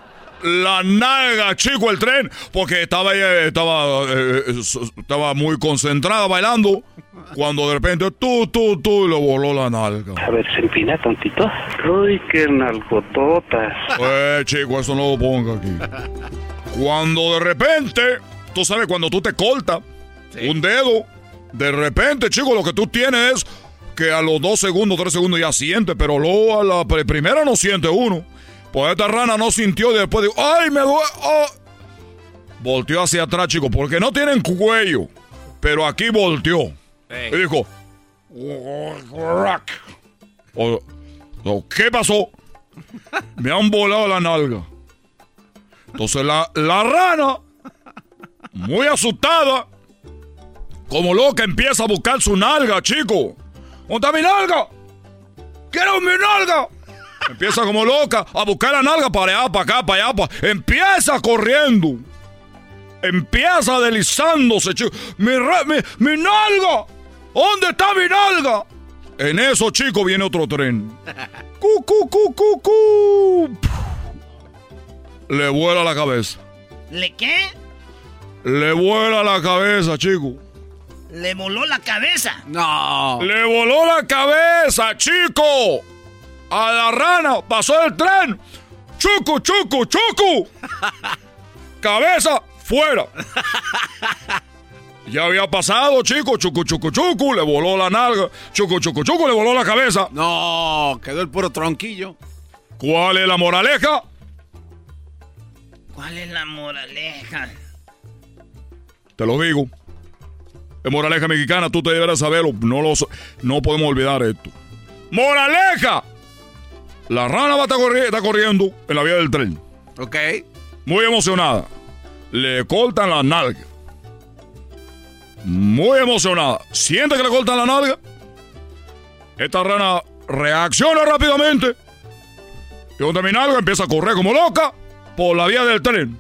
la nalga, chico, el tren. Porque estaba ella, estaba, eh, eh, estaba muy concentrada bailando. Cuando de repente, tú, tú, tú, le voló la nalga. A ver, se empina tantito. Uy, qué nalgototas. Eh, chico, eso no lo ponga aquí. Cuando de repente, tú sabes, cuando tú te cortas un dedo, de repente, chico, lo que tú tienes es que a los dos segundos, tres segundos ya siente, pero luego a la pr- primera no siente uno. Pues esta rana no sintió y después dijo, ¡ay, me duele! oh". Volteó hacia atrás, chico, porque no tienen cuello, pero aquí volteó. Y dijo, o- o, ¿qué pasó? Me han volado la nalga. Entonces la, la rana, muy asustada, como loca, empieza a buscar su nalga, chico. ¿Dónde está mi nalga? ¡Quiero mi nalga! Empieza como loca a buscar la nalga para allá, para acá, para allá. para- Empieza corriendo. Empieza deslizándose, chico. ¡Mi, mi, mi nalga! ¿Dónde está mi nalga? En eso, chico, viene otro tren. ¡Cu, cu, cu, cu, cu! Le vuela la cabeza. ¿Le qué? Le vuela la cabeza, chico. Le voló la cabeza. No. Le voló la cabeza, chico. A la rana pasó el tren. Chucu, chucu, chucu. Cabeza fuera. Ya había pasado, chico. Chucu, chucu, chucu. Le voló la nalga. Chucu, chucu, chucu. Le voló la cabeza. No, quedó el puro tronquillo. ¿Cuál es la moraleja? ¿Cuál es la moraleja? Te lo digo. Es moraleja mexicana, tú te deberás saberlo. No, lo, so- no podemos olvidar esto. ¡Moraleja! La rana va a estar corri- está corriendo en la vía del tren. Ok. Muy emocionada. Le cortan la nalga. Muy emocionada. Siente que le cortan la nalga. Esta rana reacciona rápidamente. Y donde mi nalga empieza a correr como loca por la vía del tren.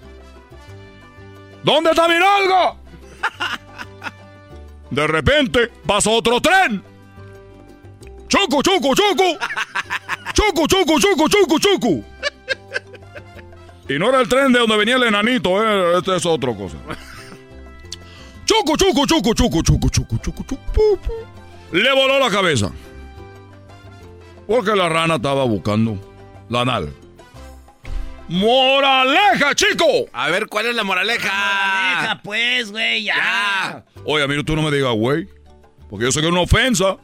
¿Dónde está mi nalga? De repente pasa otro tren. Chucu, chucu, chucu. Chucu, chucu, chucu, chucu, chucu. Y no era el tren de donde venía el enanito, ¿eh? Este es otra cosa. Chucu, chucu, chucu, chucu, chucu, chucu, chucu, chucu. pu, pu. Le voló la cabeza. Porque la rana estaba buscando la nalga. ¡Moraleja, chico! A ver, ¿cuál es la moraleja? Moraleja, pues, güey, ya. Oye, amigo, tú no me digas, güey. Porque yo sé que es una ofensa.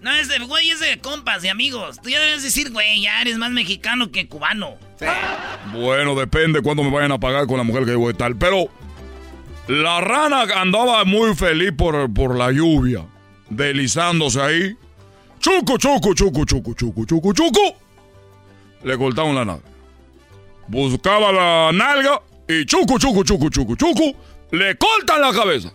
No, es de, güey, es de compas, de amigos. Tú ya debes decir, güey, ya eres más mexicano que cubano. Bueno, depende cuándo me vayan a pagar con la mujer que voy a estar. Pero la rana andaba muy feliz por, por la lluvia, deslizándose ahí. Chucu, chucu, chucu, chucu, chucu, chucu, chucu. Le cortaron la nalga. Buscaba la nalga y chucu, chucu, chucu, chucu, chucu. Le cortan la cabeza.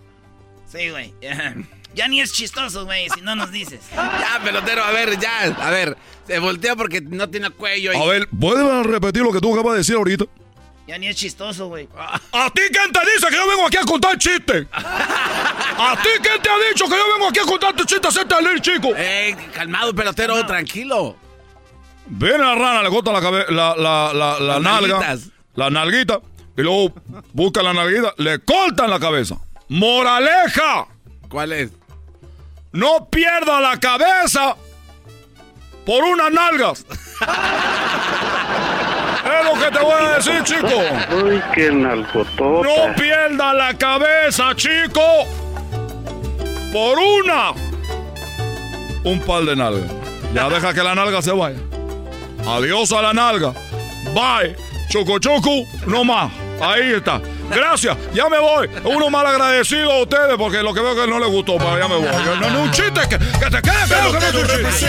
Sí, güey. Ya, ni es chistoso, güey, si no nos dices. Ya, pelotero, a ver, ya. A ver, se voltea porque no tiene cuello. y- A ver, ¿puedes repetir lo que tú acabas de decir ahorita? Ya ni es chistoso, güey. ¿A ti quién te dice que yo vengo aquí a contar chistes? ¿A ti quién te ha dicho que yo vengo aquí a contar tus chistes, hacerte leer, chico? Eh, calmado, pelotero, tranquilo. Viene la rana, le corta la, cabe- la, la, la, la nalga, nalguitas. la nalguita, y luego busca la nalguita, le cortan la cabeza. ¡Moraleja! ¿Cuál es? No pierda la cabeza por unas nalgas. es lo que te voy a decir, chico. Uy, qué nalgotota. No pierda la cabeza, chico. Por una. Un par de nalgas. Ya deja que la nalga se vaya. Adiós a la nalga. Bye. Choco choco, no más. Ahí está. Gracias, ya me voy. Uno mal agradecido a ustedes porque lo que veo que no les gustó, pero ya me voy. No, no, un chiste que, que te quede claro que no es un chiste.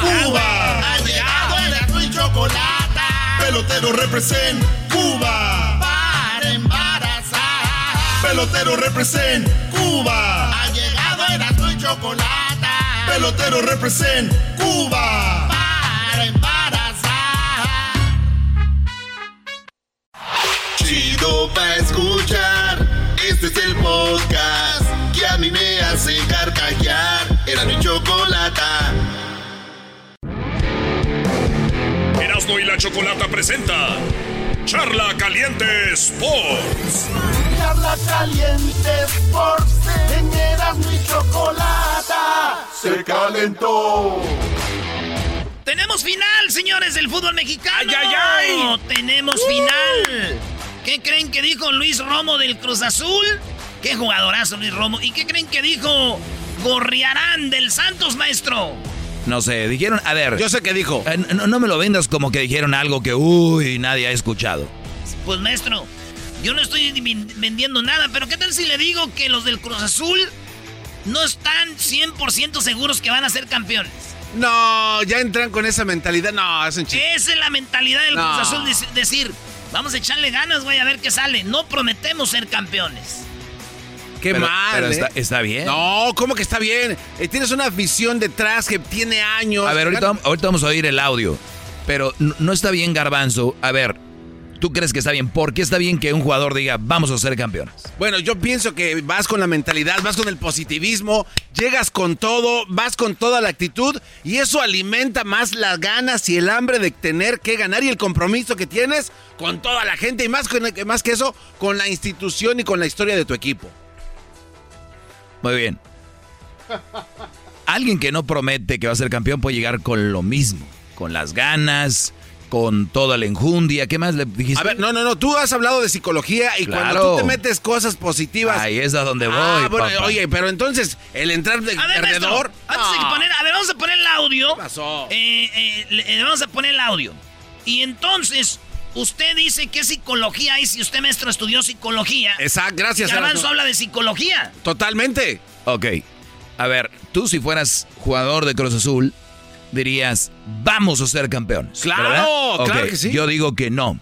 Cuba. Ha llegado el azul y chocolate. Pelotero represent Cuba. Para embarazar. Pelotero represent Cuba. Ha llegado el azul y chocolate. Pelotero represent Cuba. Chido pa' escuchar. Este es el podcast que a mí me hace carcajear. Era mi chocolata. Erasmo y la Chocolata presenta Charla Caliente Sports. Charla caliente Sports, en Erasmo y Chocolata se calentó. Tenemos final, señores, del fútbol mexicano. ¡Ay, ay, ay! Tenemos final. ¿Qué creen que dijo Luis Romo del Cruz Azul? Qué jugadorazo Luis Romo. ¿Y qué creen que dijo Gorriarán del Santos, maestro? No sé, dijeron, a ver. Yo sé qué dijo. eh, no, no me lo vendas como que dijeron algo que, uy, nadie ha escuchado. Pues, maestro, yo no estoy ven- vendiendo nada, pero ¿qué tal si le digo que los del Cruz Azul no están 100% seguros que van a ser campeones? No, ya entran con esa mentalidad. No, es un chiste. Esa es la mentalidad del No. Cruz Azul, dec- decir, vamos a echarle ganas, güey, a ver qué sale. No prometemos ser campeones. Qué Pero- mal. pero ¿eh? está- está bien. No, ¿cómo que está bien? Eh, tienes una visión detrás que tiene años. A ver, ahorita, ahorita vamos a oír el audio. Pero no, no está bien, Garbanzo. A ver, ¿tú crees que está bien? ¿Por qué está bien que un jugador diga, vamos a ser campeones? Bueno, yo pienso que vas con la mentalidad, vas con el positivismo, llegas con todo, vas con toda la actitud y eso alimenta más las ganas y el hambre de tener que ganar y el compromiso que tienes con toda la gente y más, con- más que eso, con la institución y con la historia de tu equipo. Muy bien. Alguien que no promete que va a ser campeón puede llegar con lo mismo, con las ganas, con toda la enjundia. ¿Qué más le dijiste? A ver, no, no, no. Tú has hablado de psicología y cuando tú te metes cosas positivas. Ahí es a donde voy, Ah, bueno, papá. oye, pero entonces, el entrar de A ver, maestro, perdedor. antes de que poner, a ver, vamos a poner el audio. ¿Qué pasó? Eh, eh, le- eh, vamos a poner el audio. Y entonces, usted dice que psicología hay si usted, maestro, estudió psicología. Exacto, gracias. Garbanzo habla de psicología. Totalmente. Ok. A ver, tú si fueras jugador de Cruz Azul, dirías, vamos a ser campeones. Claro, ¿verdad? claro que sí. Yo digo que no.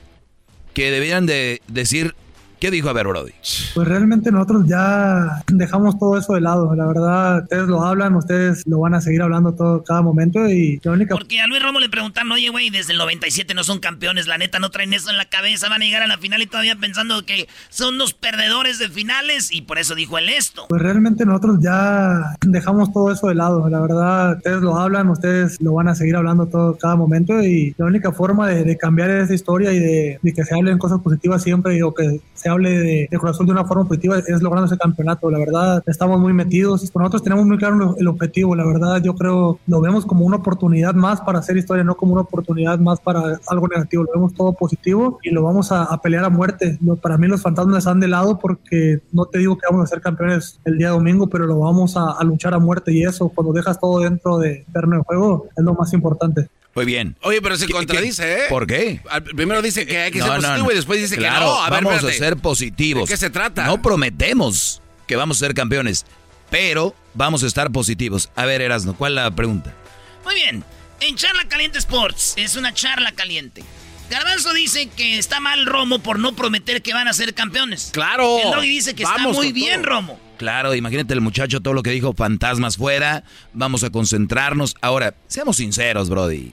Que deberían de decir, ¿qué dijo? A ver, Brody. Pues realmente nosotros ya dejamos todo eso de lado. La verdad, ustedes lo hablan, ustedes lo van a seguir hablando todo cada momento y la única Porque a Luis Romo le preguntaron, oye, güey, desde el 97 no son campeones, la neta no traen eso en la cabeza, van a llegar a la final y todavía pensando que son los perdedores de finales y por eso dijo él esto. Pues realmente nosotros ya dejamos todo eso de lado. La verdad, ustedes lo hablan, ustedes lo van a seguir hablando todo cada momento y la única forma de, de cambiar esa historia y de, de que se hablen cosas positivas siempre o que se hable de, de Cruz Azul de una forma positiva es logrando ese campeonato. La verdad, estamos muy metidos. Nosotros tenemos muy claro el objetivo. La verdad, yo creo lo vemos como una oportunidad más para hacer historia, no como una oportunidad más para algo negativo. Lo vemos todo positivo y lo vamos a, a pelear a muerte. Lo- para mí los fantasmas están de lado porque no te digo que vamos a ser campeones el día domingo, pero lo vamos a, a luchar a muerte y eso, cuando dejas todo dentro de terreno de juego, es lo más importante. Muy bien. Oye, pero se ¿Qué- contradice, ¿eh? ¿Por qué? Al- Primero dice que hay que No, ser no, positivo no. y después dice Claro, que no. A ver, vamos espérate. a ser positivos. ¿De qué se trata? No prometemos que vamos a ser campeones, pero vamos a estar positivos. A ver, Erasno, ¿cuál es la pregunta? Muy bien, en Charla Caliente Sports, es una charla caliente. Garbanzo dice que está mal Romo por no prometer que van a ser campeones. Claro. El Doggy dice que está muy bien todo. Romo. Claro, imagínate el muchacho todo lo que dijo, fantasmas fuera, vamos a concentrarnos. Ahora, seamos sinceros, Brody.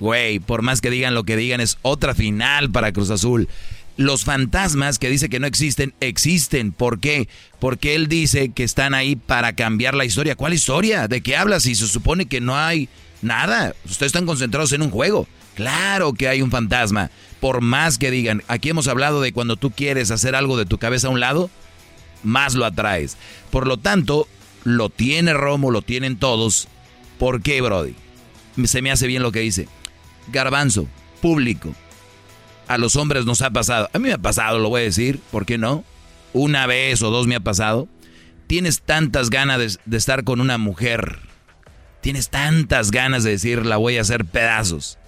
Güey, por más que digan lo que digan, es otra final para Cruz Azul. Los fantasmas que dice que no existen, existen. ¿Por qué? Porque él dice que están ahí para cambiar la historia. ¿Cuál historia? ¿De qué hablas? Si se supone que no hay nada. Ustedes están concentrados en un juego. Claro que hay un fantasma. Por más que digan, aquí hemos hablado de cuando tú quieres hacer algo de tu cabeza a un lado, más lo atraes. Por lo tanto, lo tiene Romo, lo tienen todos. ¿Por qué, Brody? Se me hace bien lo que dice. Garbanzo, público. A los hombres nos ha pasado. A mí me ha pasado, lo voy a decir. ¿Por qué no? Una vez o dos me ha pasado. Tienes tantas ganas de, estar con una mujer. Tienes tantas ganas de decir, la voy a hacer pedazos.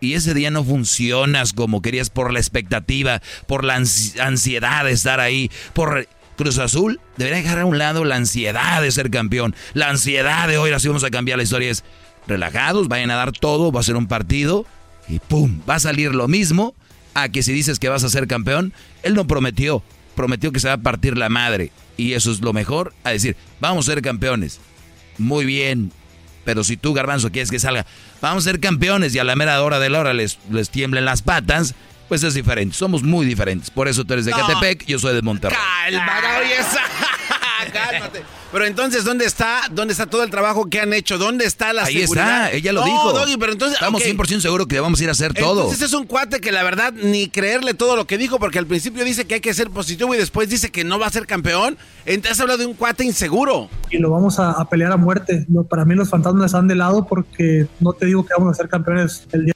Y ese día no funcionas como querías por la expectativa, por la ansi- ansiedad de estar ahí, por Cruz Azul. Debería dejar a un lado la ansiedad de ser campeón, la ansiedad de hoy, así vamos a cambiar la historia. Es relajados, vayan a dar todo, va a ser un partido y ¡pum! Va a salir lo mismo a que si dices que vas a ser campeón, él no prometió, prometió que se va a partir la madre. Y eso es lo mejor a decir, vamos a ser campeones. Muy bien, pero si tú, Garbanzo, quieres que salga, vamos a ser campeones y a la mera hora de la hora les, les tiemblen las patas, pues es diferente. Somos muy diferentes. Por eso tú eres de No. Catepec, yo soy de Monterrey. Calma, esa- Cálmate. Pero entonces, ¿dónde está? ¿Dónde está todo el trabajo que han hecho? ¿Dónde está la Ahí seguridad? está, ella lo No, dijo. Doggy, pero entonces, Estamos ok. 100% seguros que vamos a ir a hacer todo. Entonces es un cuate que la verdad ni creerle todo lo que dijo, porque al principio dice que hay que ser positivo y después dice que no va a ser campeón. Entonces habla de un cuate inseguro. y lo vamos a, a pelear a muerte. Lo- para mí los fantasmas están de lado porque no te digo que vamos a ser campeones el día.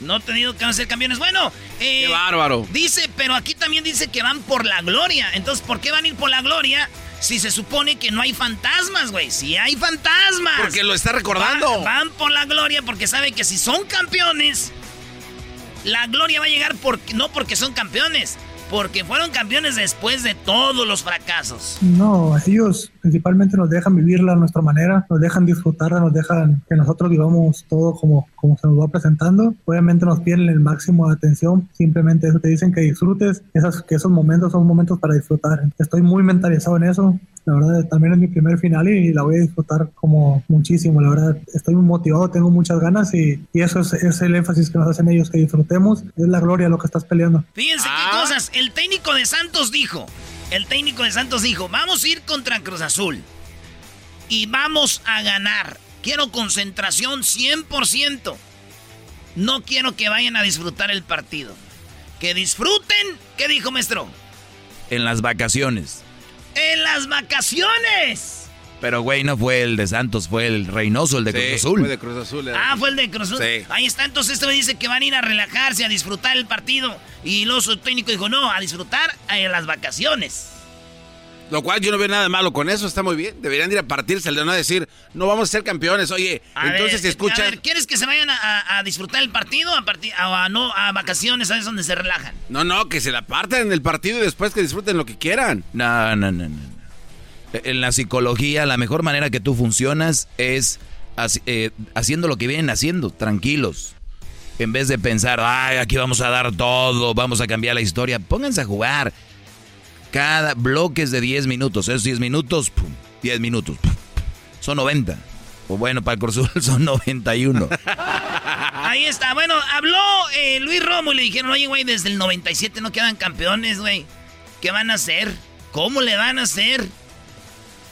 No te digo que van a ser campeones. Bueno, eh, Qué bárbaro. Dice, pero aquí también dice que van por la gloria. Entonces, ¿por qué van a ir por la gloria si se supone que no hay fantasmas, güey? Si hay fantasmas. Porque lo está recordando. Va- van por la gloria porque sabe que si son campeones, la gloria va a llegar porque, no porque son campeones, porque fueron campeones después de todos los fracasos. No, ellos principalmente nos dejan vivirla a nuestra manera, nos dejan disfrutarla, nos dejan que nosotros vivamos todo como, como se nos va presentando. Obviamente nos piden el máximo de atención, simplemente eso te dicen que disfrutes, esas, que esos momentos son momentos para disfrutar. Estoy muy mentalizado en eso. La verdad, también es mi primer final y la voy a disfrutar como muchísimo. La verdad, estoy muy motivado, tengo muchas ganas y, y eso es, es el énfasis que nos hacen ellos, que disfrutemos. Es la gloria lo que estás peleando. Fíjense qué cosas. El técnico de Santos dijo, el técnico de Santos dijo, vamos a ir contra Cruz Azul y vamos a ganar. Quiero concentración 100%. No quiero que vayan a disfrutar el partido. Que disfruten. ¿Qué dijo, maestro? En las vacaciones. En las vacaciones. Pero, güey, no fue el de Santos, fue el Reynoso, el de Cruz Azul. Fue de Cruz Azul. eh. Ah, fue el de Cruz Azul. Sí. Ahí está, entonces este me dice que van a ir a relajarse, a disfrutar el partido. Y luego su técnico dijo, no, a disfrutar en las vacaciones. Lo cual yo no veo nada malo con eso, está muy bien. Deberían ir a partirse el de no decir, no vamos a ser campeones. Oye, A entonces ver, si escuchan. A ver, ¿quieres que se vayan a, a- a disfrutar el partido a parti- a, a no a vacaciones? ¿Sabes dónde se relajan? No, no, que se la partan en el partido y después que disfruten lo que quieran. No, no, no, no. En la psicología, la mejor manera que tú funcionas es eh, haciendo lo que vienen haciendo, tranquilos. En vez de pensar, ay, aquí vamos a dar todo, vamos a cambiar la historia, pónganse a jugar. Cada bloque es de 10 minutos, esos 10 minutos, pum, 10 minutos, pum, son 90. O bueno, para el Cruz Azul son 91. Ahí está. Bueno, habló eh, Luis Romo y le dijeron, oye, güey, desde el 97 no quedan campeones, güey. ¿Qué van a hacer? ¿Cómo le van a hacer?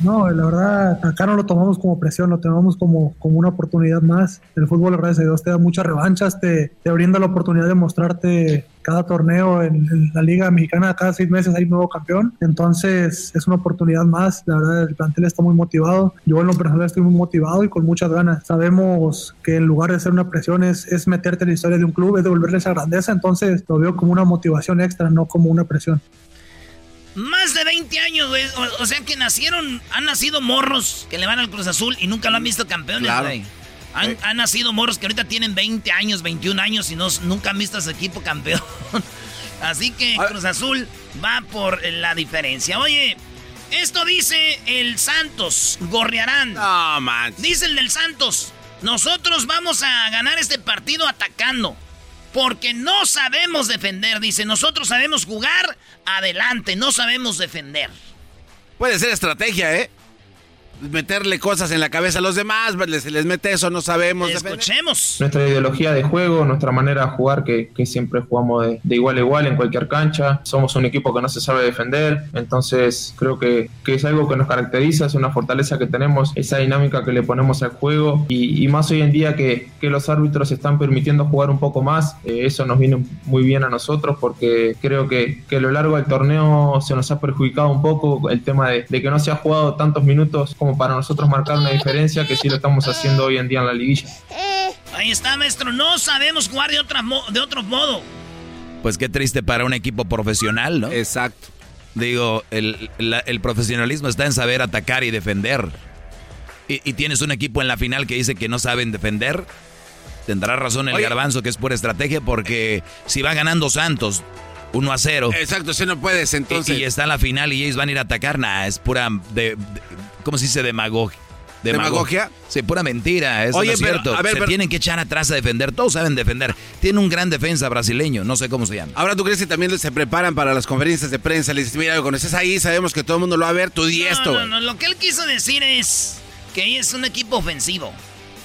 No, la verdad, acá no lo tomamos como presión, lo tomamos como, como una oportunidad más. El fútbol, gracias a Dios, te da muchas revanchas, te, te brinda la oportunidad de mostrarte cada torneo en, la Liga Mexicana, cada seis meses hay un nuevo campeón. Entonces, es una oportunidad más. La verdad, el plantel está muy motivado. Yo, en lo personal, estoy muy motivado y con muchas ganas. Sabemos que en lugar de ser una presión, es, es meterte en la historia de un club, es devolverle esa grandeza. Entonces, lo veo como una motivación extra, no como una presión. Más de 20 años, güey. O, o sea que nacieron, han nacido morros que le van al Cruz Azul y nunca lo han visto campeones, Claro. Han, han nacido morros que ahorita tienen 20 años, 21 años y no, nunca han visto a su equipo campeón. Así que Cruz Azul va por la diferencia. Oye, esto dice el Santos, Gorriarán. No, man. Dice el del Santos, nosotros vamos a ganar este partido atacando. Porque no sabemos defender, dice. Nosotros sabemos jugar adelante, no sabemos defender. Puede ser estrategia, ¿eh? Meterle cosas en la cabeza a los demás, les- se les mete eso, no sabemos. Escuchemos. nuestra ideología de juego, nuestra manera de jugar, que, que siempre jugamos de, de igual a igual en cualquier cancha. Somos un equipo que no se sabe defender, entonces creo que, que es algo que nos caracteriza, es una fortaleza que tenemos, esa dinámica que le ponemos al juego y, y más hoy en día que, que los árbitros están permitiendo jugar un poco más, eh, eso nos viene muy bien a nosotros porque creo que, que a lo largo del torneo se nos ha perjudicado un poco el tema de, de que no se ha jugado tantos minutos como para nosotros marcar una diferencia que sí lo estamos haciendo hoy en día en la liguilla. Ahí está, maestro. No sabemos jugar de, otra mo- de otro modo. Pues qué triste para un equipo profesional, ¿no? Exacto. Digo, el, la- el profesionalismo está en saber atacar y defender. Y, y tienes un equipo en la final que dice que no saben defender. Tendrá razón el Oye. garbanzo que es pura estrategia porque si va ganando Santos 1 a 0. Exacto, si no puedes, entonces. Y, y está en la final y ellos van a ir a atacar, nah, es pura de, de- ¿cómo se dice? Demagogia. ¿Demagogia? Sí, pura mentira, eso Oye, no es pero, cierto. a ver, se pero- tienen que echar atrás a defender, todos saben defender. Tiene un gran defensa brasileño, no sé cómo se llama. Ahora tú crees que también se preparan para las conferencias de prensa. Le dices, mira, cuando estés ahí, sabemos que todo el mundo lo va a ver, tú di esto. No, güey". no, no, lo que él quiso decir es que es un equipo ofensivo.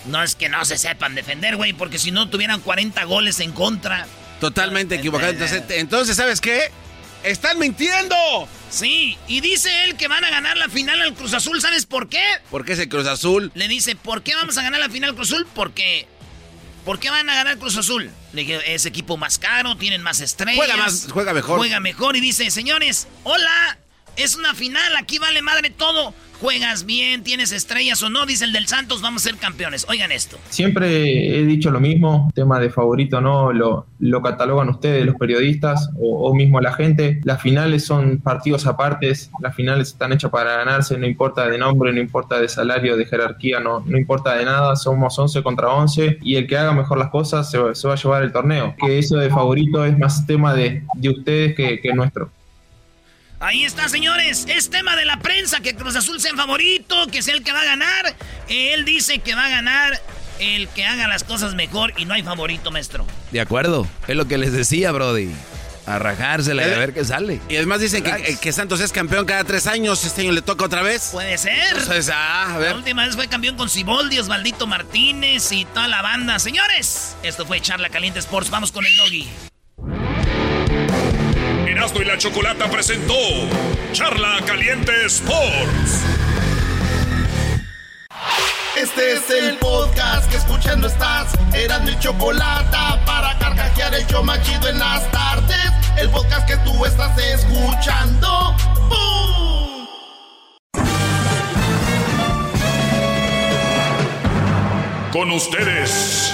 No es que no se sepan defender, güey, porque si no tuvieran 40 goles en contra. Totalmente equivocado. Entonces, entonces, ¿sabes qué? ¡Están mintiendo! Sí, y dice él que van a ganar la final al Cruz Azul, ¿sabes por qué? ¿Por qué ese Cruz Azul? Le dice, ¿por qué vamos a ganar la final al Cruz Azul? Porque... ¿Por qué van a ganar Cruz Azul? Le dije, es equipo más caro, tienen más estrellas. Juega más- juega mejor. Juega mejor y dice, señores, hola, es una final, aquí vale madre todo. Juegas bien, tienes estrellas o no, dice el del Santos, vamos a ser campeones. Oigan esto. Siempre he dicho lo mismo, tema de favorito no, lo, lo catalogan ustedes, los periodistas o, mismo la gente. Las finales son partidos apartes, las finales están hechas para ganarse, no importa de nombre, no importa de salario, de jerarquía, no, no importa de nada, somos 11 contra 11 y el que haga mejor las cosas se, se va a llevar el torneo. Que eso de favorito es más tema de, de ustedes que, que nuestro. Ahí está, señores. Es tema de la prensa que Cruz Azul sea el favorito, que sea el que va a ganar. Él dice que va a ganar el que haga las cosas mejor y no hay favorito, maestro. De acuerdo, es lo que les decía, Brody. A rajársela y a ver qué sale. Y además dicen que, Santos es campeón cada tres años. Este año le toca otra vez. Puede ser. Entonces, ah, a ver. La última vez fue campeón con Ciboldi, Osvaldito Martínez y toda la banda. Señores, esto fue Charla Caliente Sports. Vamos con el doggy. Erasmo y la Chocolata presentó Charla Caliente Sports. Este es el podcast que escuchando estás. Erasmo y Chocolata para carcajear el yo machido en las tardes. El podcast que tú estás escuchando. ¡Bum! con ustedes.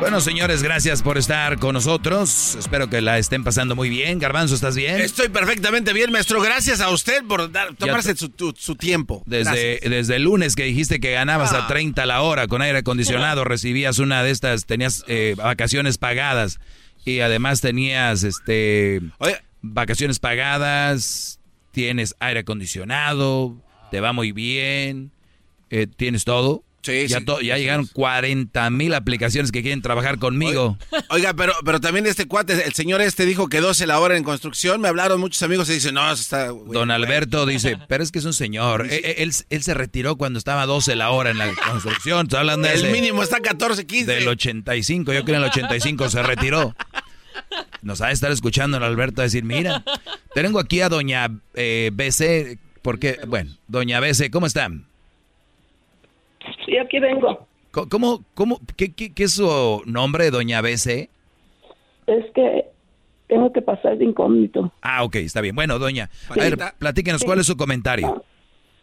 Bueno, señores, gracias por estar con nosotros. Espero que la estén pasando muy bien. Garbanzo, ¿estás bien? Estoy perfectamente bien, maestro. Gracias a usted por dar, tomarse su, tu- su tiempo. Desde, desde el lunes que dijiste que ganabas Ah. a 30 la hora con aire acondicionado, recibías una de estas, tenías eh, vacaciones pagadas y además tenías este vacaciones pagadas, tienes aire acondicionado, te va muy bien, eh, tienes todo. Sí, ya sí. to- ya llegaron 40 mil aplicaciones que quieren trabajar conmigo. Oiga, pero, pero también este cuate, el señor este dijo que 12 la hora en construcción. Me hablaron muchos amigos y dicen, no, está... güey, Don Alberto güey". dice, pero es que es un señor. Eh, eh, Él, él se retiró cuando estaba 12 la hora en la construcción. Estoy hablando de El ese- mínimo está 14, 15. Del 85, yo creo en el 85 se retiró. Nos ha de estar escuchando el Alberto decir, mira, tengo aquí a doña eh, BC, porque, bueno, doña BC, ¿cómo están? Sí, aquí vengo. ¿Cómo, cómo, qué, qué, qué es su nombre, doña BC? Es que tengo que pasar de incógnito. Ah, ok, está bien. Bueno, doña, a ver, platíquenos, ¿cuál es su comentario?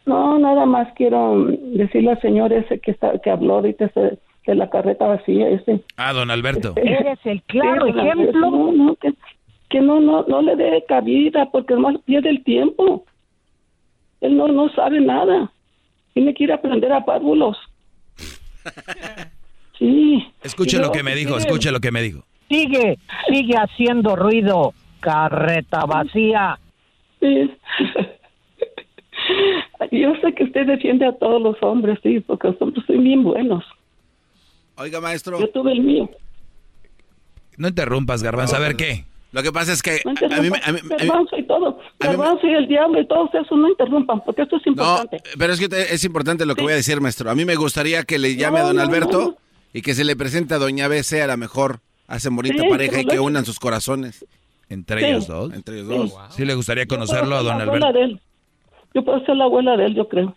No, nada más quiero decirle al señor ese que está que habló ahorita ese, de la carreta vacía ese. Ah, don Alberto. Eres el claro ejemplo. No, no, que, que no, no, no le dé cabida porque más pierde el tiempo. Él no, no sabe nada. Tiene que ir a aprender a párvulos. Sí. Escuche lo que me dijo, escuche lo que me dijo. Sigue, sigue haciendo ruido, carreta vacía. Sí. Yo sé que usted defiende a todos los hombres, sí, porque los hombres son bien buenos. Oiga, maestro. Yo tuve el mío. No interrumpas, Garbanzo, a ver qué. Lo que pasa es que No a mí, a mí- a mí- Garbanzo y todo. Garbanzo y el diablo y todos esos no interrumpan, porque esto es No, importante. pero es que te- es importante lo que voy a decir, maestro. A mí me gustaría que le llame a No, don no, Alberto no. y que se le presente a doña BC, a la mejor hacen bonita Sí, pareja y que lo- unan sus corazones. ¿Entre Sí. ellos dos? Entre ellos Sí. dos. ¿Sí le gustaría conocerlo a don Alberto? de él. Yo puedo ser la abuela de él, yo creo.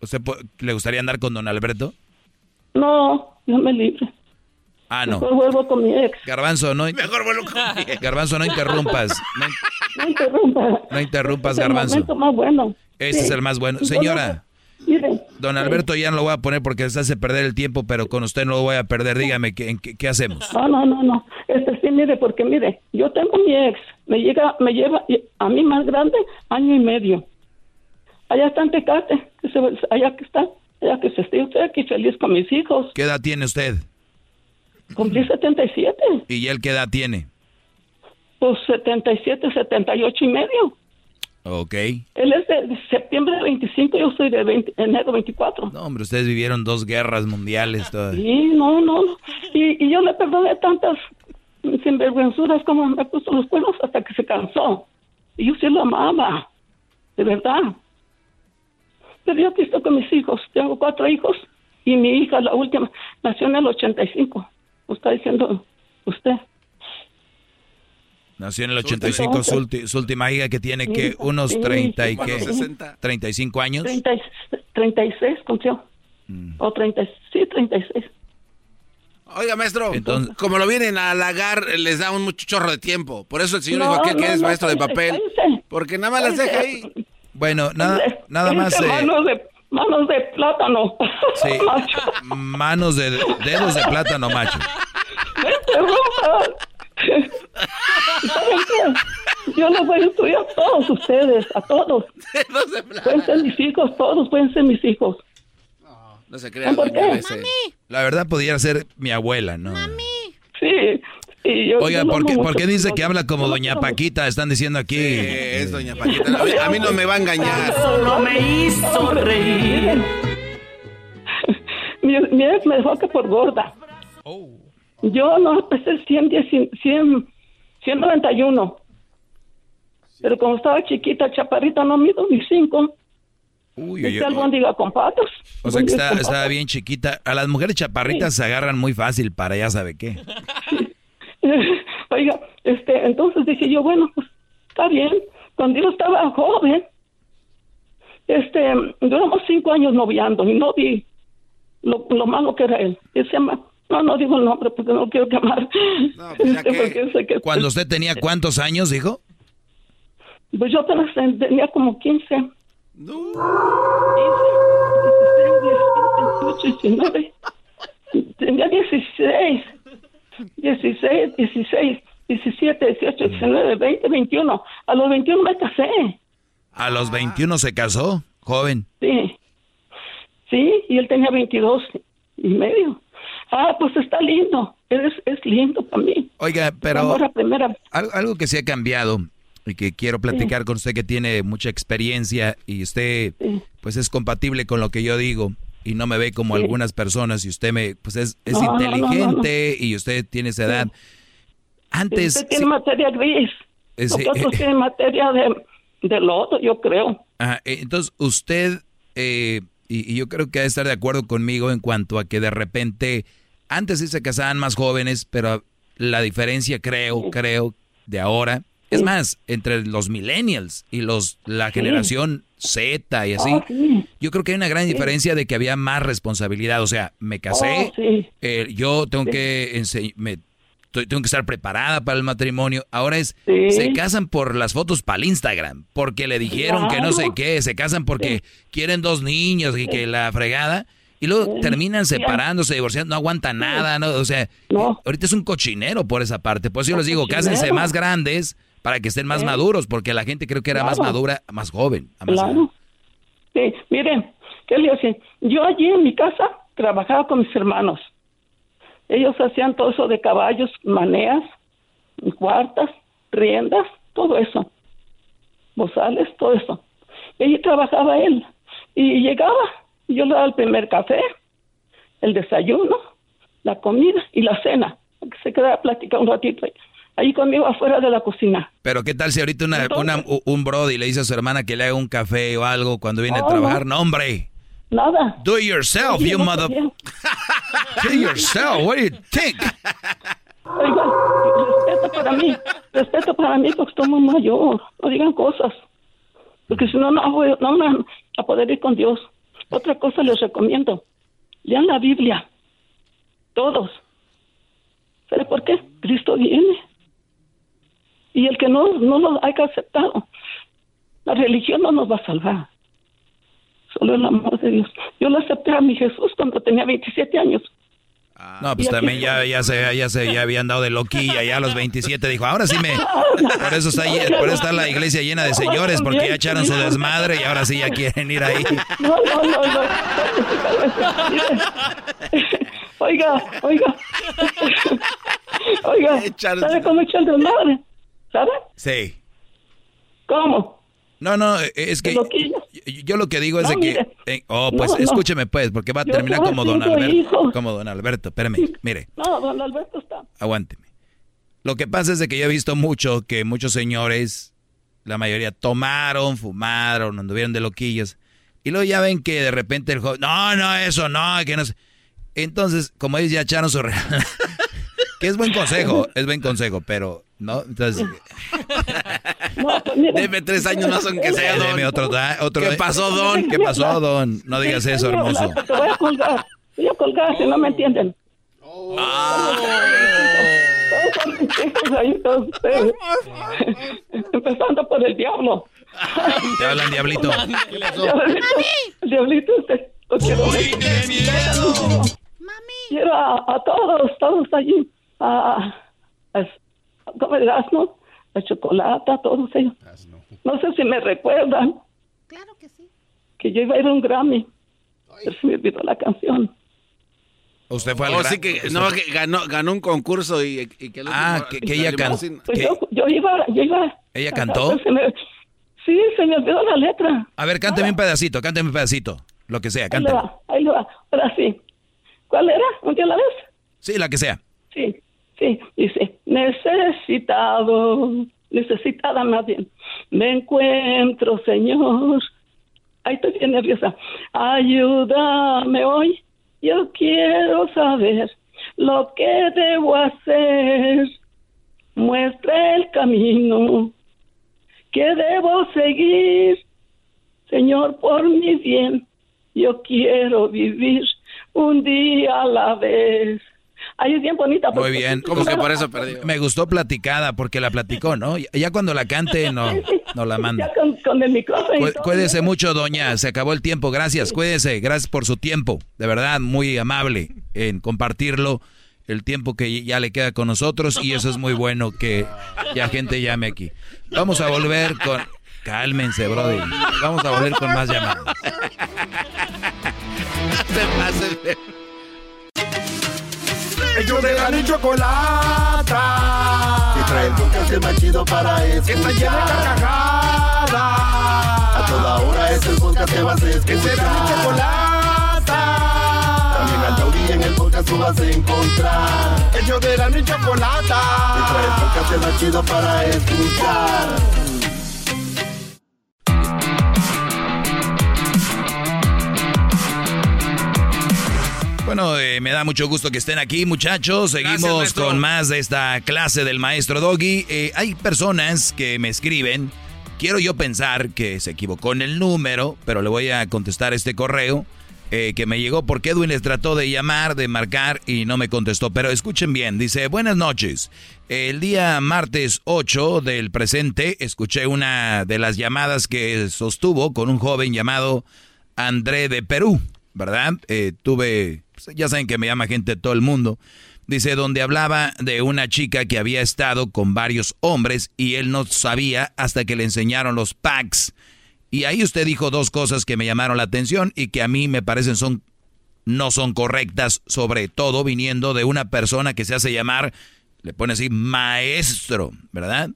¿Usted pu- le gustaría andar con don Alberto? No, yo me libre. Ah, Mejor no. vuelvo con mi ex. Garbanzo, no, Mejor vuelvo con Garbanzo, no interrumpas. No, No interrumpa. no interrumpas, Es el Garbanzo. más bueno. Este Sí. es el más bueno. Señora, Miren, don Alberto ya no lo voy a poner porque se hace perder el tiempo, pero con usted no lo voy a perder. Dígame, ¿qué, en qué, qué hacemos? No, no, no, no. Este sí, mire, porque mire, yo tengo mi ex, me llega, me lleva a mí más grande año y medio. Allá está en Tecate, allá que está, allá que se estoy estoy aquí feliz con mis hijos. ¿Qué edad tiene usted? Cumplí 77, ¿Y él qué edad tiene? Pues 77, 78 y medio. Ok. Él es de septiembre 25, yo soy de 20 enero 24. No, hombre, ustedes vivieron dos guerras mundiales. todas. Sí, no, no, no. Y, y yo le perdoné tantas sinvergüenzuras como me puso los cuernos hasta que se cansó. Y yo sí lo amaba, de verdad. Pero yo aquí estoy con mis hijos. Tengo cuatro hijos y mi hija, la última, nació en el 85. Lo está diciendo usted. Nació en el 85, su, ulti- su última hija que tiene que unos sí, 30 y qué? 60. 35 años. 30 y- 36 cumplió. O 30, sí, 36. Oiga, maestro, como lo vienen a halagar, les da un mucho chorro de tiempo. Por eso el señor No, dijo aquel que no, es no, maestro de papel. cállese. Porque nada más las deja ahí. Bueno, nada, nada más. Eh, Manos de, manos de plátano. sí, Macho. manos de dedos de plátano macho. Yo les voy a todos ustedes, a todos. Pueden ser mis hijos, todos pueden ser mis hijos. No se crea, ¿Por qué? BC. La verdad podría ser mi abuela, ¿no? Sí. y yo- Oiga, yo ¿por qué, mucho. por qué dice que habla como doña. Paquita? Están diciendo aquí. es doña Paquita. A mí, a mí no me va a engañar. Solo me hizo reír. Mi, mi ex me dejó que por gorda. Yo no pesé 100, 100, 100, 191. Pero como estaba chiquita, chaparrita, no mido ni 5. Uy, Este uy, albóndiga con patas. O sea que está, estaba bien chiquita. A las mujeres chaparritas se agarran muy fácil para ya sabe qué. Oiga, este, entonces dije yo, bueno, pues está bien. Cuando yo estaba joven, este, duramos cinco años noviando y no vi lo, lo malo que era él. Él se llama, no, no digo el nombre porque no lo quiero quemar. Este, porque sé que- Cuando usted tenía cuántos años, dijo? Pues yo tenía como 15. No. 16, 19. Tenía 16. 16, 16, 17, 18, 19, 20, 21. A los 21 me casé. A los 21 se casó, joven. Sí. Sí, y él tenía 22 y medio. Ah, pues está lindo. Es, es lindo para mí. Oiga, pero primera. al- algo que se ha cambiado y que quiero platicar con usted que tiene mucha experiencia y usted pues es compatible con lo que yo digo y no me ve como Sí. algunas personas y usted me pues es, es No, no, no, no, no. inteligente y usted tiene esa edad. Antes Usted tiene materia gris. Eh, Nosotros eh, tienen materia de, de lodo, yo creo. Ajá, eh, entonces, usted, eh, y, y yo creo que ha de estar de acuerdo conmigo en cuanto a que de repente, antes sí se casaban más jóvenes, pero la diferencia creo, creo, de ahora, es más, entre los millennials y los la generación Z y así, Ah, sí. yo creo que hay una gran diferencia de que había más responsabilidad. O sea, me casé, Oh, sí. eh, yo tengo que me- estoy- tengo que estar preparada para el matrimonio. Ahora es, Sí. se casan por las fotos para el Instagram, porque le dijeron que no sé qué, se casan porque quieren dos niños y que la fregada. Y luego terminan separándose, divorciando, no aguantan nada, ¿no? O sea, ahorita es un cochinero por esa parte. Por eso yo les digo, cásense más grandes para que estén más Sí. maduros, porque la gente creo que era más madura, más joven. a más. Claro. Sí, miren, ¿qué le hacen? Yo allí en mi casa trabajaba con mis hermanos. Ellos hacían todo eso de caballos, maneas, cuartas, riendas, todo eso. Bozales, todo eso. Y allí trabajaba él. Y llegaba, y yo le daba el primer café, el desayuno, la comida y la cena. Se quedaba a platicar un ratito ahí, conmigo afuera de la cocina. Pero qué tal si ahorita una, una- un brody le dice a su hermana que le haga un café o algo cuando viene a trabajar? no. No, hombre. Nada. Do it yourself, Oye, you no mother... Do it yourself, what do you think? Oiga, respeto para mí, respeto para mí porque estoy muy mayor. No digan cosas. Porque si no, no voy no van a poder ir con Dios. Otra cosa les recomiendo. Lean la Biblia. Todos. ¿Sabe por qué? Cristo viene. Y el que no, no lo haya aceptado, la religión no nos va a salvar. Solo el amor de Dios. Yo lo acepté a mi Jesús cuando tenía 27 años. No, pues también ya, ya se, ya se, ya habían dado de loquilla, ya a los 27 dijo, ahora sí me, por eso está, por eso está la iglesia llena de señores, porque ya echaron su desmadre y ahora sí ya quieren ir ahí. No, no, no, no. Oiga, oiga. Oiga, ¿sabe cómo echar desmadre? ¿Sabe? Sí. ¿Cómo? No, no, es que yo, yo lo que digo es No, de que, eh, oh, pues No, no. escúcheme pues, porque va a Yo terminar como don Alberto, como don Alberto, espérame, mire. No, don Alberto está. Aguánteme. Lo que pasa es de que yo he visto mucho que muchos señores, la mayoría tomaron, fumaron, anduvieron de loquillos. Y luego ya ven que de repente el joven, no, no, eso no, que no sé. Entonces, como ellos ya echaron su... que es buen consejo, es buen consejo, pero, ¿no? Entonces... Deme tres años más aunque sea, don. Deme otro, otro ¿Qué pasó, don? ¿Qué pasó, don? No digas eso, hermoso. Te voy a colgar. Voy a colgar si no me entienden. Todos son mis hijos ahí, todos ustedes. Empezando por el diablo. Te hablan, diablito. Diablito, el diablito este. lo quiero mucho. Quiero a, a todos, todos allí. A, a, ¿Cómo dirás, no? A chocolate, a todos ellos. No sé si me recuerdan. Claro que sí. Que yo iba a ir a un Grammy. Pero se me olvidó la canción. Usted fue al Oh, sí que, no, que ganó, ganó un concurso y, y que Ah, último- que, que ella la cantó. Pues yo, yo iba, yo iba. ¿Ella cantó? se me- sí, se me olvidó la letra. A ver, cántame un pedacito, cántame un pedacito. Lo que sea, Ahí le cántame. va, ahí le va. Ahora sí. ¿Cuál era? ¿Un día a la vez? Sí, la que sea. Sí, sí. Dice, necesitado, necesitada más bien. Me encuentro, Señor. Ahí estoy bien nerviosa. Ayúdame hoy. Yo quiero saber lo que debo hacer. Muestra el camino que debo seguir. Señor, por mi bien, yo quiero vivir un día a la vez. Ay, es bien bonita. Muy bien. ¿Cómo que por eso perdió? Me gustó platicada porque la platicó, ¿no? Ya cuando la cante, no, no la manda. Ya con, con el micrófono. Cu-. Cuídese mucho, doña. Se acabó el tiempo. Gracias, cuídese. Gracias por su tiempo. De verdad, muy amable en compartirlo. El tiempo que ya le queda con nosotros y eso es muy bueno que ya gente llame aquí. Vamos a volver con... Cálmense, Brody. Vamos a volver con más llamadas. Ellos de la ni chocolata. Que trae el podcast más chido para escuchar. Que está llena de carcajadas. A toda hora es el podcast que vas a escuchar. Mi chocolata. También al taurí en el podcast tú vas a encontrar. Ellos de la ni chocolata. Que trae el podcast más chido para escuchar. Bueno, eh, me da mucho gusto que estén aquí, muchachos. Seguimos con más de esta clase del maestro Doggy. Eh, hay personas que me escriben. Quiero yo pensar que se equivocó en el número, pero le voy a contestar este correo eh, que me llegó porque Edwin les trató de llamar, de marcar y no me contestó. Pero escuchen bien, dice, buenas noches. El día martes 8 del presente escuché una de las llamadas que sostuvo con un joven llamado André de Perú, ¿verdad? Eh, tuve, ya saben que me llama gente de todo el mundo. Dice, donde hablaba de una chica que había estado con varios hombres y él no sabía hasta que le enseñaron los packs. Y ahí usted dijo dos cosas que me llamaron la atención y que a mí me parecen son no son correctas, sobre todo viniendo de una persona que se hace llamar, le pone así, maestro, ¿verdad?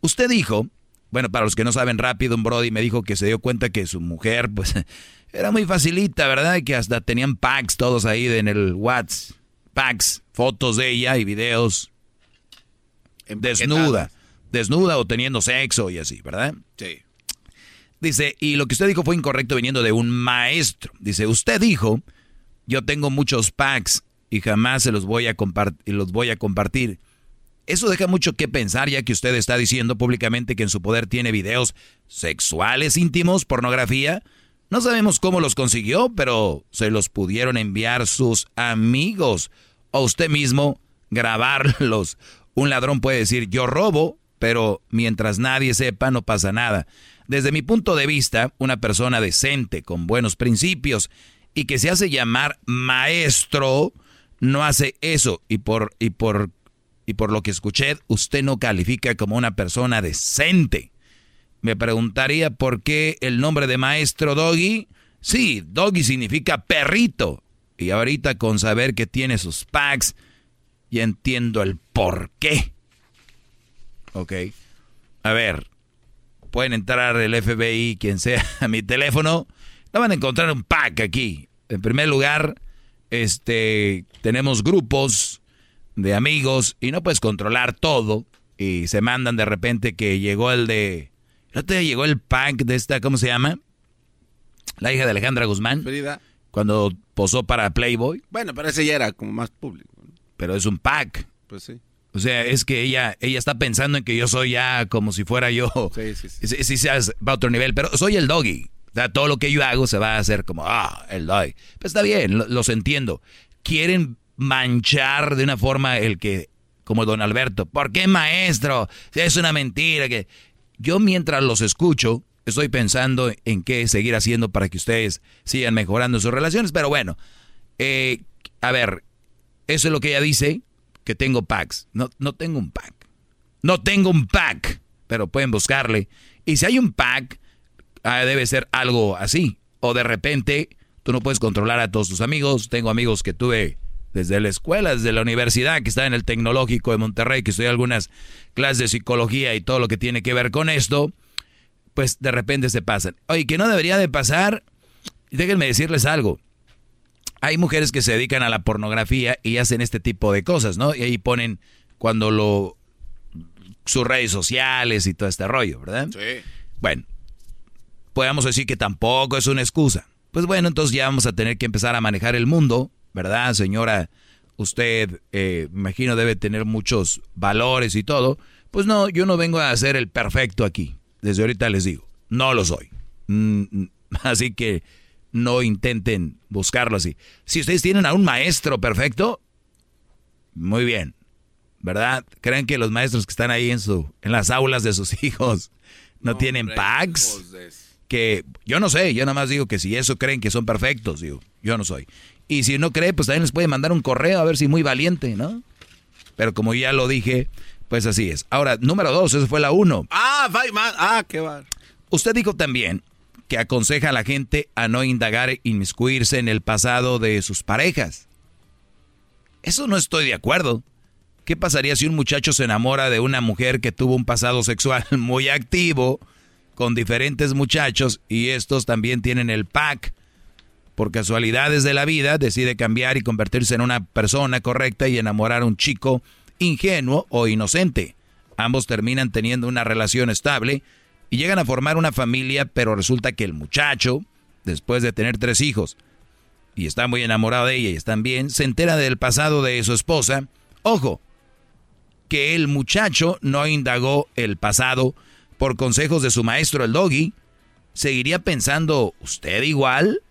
Usted dijo, bueno, para los que no saben rápido, un Brody me dijo que se dio cuenta que su mujer, pues, era muy facilita, ¿verdad? Que hasta tenían packs todos ahí en el WhatsApp, packs, fotos de ella y videos desnuda, desnuda o teniendo sexo y así, ¿verdad? Sí. Dice, y lo que usted dijo fue incorrecto viniendo de un maestro. Dice, usted dijo, yo tengo muchos packs y jamás se los voy a compartir, los voy a compartir. Eso deja mucho que pensar ya que usted está diciendo públicamente que en su poder tiene videos sexuales íntimos, pornografía. No sabemos cómo los consiguió, pero se los pudieron enviar sus amigos o usted mismo grabarlos. Un ladrón puede decir yo robo, pero mientras nadie sepa no pasa nada. Desde mi punto de vista, una persona decente, con buenos principios y que se hace llamar maestro, no hace eso. Y por, y por, y por lo que escuché, usted no califica como una persona decente. Me preguntaría por qué el nombre de maestro Doggy. Sí, Doggy significa perrito. Y ahorita con saber que tiene sus packs, ya entiendo el por qué. Ok. A ver, pueden entrar el FBI, quien sea, a mi teléfono. No van a encontrar un pack aquí. En primer lugar, este, tenemos grupos de amigos y no puedes controlar todo. Y se mandan de repente que llegó el de... ¿No te llegó el pack de esta, cómo se llama? La hija de Alejandra Guzmán. Frida. Cuando posó para Playboy. Bueno, pero ese ya era como más público. Pero es un pack. Pues sí. O sea, es que ella, ella está pensando en que yo soy ya como si fuera yo. Sí, sí, sí. Sí, seas- va a otro nivel, pero soy el doggy. O sea, todo lo que yo hago se va a hacer como, ah, el doggy. Pues está bien, lo- los entiendo. Quieren manchar de una forma el que, como don Alberto, ¿por qué maestro? Es una mentira. que Yo mientras los escucho, estoy pensando en qué seguir haciendo para que ustedes sigan mejorando sus relaciones, pero bueno, eh, a ver, eso es lo que ella dice, que tengo packs. No, no tengo un pack. No tengo un pack, pero pueden buscarle. Y si hay un pack, ah, debe ser algo así. O de repente, tú no puedes controlar a todos tus amigos. Tengo amigos que tuve desde la escuela, desde la universidad, que está en el tecnológico de Monterrey, que estoy algunas clases de psicología y todo lo que tiene que ver con esto. Pues de repente se pasan. Oye, que no debería de pasar. Déjenme decirles algo hay mujeres que se dedican a la pornografía y hacen este tipo de cosas, ¿no? Y ahí ponen cuando lo sus redes sociales y todo este rollo, ¿verdad? Sí. Bueno, podemos decir que tampoco es una excusa. Pues bueno, entonces ya vamos a tener que empezar a manejar el mundo, ¿verdad, señora? Usted, eh, me imagino, debe tener muchos valores y todo. Pues no, yo no vengo a ser el perfecto aquí. Desde ahorita les digo, no lo soy. Mm, así que no intenten buscarlo así. Si ustedes tienen a un maestro perfecto, muy bien. ¿Verdad? ¿Creen que los maestros que están ahí en su en las aulas de sus hijos no, tienen packs? Que yo no sé, yo nada más digo que si eso creen que son perfectos, digo, yo no soy. Y si no cree, pues también les puede mandar un correo a ver si muy valiente, ¿no? Pero como ya lo dije, pues así es. Ahora, número dos, esa fue la uno. Ah, va, ah, qué va. Usted dijo también que aconseja a la gente a no indagar e inmiscuirse en el pasado de sus parejas. Eso no estoy de acuerdo. ¿Qué pasaría si un muchacho se enamora de una mujer que tuvo un pasado sexual muy activo con diferentes muchachos y estos también tienen el pack? Por casualidades de la vida decide cambiar y convertirse en una persona correcta y enamorar a un chico ingenuo o inocente. Ambos terminan teniendo una relación estable y llegan a formar una familia, pero resulta que el muchacho, después de tener tres hijos, y está muy enamorado de ella y están bien, se entera del pasado de su esposa. Ojo, que el muchacho no indagó el pasado por consejos de su maestro el doggy, seguiría pensando, ¿usted igual?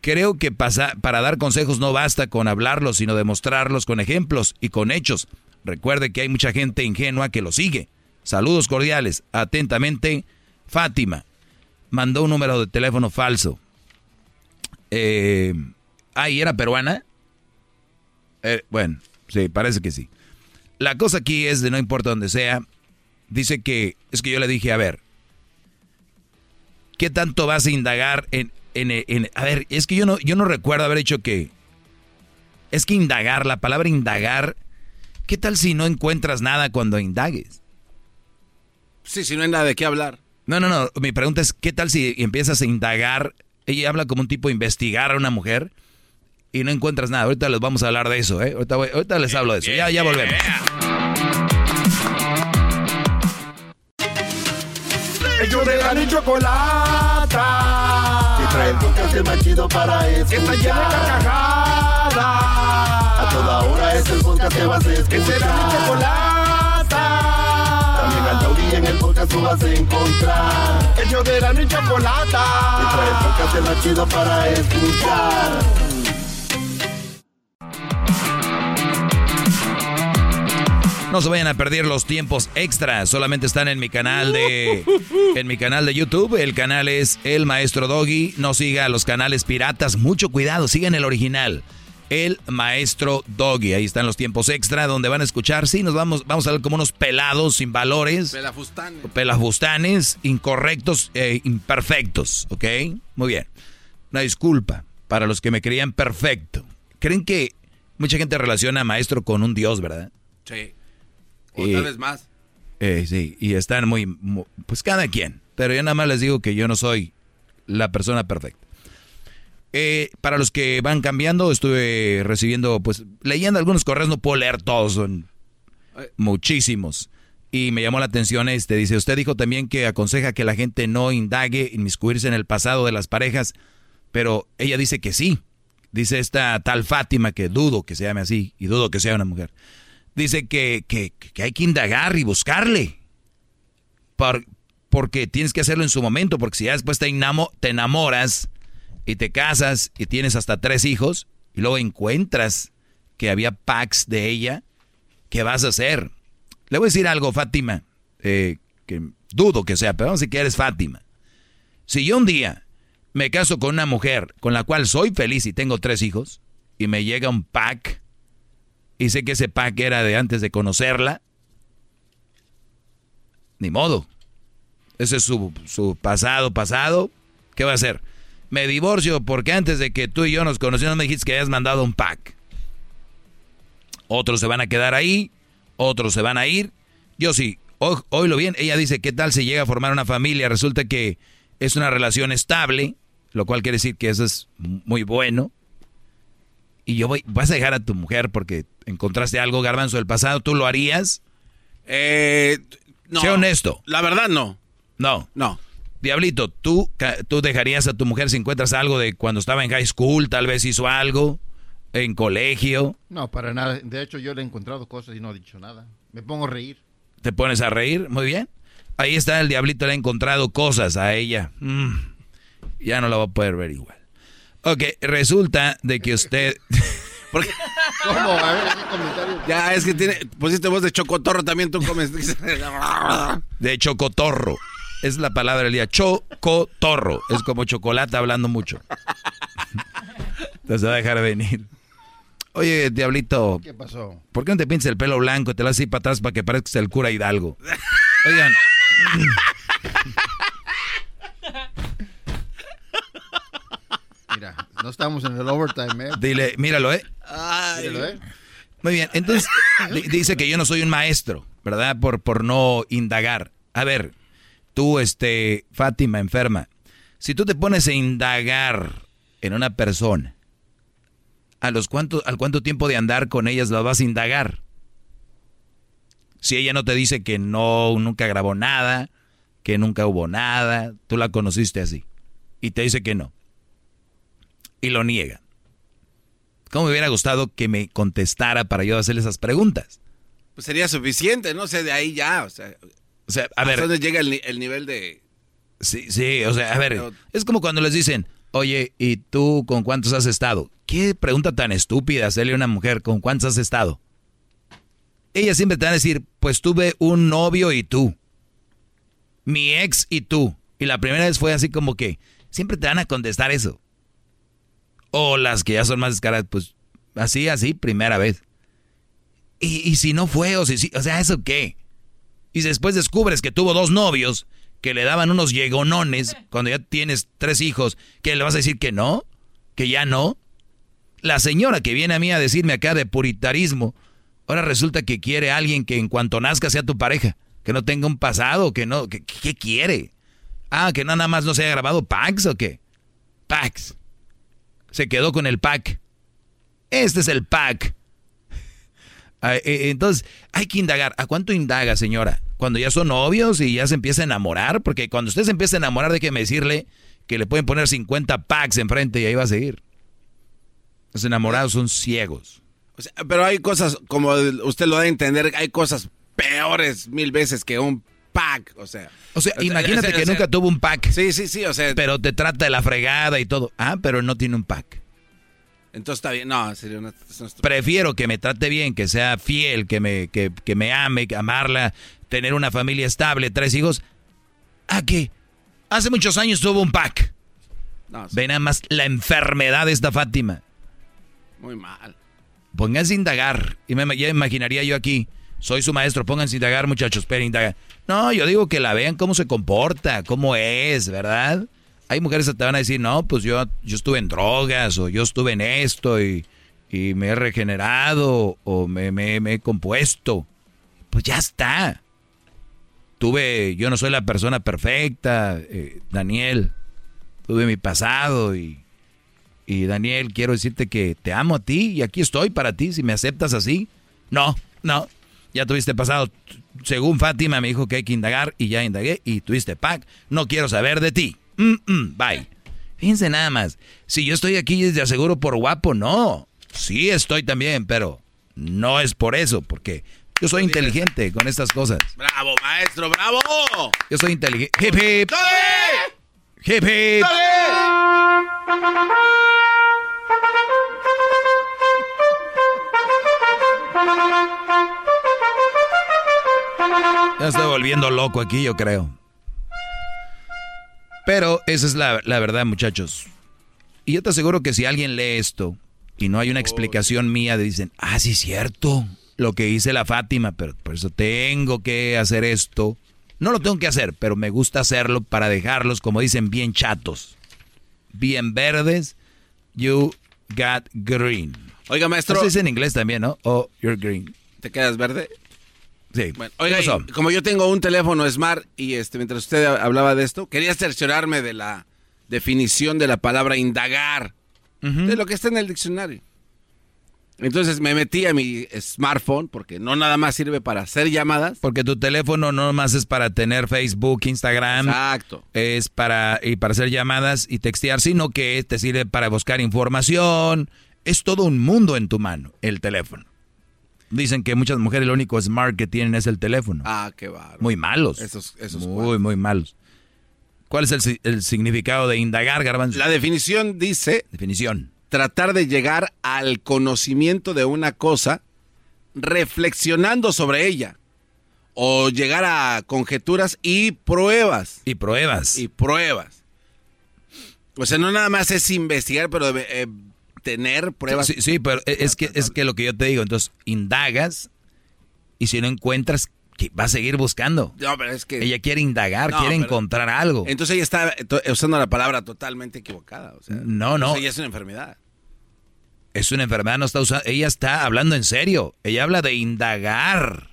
Creo que para dar consejos no basta con hablarlos, sino demostrarlos con ejemplos y con hechos. Recuerde que hay mucha gente ingenua que lo sigue. Saludos cordiales. Atentamente, Fátima. Mandó un número de teléfono falso. Eh, ah, ¿y era peruana? Eh, bueno, sí, parece que sí. La cosa aquí es de no importa dónde sea. Dice que, es que yo le dije, a ver, ¿qué tanto vas a indagar en, en, en, a ver, es que yo no, yo no recuerdo haber hecho que, es que indagar, la palabra indagar, ¿qué tal si no encuentras nada cuando indagues? Sí, si no hay nada de qué hablar. No, no, no. Mi pregunta es, ¿qué tal si empiezas a indagar? Ella habla como un tipo de investigar a una mujer y no encuentras nada. Ahorita les vamos a hablar de eso, ¿eh? Ahorita, les hablo de eso. Ya, ya volvemos. Ellos de la chocolata. El podcast más chido para escuchar. Que está llena de carcajadas. A toda hora es el podcast que vas a escuchar. Que será mi chocolata en el podcast tú vas a encontrar. El yo de la y chocolata. El podcast más chido para escuchar. No se vayan a perder los tiempos extras. Solamente están en mi canal de en mi canal de YouTube. El canal es El Maestro Doggy. No siga los canales piratas. Mucho cuidado. Sigan el original el maestro Doggy. Ahí están los tiempos extra donde van a escuchar. Sí, nos vamos, vamos a ver como unos pelados sin valores. Pelafustanes. Pelafustanes, incorrectos e imperfectos. ¿Ok? Muy bien. Una disculpa para los que me creían perfecto. ¿Creen que mucha gente relaciona a maestro con un dios, verdad? Sí. O tal vez más. Eh, sí, y están muy, Pues cada quien. Pero yo nada más les digo que yo no soy la persona perfecta. Eh, para los que van cambiando, estuve recibiendo, pues, leyendo algunos correos, no puedo leer todos, son muchísimos. Y me llamó la atención este, dice, usted dijo también que aconseja que la gente no indague, inmiscuirse en el pasado de las parejas, pero ella dice que sí. Dice esta tal Fátima, que dudo que se llame así, y dudo que sea una mujer. Dice que, que, hay que indagar y buscarle. porque tienes que hacerlo en su momento, porque si ya después te, te enamoras y te casas y tienes hasta tres hijos y luego encuentras que había packs de ella, ¿qué vas a hacer? Le voy a decir algo, Fátima, eh, que dudo que sea, pero vamos a decir que eres Fátima. Si yo un día me caso con una mujer con la cual soy feliz y tengo tres hijos, y me llega un pack, y sé que ese pack era de antes de conocerla, ni modo. Ese es su, su pasado, pasado. ¿Qué va a hacer? me divorcio porque antes de que tú y yo nos conociéramos me dijiste que habías mandado un pack. Otros se van a quedar ahí, otros se van a ir. Yo sí, hoy, lo bien, ella dice, ¿qué tal si llega a formar una familia? Resulta que es una relación estable, lo cual quiere decir que eso es muy bueno. Y yo voy, vas a dejar a tu mujer porque encontraste algo garbanzo del pasado, ¿tú lo harías? Eh, no. Sé honesto. La verdad no. No. No. Diablito, ¿tú, ¿tú dejarías a tu mujer si encuentras algo de cuando estaba en high school? Tal vez hizo algo en colegio. No, para nada. De hecho, yo le he encontrado cosas y no he dicho nada. Me pongo a reír. ¿Te pones a reír? Muy bien. Ahí está el diablito, le ha encontrado cosas a ella. Mm, ya no la va a poder ver igual. Ok, resulta de que usted... Porque, ¿Cómo? A ver, ¿qué comentario? Ya, es que tiene, pusiste voz de chocotorro también, tú comes. de chocotorro. Es la palabra del día. Chocotorro. Es como chocolate hablando mucho. Entonces va a dejar de venir. Oye, diablito. ¿Qué pasó? ¿Por qué no te pintas el pelo blanco y te lo haces para atrás para que parezcas el cura Hidalgo? Oigan. Mira, no estamos en el overtime, ¿eh? Dile, míralo, ¿eh? Míralo, ¿eh? Muy bien, entonces di- dice que yo no soy un maestro, ¿verdad? Por, por no indagar. A ver, tú, este, Fátima, enferma, si tú te pones a indagar en una persona, ¿a los cuánto, al cuánto tiempo de andar con ellas la vas a indagar? Si ella no te dice que no, nunca grabó nada, que nunca hubo nada, tú la conociste así, y te dice que no, y lo niega. ¿Cómo me hubiera gustado que me contestara para yo hacerle esas preguntas? Pues sería suficiente, ¿no? O sea, de ahí ya, o sea. O sea, a ¿hasta ver. dónde llega el, el nivel de. Sí, sí, o sea, a ver, es como cuando les dicen, oye, ¿y tú con cuántos has estado? ¿Qué pregunta tan estúpida hacerle a una mujer con cuántos has estado? Ella siempre te van a decir, pues tuve un novio y tú. Mi ex y tú. Y la primera vez fue así como que, siempre te van a contestar eso. O las que ya son más descaradas, pues así, así, primera vez. Y, y si no fue, o si o sea, ¿eso qué? Y después descubres que tuvo dos novios que le daban unos llegonones cuando ya tienes tres hijos, que le vas a decir que no, que ya no. La señora que viene a mí a decirme acá de puritarismo, ahora resulta que quiere a alguien que en cuanto nazca sea tu pareja, que no tenga un pasado, que no, que- ¿qué quiere? Ah, que nada más no se haya grabado Pax o qué? Pax. Se quedó con el pack. Este es el pack. Eh, Entonces, hay que indagar. ¿A cuánto indaga, señora? Cuando ya son novios y ya se empieza a enamorar, porque cuando usted se empieza a enamorar, déjeme decirle que le pueden poner 50 packs enfrente y ahí va a seguir. Los enamorados son ciegos. Pero hay cosas, como usted lo da a entender, hay cosas peores mil veces que un pack, o sea. O sea, imagínate que nunca tuvo un pack. Sí, sí, sí, o sea. Pero te trata de la fregada y todo. Ah, pero no tiene un pack. Entonces está bien. No, sería una. Prefiero que me trate bien, que sea fiel, que me, que, que me ame, que amarla, tener una familia estable, tres hijos. ¿A qué? Hace muchos años tuvo un pack. No, sí, Ve nada más la enfermedad de esta Fátima. muy mal. Pónganse a indagar. Y me, ya imaginaría yo aquí. Soy su maestro, pónganse a indagar, muchachos, pero indagar. No, yo digo que la vean cómo se comporta, cómo es, ¿verdad? Hay mujeres que te van a decir, no, pues yo, yo estuve en drogas, o yo estuve en esto, y, y me he regenerado, o me, me- he compuesto. Pues ya está. Tuve, yo no soy la persona perfecta, eh, Daniel. Tuve mi pasado y, y Daniel, quiero decirte que te amo a ti y aquí estoy para ti si me aceptas así. No, no, ya tuviste pasado. Según Fátima me dijo que hay que indagar y ya indagué y tuviste pack. No quiero saber de ti. Mm, mm, bye. Fíjense nada más. Si yo estoy aquí es de aseguro por guapo, no. Sí estoy también, pero no es por eso, porque yo soy inteligente con estas cosas. ¡Bravo, maestro! ¡Bravo! Yo soy inteligente. Hip hip. Hip hip. Ya estoy volviendo loco aquí, yo creo. Pero esa es la, la verdad, muchachos. Y yo te aseguro que si alguien lee esto y no hay una explicación mía, dicen, ah, sí, cierto, lo que hice la Fátima, pero por eso tengo que hacer esto. No lo tengo que hacer, pero me gusta hacerlo para dejarlos, como dicen, bien chatos. Bien verdes. You got green. Oiga, maestro. Eso dice en inglés también, ¿no? Oh, you're green. ¿Te quedas verde? Sí. Bueno, oiga, y como yo tengo un teléfono Smart y este mientras usted hablaba de esto, quería cerciorarme de la definición de la palabra indagar, de lo que está en el diccionario. Entonces me metí a mi smartphone porque no nada más sirve para hacer llamadas. Porque tu teléfono no más es para tener Facebook, Instagram. Exacto. Es para, y para hacer llamadas y textear, sino que te sirve para buscar información. Es todo un mundo en tu mano, el teléfono. Dicen que muchas mujeres lo único smart que tienen es el teléfono. Ah, qué bárbaro. Muy malos. Esos, esos muy, muy malos. ¿Cuál es el significado de indagar, Garbanzo? La definición dice... Definición. Tratar de llegar al conocimiento de una cosa reflexionando sobre ella. O llegar a conjeturas y pruebas. Y pruebas. Y pruebas. O sea, no nada más es investigar, pero eh, tener pruebas. Sí, sí, pero es que, es que lo que yo te digo, entonces indagas y si no encuentras, que va a seguir buscando. No, pero es que... Ella quiere indagar, No, quiere encontrar algo. Entonces ella está usando la palabra totalmente equivocada. O sea, No, no. Ella es una enfermedad. Es una enfermedad, no está usando. Ella está hablando en serio. Ella habla de indagar.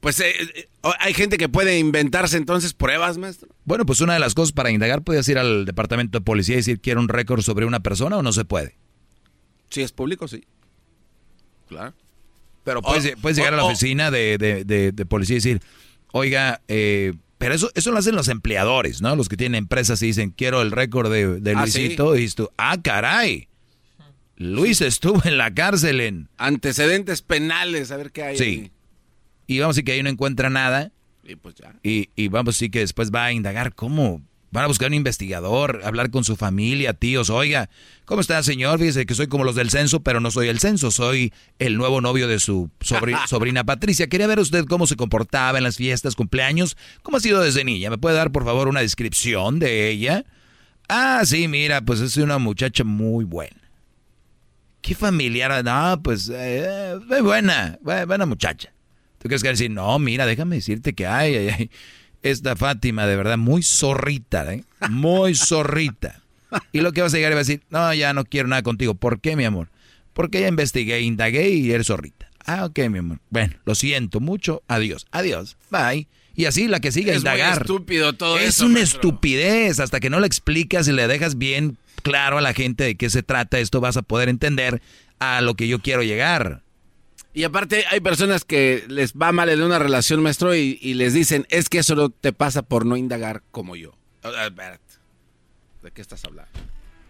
Pues eh, eh, hay gente que puede inventarse entonces pruebas, maestro. Bueno, pues una de las cosas para indagar, puedes ir al departamento de policía y decir, quiero un récord sobre una persona o no se puede. Si es público, sí. Claro. Pero puedes, O- puedes llegar a la o- o- oficina de, de- de- de policía y decir, oiga, eh, pero eso, eso lo hacen los empleadores, ¿no? Los que tienen empresas y dicen, quiero el récord de, de Ah, Luisito. Y dices tú, ah, caray. Luis estuvo en la cárcel en... Antecedentes penales, a ver qué hay. Sí. Y vamos a decir que ahí no encuentra nada. Y pues ya. Y, y vamos a decir que después va a indagar cómo. Van a buscar un investigador, hablar con su familia, tíos. Oiga, ¿cómo está, señor? Fíjese que soy como los del censo, pero no soy el censo. Soy el nuevo novio de su sobri- sobrina Patricia. Quería ver usted cómo se comportaba en las fiestas, cumpleaños. ¿Cómo ha sido desde niña? ¿Me puede dar, por favor, una descripción de ella? Ah, sí, mira, pues es una muchacha muy buena. ¿Qué familiar? No, pues, eh, eh, buena, bu- buena muchacha. ¿Tú crees que decir, no, mira, déjame decirte que hay, ay, ay, esta Fátima, de verdad, muy zorrita, ¿eh? Muy zorrita. Y lo que vas a llegar y va a decir, no, ya no quiero nada contigo. ¿Por qué, mi amor? Porque ya investigué, indagué y eres zorrita. Ah, ok, mi amor. Bueno, lo siento mucho. Adiós. Adiós. Bye. Y así la que sigue Es indagar. estúpido todo es eso, una maestro. estupidez. Hasta que no le explicas y le dejas bien claro a la gente de qué se trata esto, vas a poder entender a lo que yo quiero llegar. Y aparte hay personas que les va mal en una relación, maestro, y, y les dicen, es que eso no te pasa por no indagar como yo. ¿De qué estás hablando?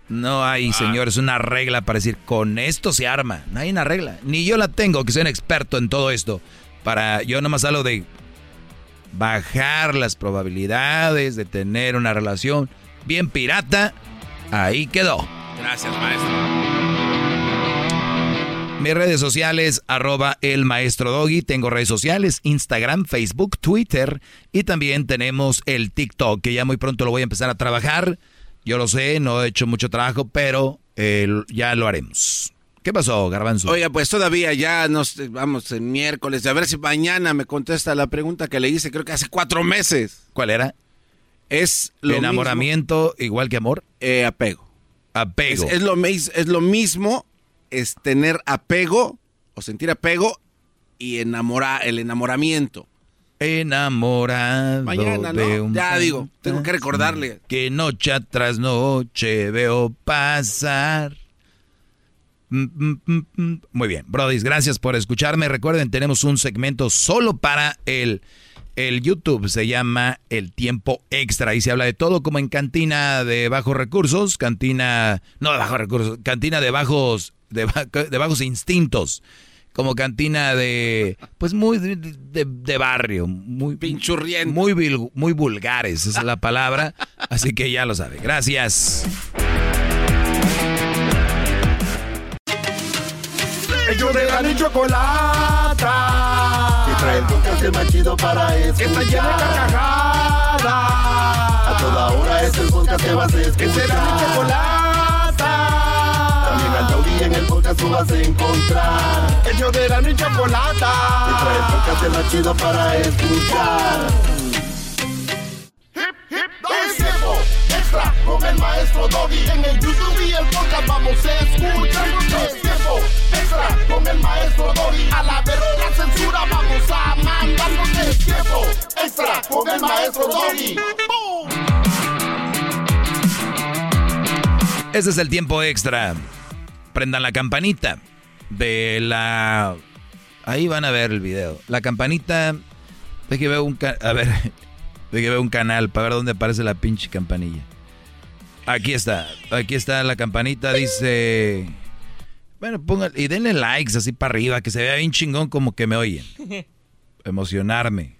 No hay, señores, una regla para decir, con esto se arma. No hay una regla. Ni yo la tengo, que soy un experto en todo esto. Para, yo nomás hablo de bajar las probabilidades de tener una relación bien pirata. Ahí quedó. Gracias, maestro. Mis redes sociales, arroba el maestro Doggy. Tengo redes sociales, Instagram, Facebook, Twitter. Y también tenemos el TikTok, que ya muy pronto lo voy a empezar a trabajar. Yo lo sé, no he hecho mucho trabajo, pero eh, ya lo haremos. ¿Qué pasó, Garbanzo? Oiga, pues todavía ya nos vamos en miércoles. A ver si mañana me contesta la pregunta que le hice, creo que hace cuatro meses. ¿Cuál era? Es lo Enamoramiento igual que amor. Eh, apego. Apego. Es, es lo, es lo mismo, es tener apego o sentir apego y enamora, el enamoramiento. Enamorado Mañana, ¿no? de un Ya digo, tengo que recordarle. Que noche tras noche veo pasar. Mm, mm, mm. Muy bien, Brody, gracias por escucharme. Recuerden, tenemos un segmento solo para el, el YouTube. Se llama El Tiempo Extra. Y se habla de todo como en cantina de bajos recursos, cantina, no de bajos recursos, cantina de bajos, de, de bajos instintos. Como cantina de, pues muy de, de- de barrio, muy pinchurriento, muy, vil- muy vulgares, esa es la palabra. Así que ya lo sabe. Gracias. Ellos de la ni chocolata. Que trae el podcast más chido para escuchar. Que está llena de carcajadas. A toda hora es el podcast que vas a escuchar. Que será mi chocolata. Taurí en el podcast tú vas a encontrar. Ellos de la ni chocolata. Que trae el podcast el más chido para escuchar. Es tiempo extra con el maestro Doggy. En el YouTube y el podcast vamos a escuchar. Es tiempo extra con el maestro Doggy. A la verga la censura vamos a mandar. Es tiempo extra con el maestro Doggy. Este es el tiempo extra. Prendan la campanita de la... Ahí van a ver el video. La campanita... De que veo un... ca- A ver... De que veo un canal para ver dónde aparece la pinche campanilla. Aquí está. Aquí está la campanita. Dice... Bueno, pongan y denle likes así para arriba, que se vea bien chingón como que me oyen. Emocionarme.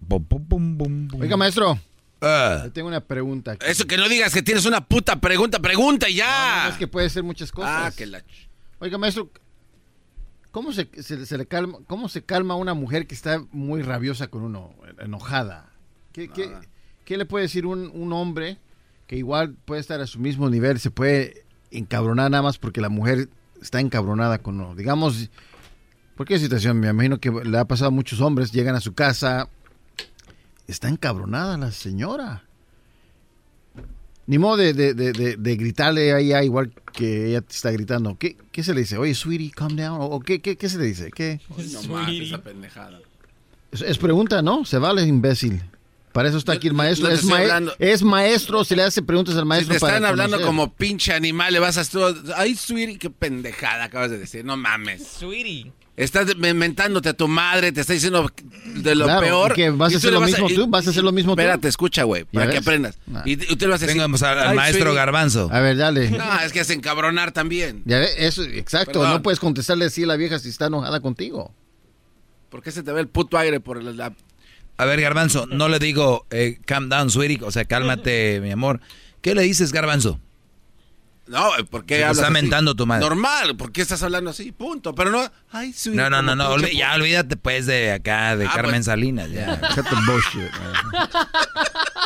Bum, bum, bum, bum, bum. Oiga, maestro. Ah. Tengo una pregunta. aquí. Eso que no digas que tienes una puta pregunta, pregunta y ya. no, es que puede ser muchas cosas. Ah, que la... Oiga, maestro, ¿cómo se, se- se le calma, ¿cómo se calma una mujer que está muy rabiosa con uno, enojada? ¿Qué, qué- Ah. qué le puede decir un, un hombre que igual puede estar a su mismo nivel, se puede encabronar nada más porque la mujer está encabronada con uno? Digamos, ¿por qué situación? Me imagino que le ha pasado a muchos hombres, llegan a su casa, está encabronada la señora. Ni modo de, de- de- de- de gritarle a ella igual que ella te está gritando. ¿Qué, qué se le dice? Oye, sweetie, calm down. ¿O, qué, qué, qué se le dice? ¿Qué? No más esa pendejada. Es, es pregunta, ¿no? Se vale, imbécil. Para eso está aquí el maestro. no te es, estoy mae- hablando. es maestro, se le hace preguntas al Si maestro. te para están hablando conocer. como pinche animal, le vas a... Ay, sweetie, qué pendejada acabas de decir. No mames. Sweetie. Estás inventándote a tu madre, te está diciendo de lo Claro, peor. ¿y qué, vas a hacer lo vas mismo tú? ¿Vas a hacer lo mismo tú? Espérate, escucha, güey, para que ves? aprendas. Ah. Y, tú le vas a decir... Tengamos al, al "Ay, maestro sweetie". Garbanzo. A ver, dale. No, es que es encabronar también. Ya ve, eso, exacto. Perdón. No puedes contestarle así a la vieja si está enojada contigo. ¿Por qué se te ve el puto aire por la... la- A ver, Garbanzo, no le digo eh, calm down, sweetie, o sea, cálmate, mi amor. ¿Qué le dices, Garbanzo? No, ¿por qué está mentando tu madre. Normal, ¿por qué estás hablando así? Punto. Pero no... Ay, sweetie, No, no, no, no, ya olvídate pues de acá, de Ah, Carmen pues. Salinas. Ya. Cut the bullshit.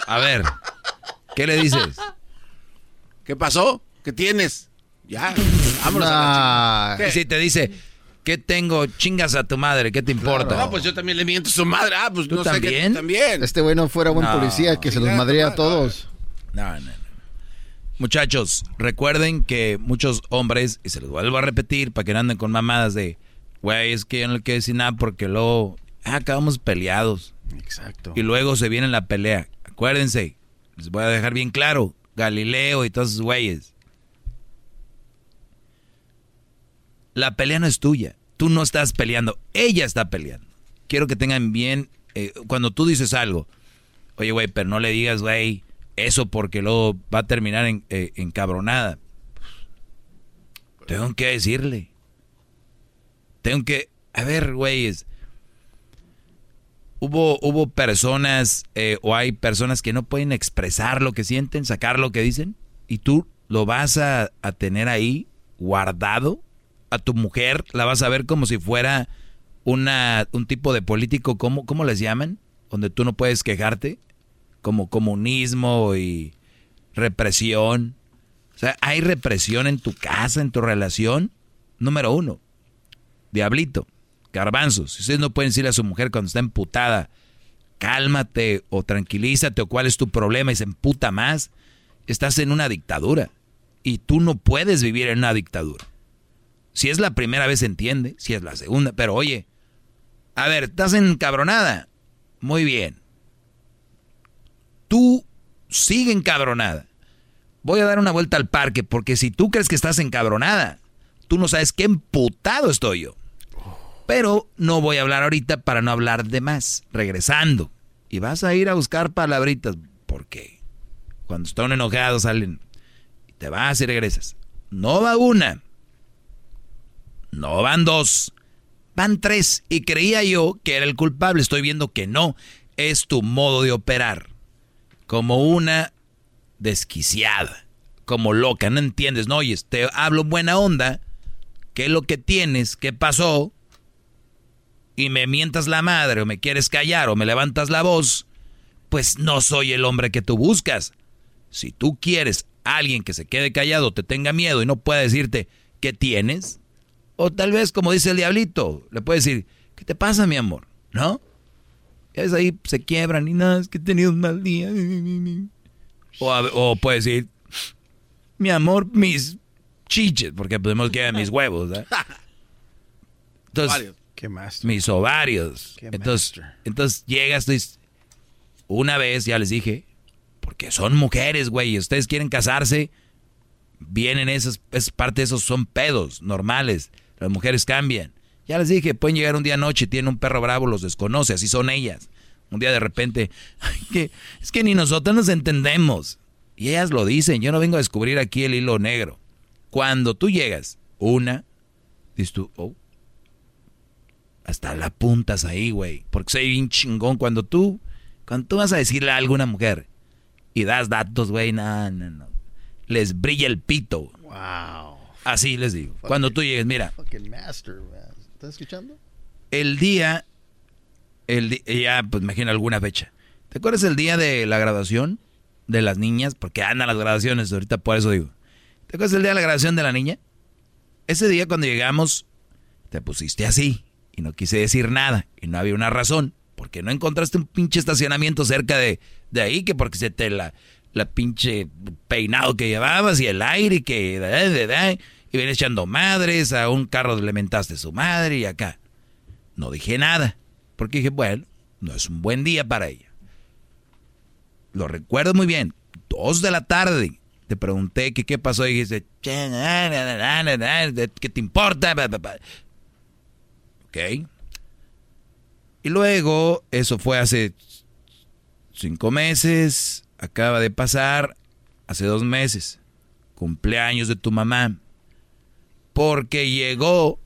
A ver, ¿qué le dices? ¿Qué pasó? ¿Qué tienes? Ya, vámonos a la. Y si te dice, ¿qué tengo? Chingas a tu madre, ¿qué te importa? No, pues yo también le miento a su madre. Ah, pues ¿Tú no sé qué también? también. Este güey no fuera buen No. policía que se los madrea a todos. No, no, no. Muchachos, recuerden que muchos hombres, y se los vuelvo a repetir para que no anden con mamadas de, güey, es que yo no le quiero decir nada porque luego ah, acabamos peleados. Exacto. Y luego se viene la pelea. Acuérdense, les voy a dejar bien claro, Galileo y todos esos güeyes. La pelea no es tuya. Tú no estás peleando, ella está peleando. Quiero que tengan bien, eh, cuando tú dices algo, oye, güey, pero no le digas, güey, eso porque luego va a terminar en, eh, encabronada. Tengo que decirle. Tengo que, a ver, güeyes, hubo, hubo personas eh, o hay personas que no pueden expresar lo que sienten, sacar lo que dicen, y tú lo vas a, a tener ahí guardado. A tu mujer la vas a ver como si fuera una, un tipo de político, ¿cómo, ¿cómo les llaman? Donde tú no puedes quejarte, como comunismo y represión. O sea, hay represión en tu casa, en tu relación. Número uno, diablito, garbanzos. Si ustedes no pueden decirle a su mujer cuando está emputada, cálmate o tranquilízate o cuál es tu problema y se emputa más, estás en una dictadura. Y tú no puedes vivir en una dictadura. Si es la primera vez entiende, si es la segunda, pero oye, a ver, estás encabronada. Muy bien. Tú sigue encabronada. Voy a dar una vuelta al parque porque si tú crees que estás encabronada, tú no sabes qué emputado estoy yo. Pero no voy a hablar ahorita para no hablar de más. Regresando. Y vas a ir a buscar palabritas. ¿Por qué? Cuando están enojados salen. Te vas y regresas. No va una. No van dos. Van tres. Y creía yo que era el culpable. Estoy viendo que no. Es tu modo de operar. Como una desquiciada. Como loca. No entiendes. No oyes. Te hablo buena onda. ¿Qué es lo que tienes? ¿Qué pasó? Y me mientas la madre o me quieres callar o me levantas la voz. Pues no soy el hombre que tú buscas. Si tú quieres a alguien que se quede callado, te tenga miedo y no pueda decirte qué tienes, o tal vez, como dice el diablito, le puede decir, ¿qué te pasa, mi amor? ¿No? Y es ahí se quiebran y nada, es que he tenido un mal día. O, a- o puede decir, mi amor, mis chiches, porque podemos que mis huevos, ¿verdad? Entonces, mis ovarios. Qué Entonces, entonces llegas, dices, una vez, ya les dije, porque son mujeres, güey, y ustedes quieren casarse, vienen esas, es parte de esos son pedos normales. Las mujeres cambian. Ya les dije, pueden llegar un día noche, tienen un perro bravo, los desconoce, así son ellas. Un día de repente, "Ay, que, es que ni nosotros nos entendemos. Y ellas lo dicen, yo no vengo a descubrir aquí el hilo negro. Cuando tú llegas una, dices tú, oh, hasta la puntas ahí, güey. Porque soy bien chingón cuando tú, cuando tú vas a decirle a alguna mujer y das datos, güey, no, no, no. Les brilla el pito. Wow. Así les digo. Cuando tú llegues, mira, Fucking master, man. ¿Estás escuchando? el día, el ya, pues imagino alguna fecha. ¿Te acuerdas el día de la graduación de las niñas? Porque andan las graduaciones, ahorita por eso digo. ¿Te acuerdas el día de la graduación de la niña? Ese día cuando llegamos, te pusiste así y no quise decir nada y no había una razón. Porque no encontraste un pinche estacionamiento cerca de, de ahí, que porque se te la, la pinche peinado que llevabas y el aire que... y vienes echando madres, a un carro le mentaste su madre y acá. No dije nada, porque dije, bueno, no es un buen día para ella. Lo recuerdo muy bien, dos de la tarde. Te pregunté qué pasó y dijiste, "Che, na, na, na, na, na, na, ¿qué te importa? Ba, ba, ba". Ok. Y luego, eso fue hace cinco meses, acaba de pasar, hace dos meses, cumpleaños de tu mamá. Porque llegó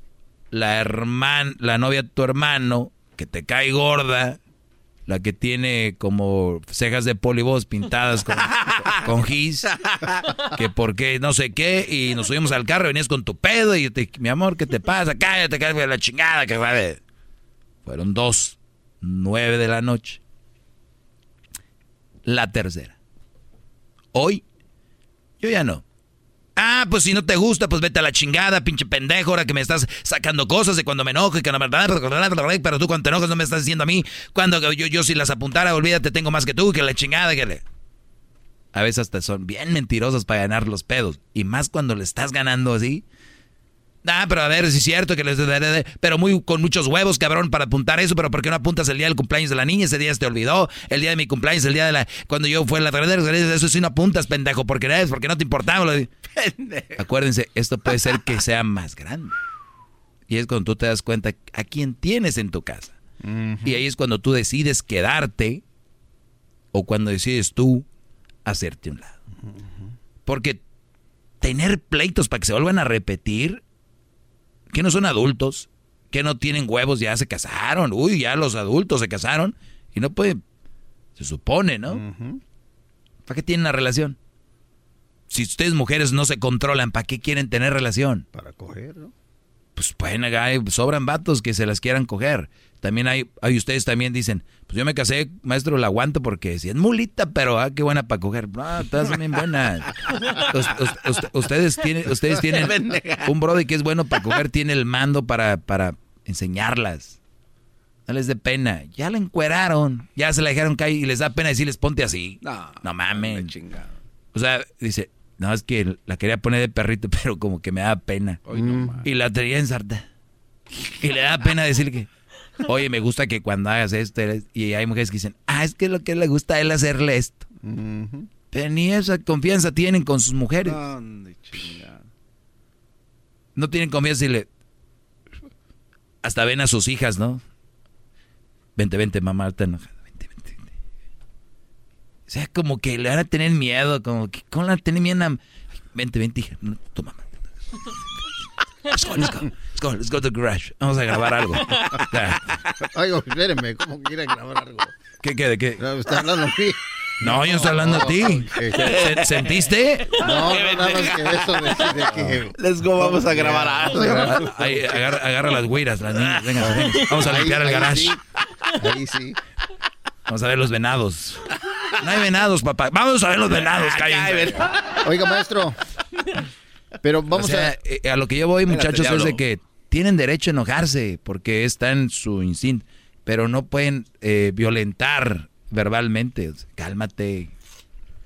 la hermana, la novia de tu hermano, que te cae gorda, la que tiene como cejas de polibos pintadas con, con gis, que porque no sé qué, y nos subimos al carro, venías con tu pedo, y yo te mi amor, ¿qué te pasa? Cállate, cállate la chingada, que va de... Fueron dos, nueve de la noche. La tercera. Hoy, yo ya no. Ah, pues si no te gusta, pues vete a la chingada, pinche pendejo, ahora que me estás sacando cosas de cuando me enojo y que no me... Pero tú cuando te enojas no me estás diciendo a mí. Cuando yo, yo si las apuntara, olvídate, tengo más que tú, que la chingada, que le... A veces hasta son bien mentirosos para ganar los pedos. Y más cuando le estás ganando así. Ah, pero a ver, si es cierto que les... Pero muy con muchos huevos, cabrón, para apuntar eso. Pero ¿por qué no apuntas el día del cumpleaños de la niña? Ese día se te olvidó. El día de mi cumpleaños, el día de la... Cuando yo fue a la tarde, eso sí no apuntas, pendejo. Porque eres, porque no te importaba. Acuérdense, esto puede ser que sea más grande. Y es cuando tú te das cuenta a quién tienes en tu casa. Y ahí es cuando tú decides quedarte o cuando decides tú hacerte un lado. Porque tener pleitos para que se vuelvan a repetir, que no son adultos, que no tienen huevos, ya se casaron. Uy, ya los adultos se casaron y no pueden, se supone, ¿no? ¿Para qué tienen una relación? Si ustedes mujeres no se controlan, ¿para qué quieren tener relación? Para coger, ¿no? Pues pueden, sobran vatos que se las quieran coger. También hay, hay ustedes también dicen, pues yo me casé, maestro, la aguanto porque si es mulita, pero ah, qué buena para coger. No, todas son bien buenas. Us- us- us- ustedes tienen, ustedes tienen un brody que es bueno para coger, tiene el mando para, para enseñarlas. No les dé pena. Ya la encueraron, ya se la dejaron caer y les da pena decirles ponte así. No, no mames. O sea, dice, no, es que la quería poner de perrito, pero como que me da pena. y la tenía ensartada. Y le da pena decir que, oye, me gusta que cuando hagas esto, eres-". y hay mujeres que dicen, ah, es que lo que le gusta a él hacerle esto. Pero ni esa confianza tienen con sus mujeres. No tienen confianza y le... Hasta ven a sus hijas, ¿no? Vente, vente, mamá, está enojada. Vente, vente, vente. O sea, como que le van a tener miedo, como que... ¿Cómo le van a tener miedo a... Vente, vente, hija. No, tu mamá. Let's go, let's go. Let's go, let's go to the garage. Vamos a grabar algo. Oiga, espéreme, ¿cómo quiere grabar algo? ¿Qué, qué, de qué? No, está hablando a mí. No, yo estoy hablando a ti. ¿Se- ¿Sentiste? No, no, nada más que eso de, de que... Let's go, vamos a grabar algo. Ahí, agarra, agarra las güiras, las niñas. Venga, venga. Vamos a Ahí- limpiar el ahí garage. sí, Ahí sí. Vamos a ver los venados. No hay venados, papá. Vamos a ver los venados, cállense. Oiga, maestro. Pero vamos o sea, a... eh, a lo que yo voy, Espérate, muchachos, es de que tienen derecho a enojarse porque está en su instinto, pero no pueden eh, violentar verbalmente. Cálmate.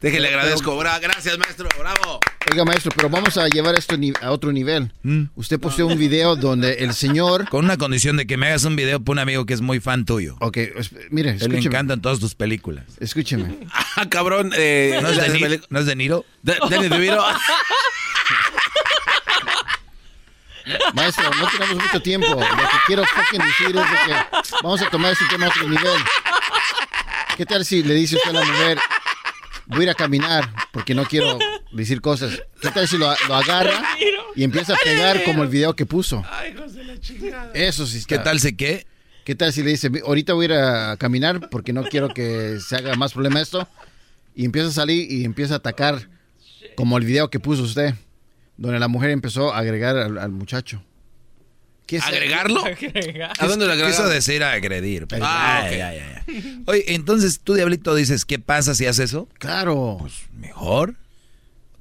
Déjale, agradezco. Gracias, maestro. Bravo. Oiga, maestro, pero vamos a llevar esto a otro nivel. Usted puso un video donde el señor... Con una condición de que me hagas un video para un amigo que es muy fan tuyo. Ok, es- mire, Él le escúcheme. encantan todas tus películas. Escúcheme. Ah, cabrón. Eh, ¿No es de, ¿no es de Niro? De- Danny DeVito. Maestro, no tenemos mucho tiempo. Lo que quiero fucking decir es de que vamos a tomar este tema a otro nivel. ¿Qué tal si le dice usted a la mujer, voy a ir a caminar porque no quiero decir cosas? ¿Qué tal si lo, lo agarra y empieza a pegar como el video que puso. Ay, José, la chingada. Eso sí está. ¿Qué tal se qué? ¿Qué tal si le dice, ahorita voy a ir a caminar porque no quiero que se haga más problema esto? Y empieza a salir y empieza a atacar como el video que puso usted, donde la mujer empezó a agregar al, al muchacho. ¿Qué es- ¿Agregarlo? ¿A dónde lo Quiso decir agredir. pero- Ah, ay, ay, ay. Oye, entonces tú, Diablito, dices, ¿qué pasa si haces eso? Claro. Pues mejor.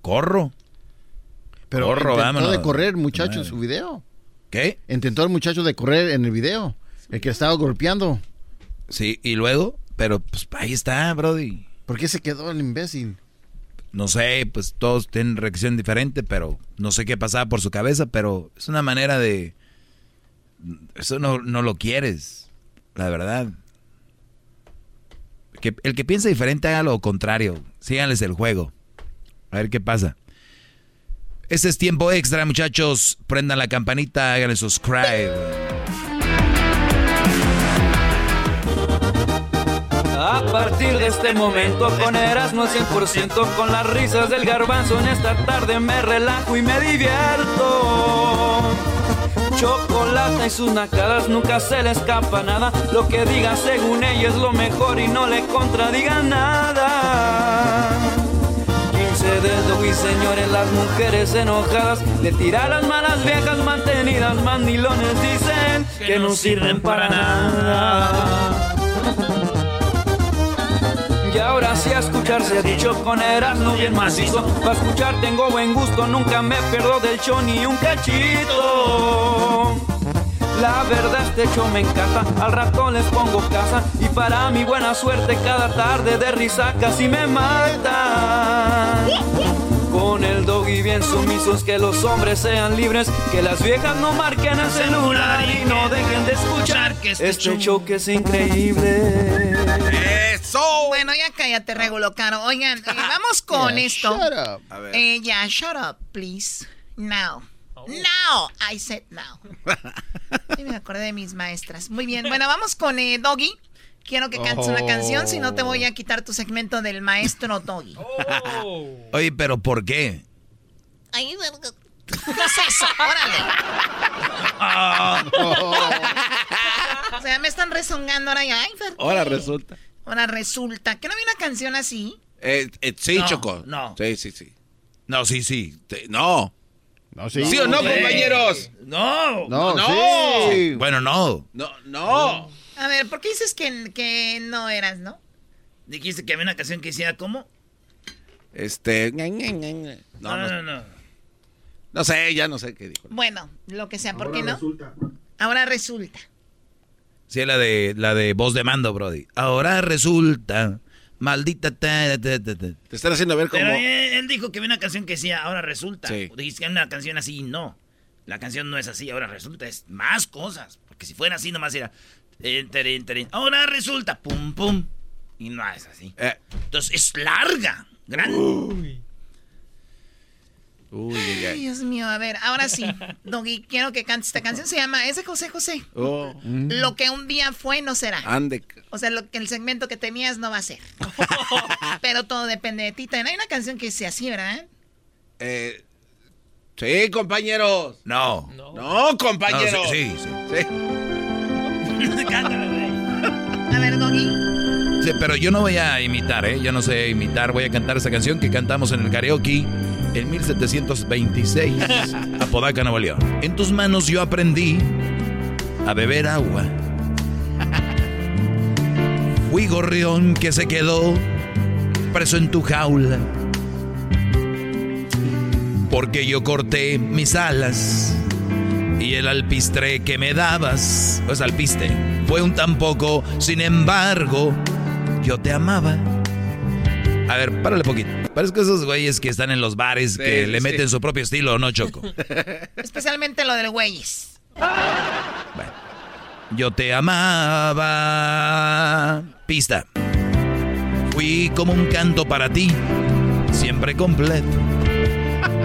Corro. Pero Corro, intentó vámonos. de correr el muchacho en su video. ¿Qué? Intentó el muchacho de correr en el video. El que estaba golpeando. Sí, y luego, pero pues ahí está, Brody. ¿Por qué se quedó el imbécil? No sé, pues todos tienen reacción diferente, pero no sé qué pasaba por su cabeza, pero es una manera de... Eso no, no lo quieres, la verdad. Que, el que piensa diferente haga lo contrario. Síganles el juego. A ver qué pasa. Este es tiempo extra, muchachos. Prendan la campanita, háganle subscribe. A partir de este momento con Erasmo 100% con las risas del garbanzo en esta tarde me relajo y me divierto. Chocolate y sus nacadas nunca se le escapa nada. Lo que diga según ella es lo mejor y no le contradiga nada. 15 dedos y señores, las mujeres enojadas le tiran las malas viejas mantenidas, mandilones dicen que no sirven para nada. Y ahora sí a escuchar se ha dicho con Erasmo bien macizo. Para escuchar tengo buen gusto, nunca me pierdo del show ni un cachito. La verdad este show me encanta, al rato les pongo casa. Y para mi buena suerte cada tarde de risa casi me mata. Con el doggy bien sumisos, que los hombres sean libres, que las viejas no marquen el celular y no dejen de escuchar que este show que es increíble. Bueno, ya cállate, regulo caro. Oigan, eh, vamos con Yeah, esto. shut up. A ver. Eh, ya, shut up, please. Now. Now. I said now. Sí, me acordé de mis maestras. Muy bien. Bueno, vamos con eh, Doggy. Quiero que cantes una canción, si no te voy a quitar tu segmento del maestro Doggy. Oye, pero ¿por qué? Ay, verga. ¿Qué es eso? Órale. O sea, me están rezongando ahora ya. Ahora resulta. Ahora resulta. ¿Que no había una canción así? Eh, eh, sí, No, Choco. no. Sí, sí, sí. No, sí, sí. Te- No. No, ¿Sí o no, Sí. compañeros? No. No, No. sí. Bueno, no. No, no. A ver, ¿por qué dices que, que no eras, no? Dijiste que había una canción que decía, ¿cómo? Este. No, no, no, no. no sé, ya no sé qué dijo. Bueno, lo que sea, ¿por qué no? Ahora resulta. Sí, la de, la de voz de mando, Brody. Ahora resulta, maldita... ta, ta, ta, ta. Te están haciendo ver como. Pero él, dijo que había una canción que decía, ahora resulta. Sí. Dijiste que hay una canción así, no. La canción no es así, ahora resulta, es más cosas. Porque si fuera así, nomás era... eh, terin, terin, ahora resulta, pum, pum. Y no es así. Eh. Entonces es larga, grande. Uy, uy, Ay, uy. Dios mío, a ver, ahora sí. Doggy, quiero que cantes esta canción. Se llama Es de José José. Oh, Lo que un día fue no será. ande. O sea, lo que el segmento que tenías no va a ser. Pero todo depende de ti. También hay una canción que sea así, ¿verdad? Eh, sí, compañeros. No. No, compañeros. No, sí, sí, sí. Güey. A ver, Doggy. Sí, pero yo no voy a imitar, ¿eh? Yo no sé imitar. Voy a cantar esa canción que cantamos en el karaoke en 1726, Apodaca, Nuevo León. En tus manos yo aprendí a beber agua. Fui gorrión que se quedó preso en tu jaula. Porque yo corté mis alas y el alpistre que me dabas, pues alpiste, fue un tampoco, sin embargo, yo te amaba. A ver, párale poquito. Parece que esos güeyes que están en los bares que Sí, le sí. meten su propio estilo, ¿no, Choco? Especialmente lo del güeyes. Yo te amaba. Pista. Fui como un canto para ti, siempre completo.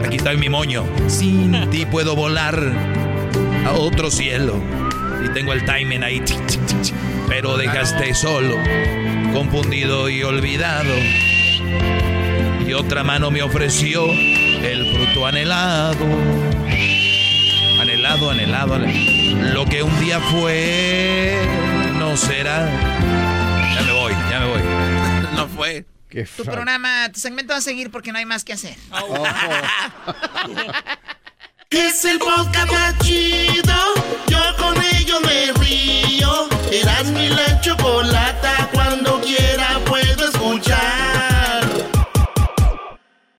Aquí está mi moño. Sin ti puedo volar a otro cielo. Y tengo el timing ahí. Pero dejaste solo, confundido y olvidado y otra mano me ofreció el fruto anhelado. Anhelado, anhelado, anhelado. Lo que un día fue, no será. Ya me voy, ya me voy. no fue. Qué tu programa, tu segmento va a seguir porque no hay más que hacer. Oh. es el podcast chido. Yo con ello me río. Eras mi la chocolata. Cuando quiera puedo escuchar.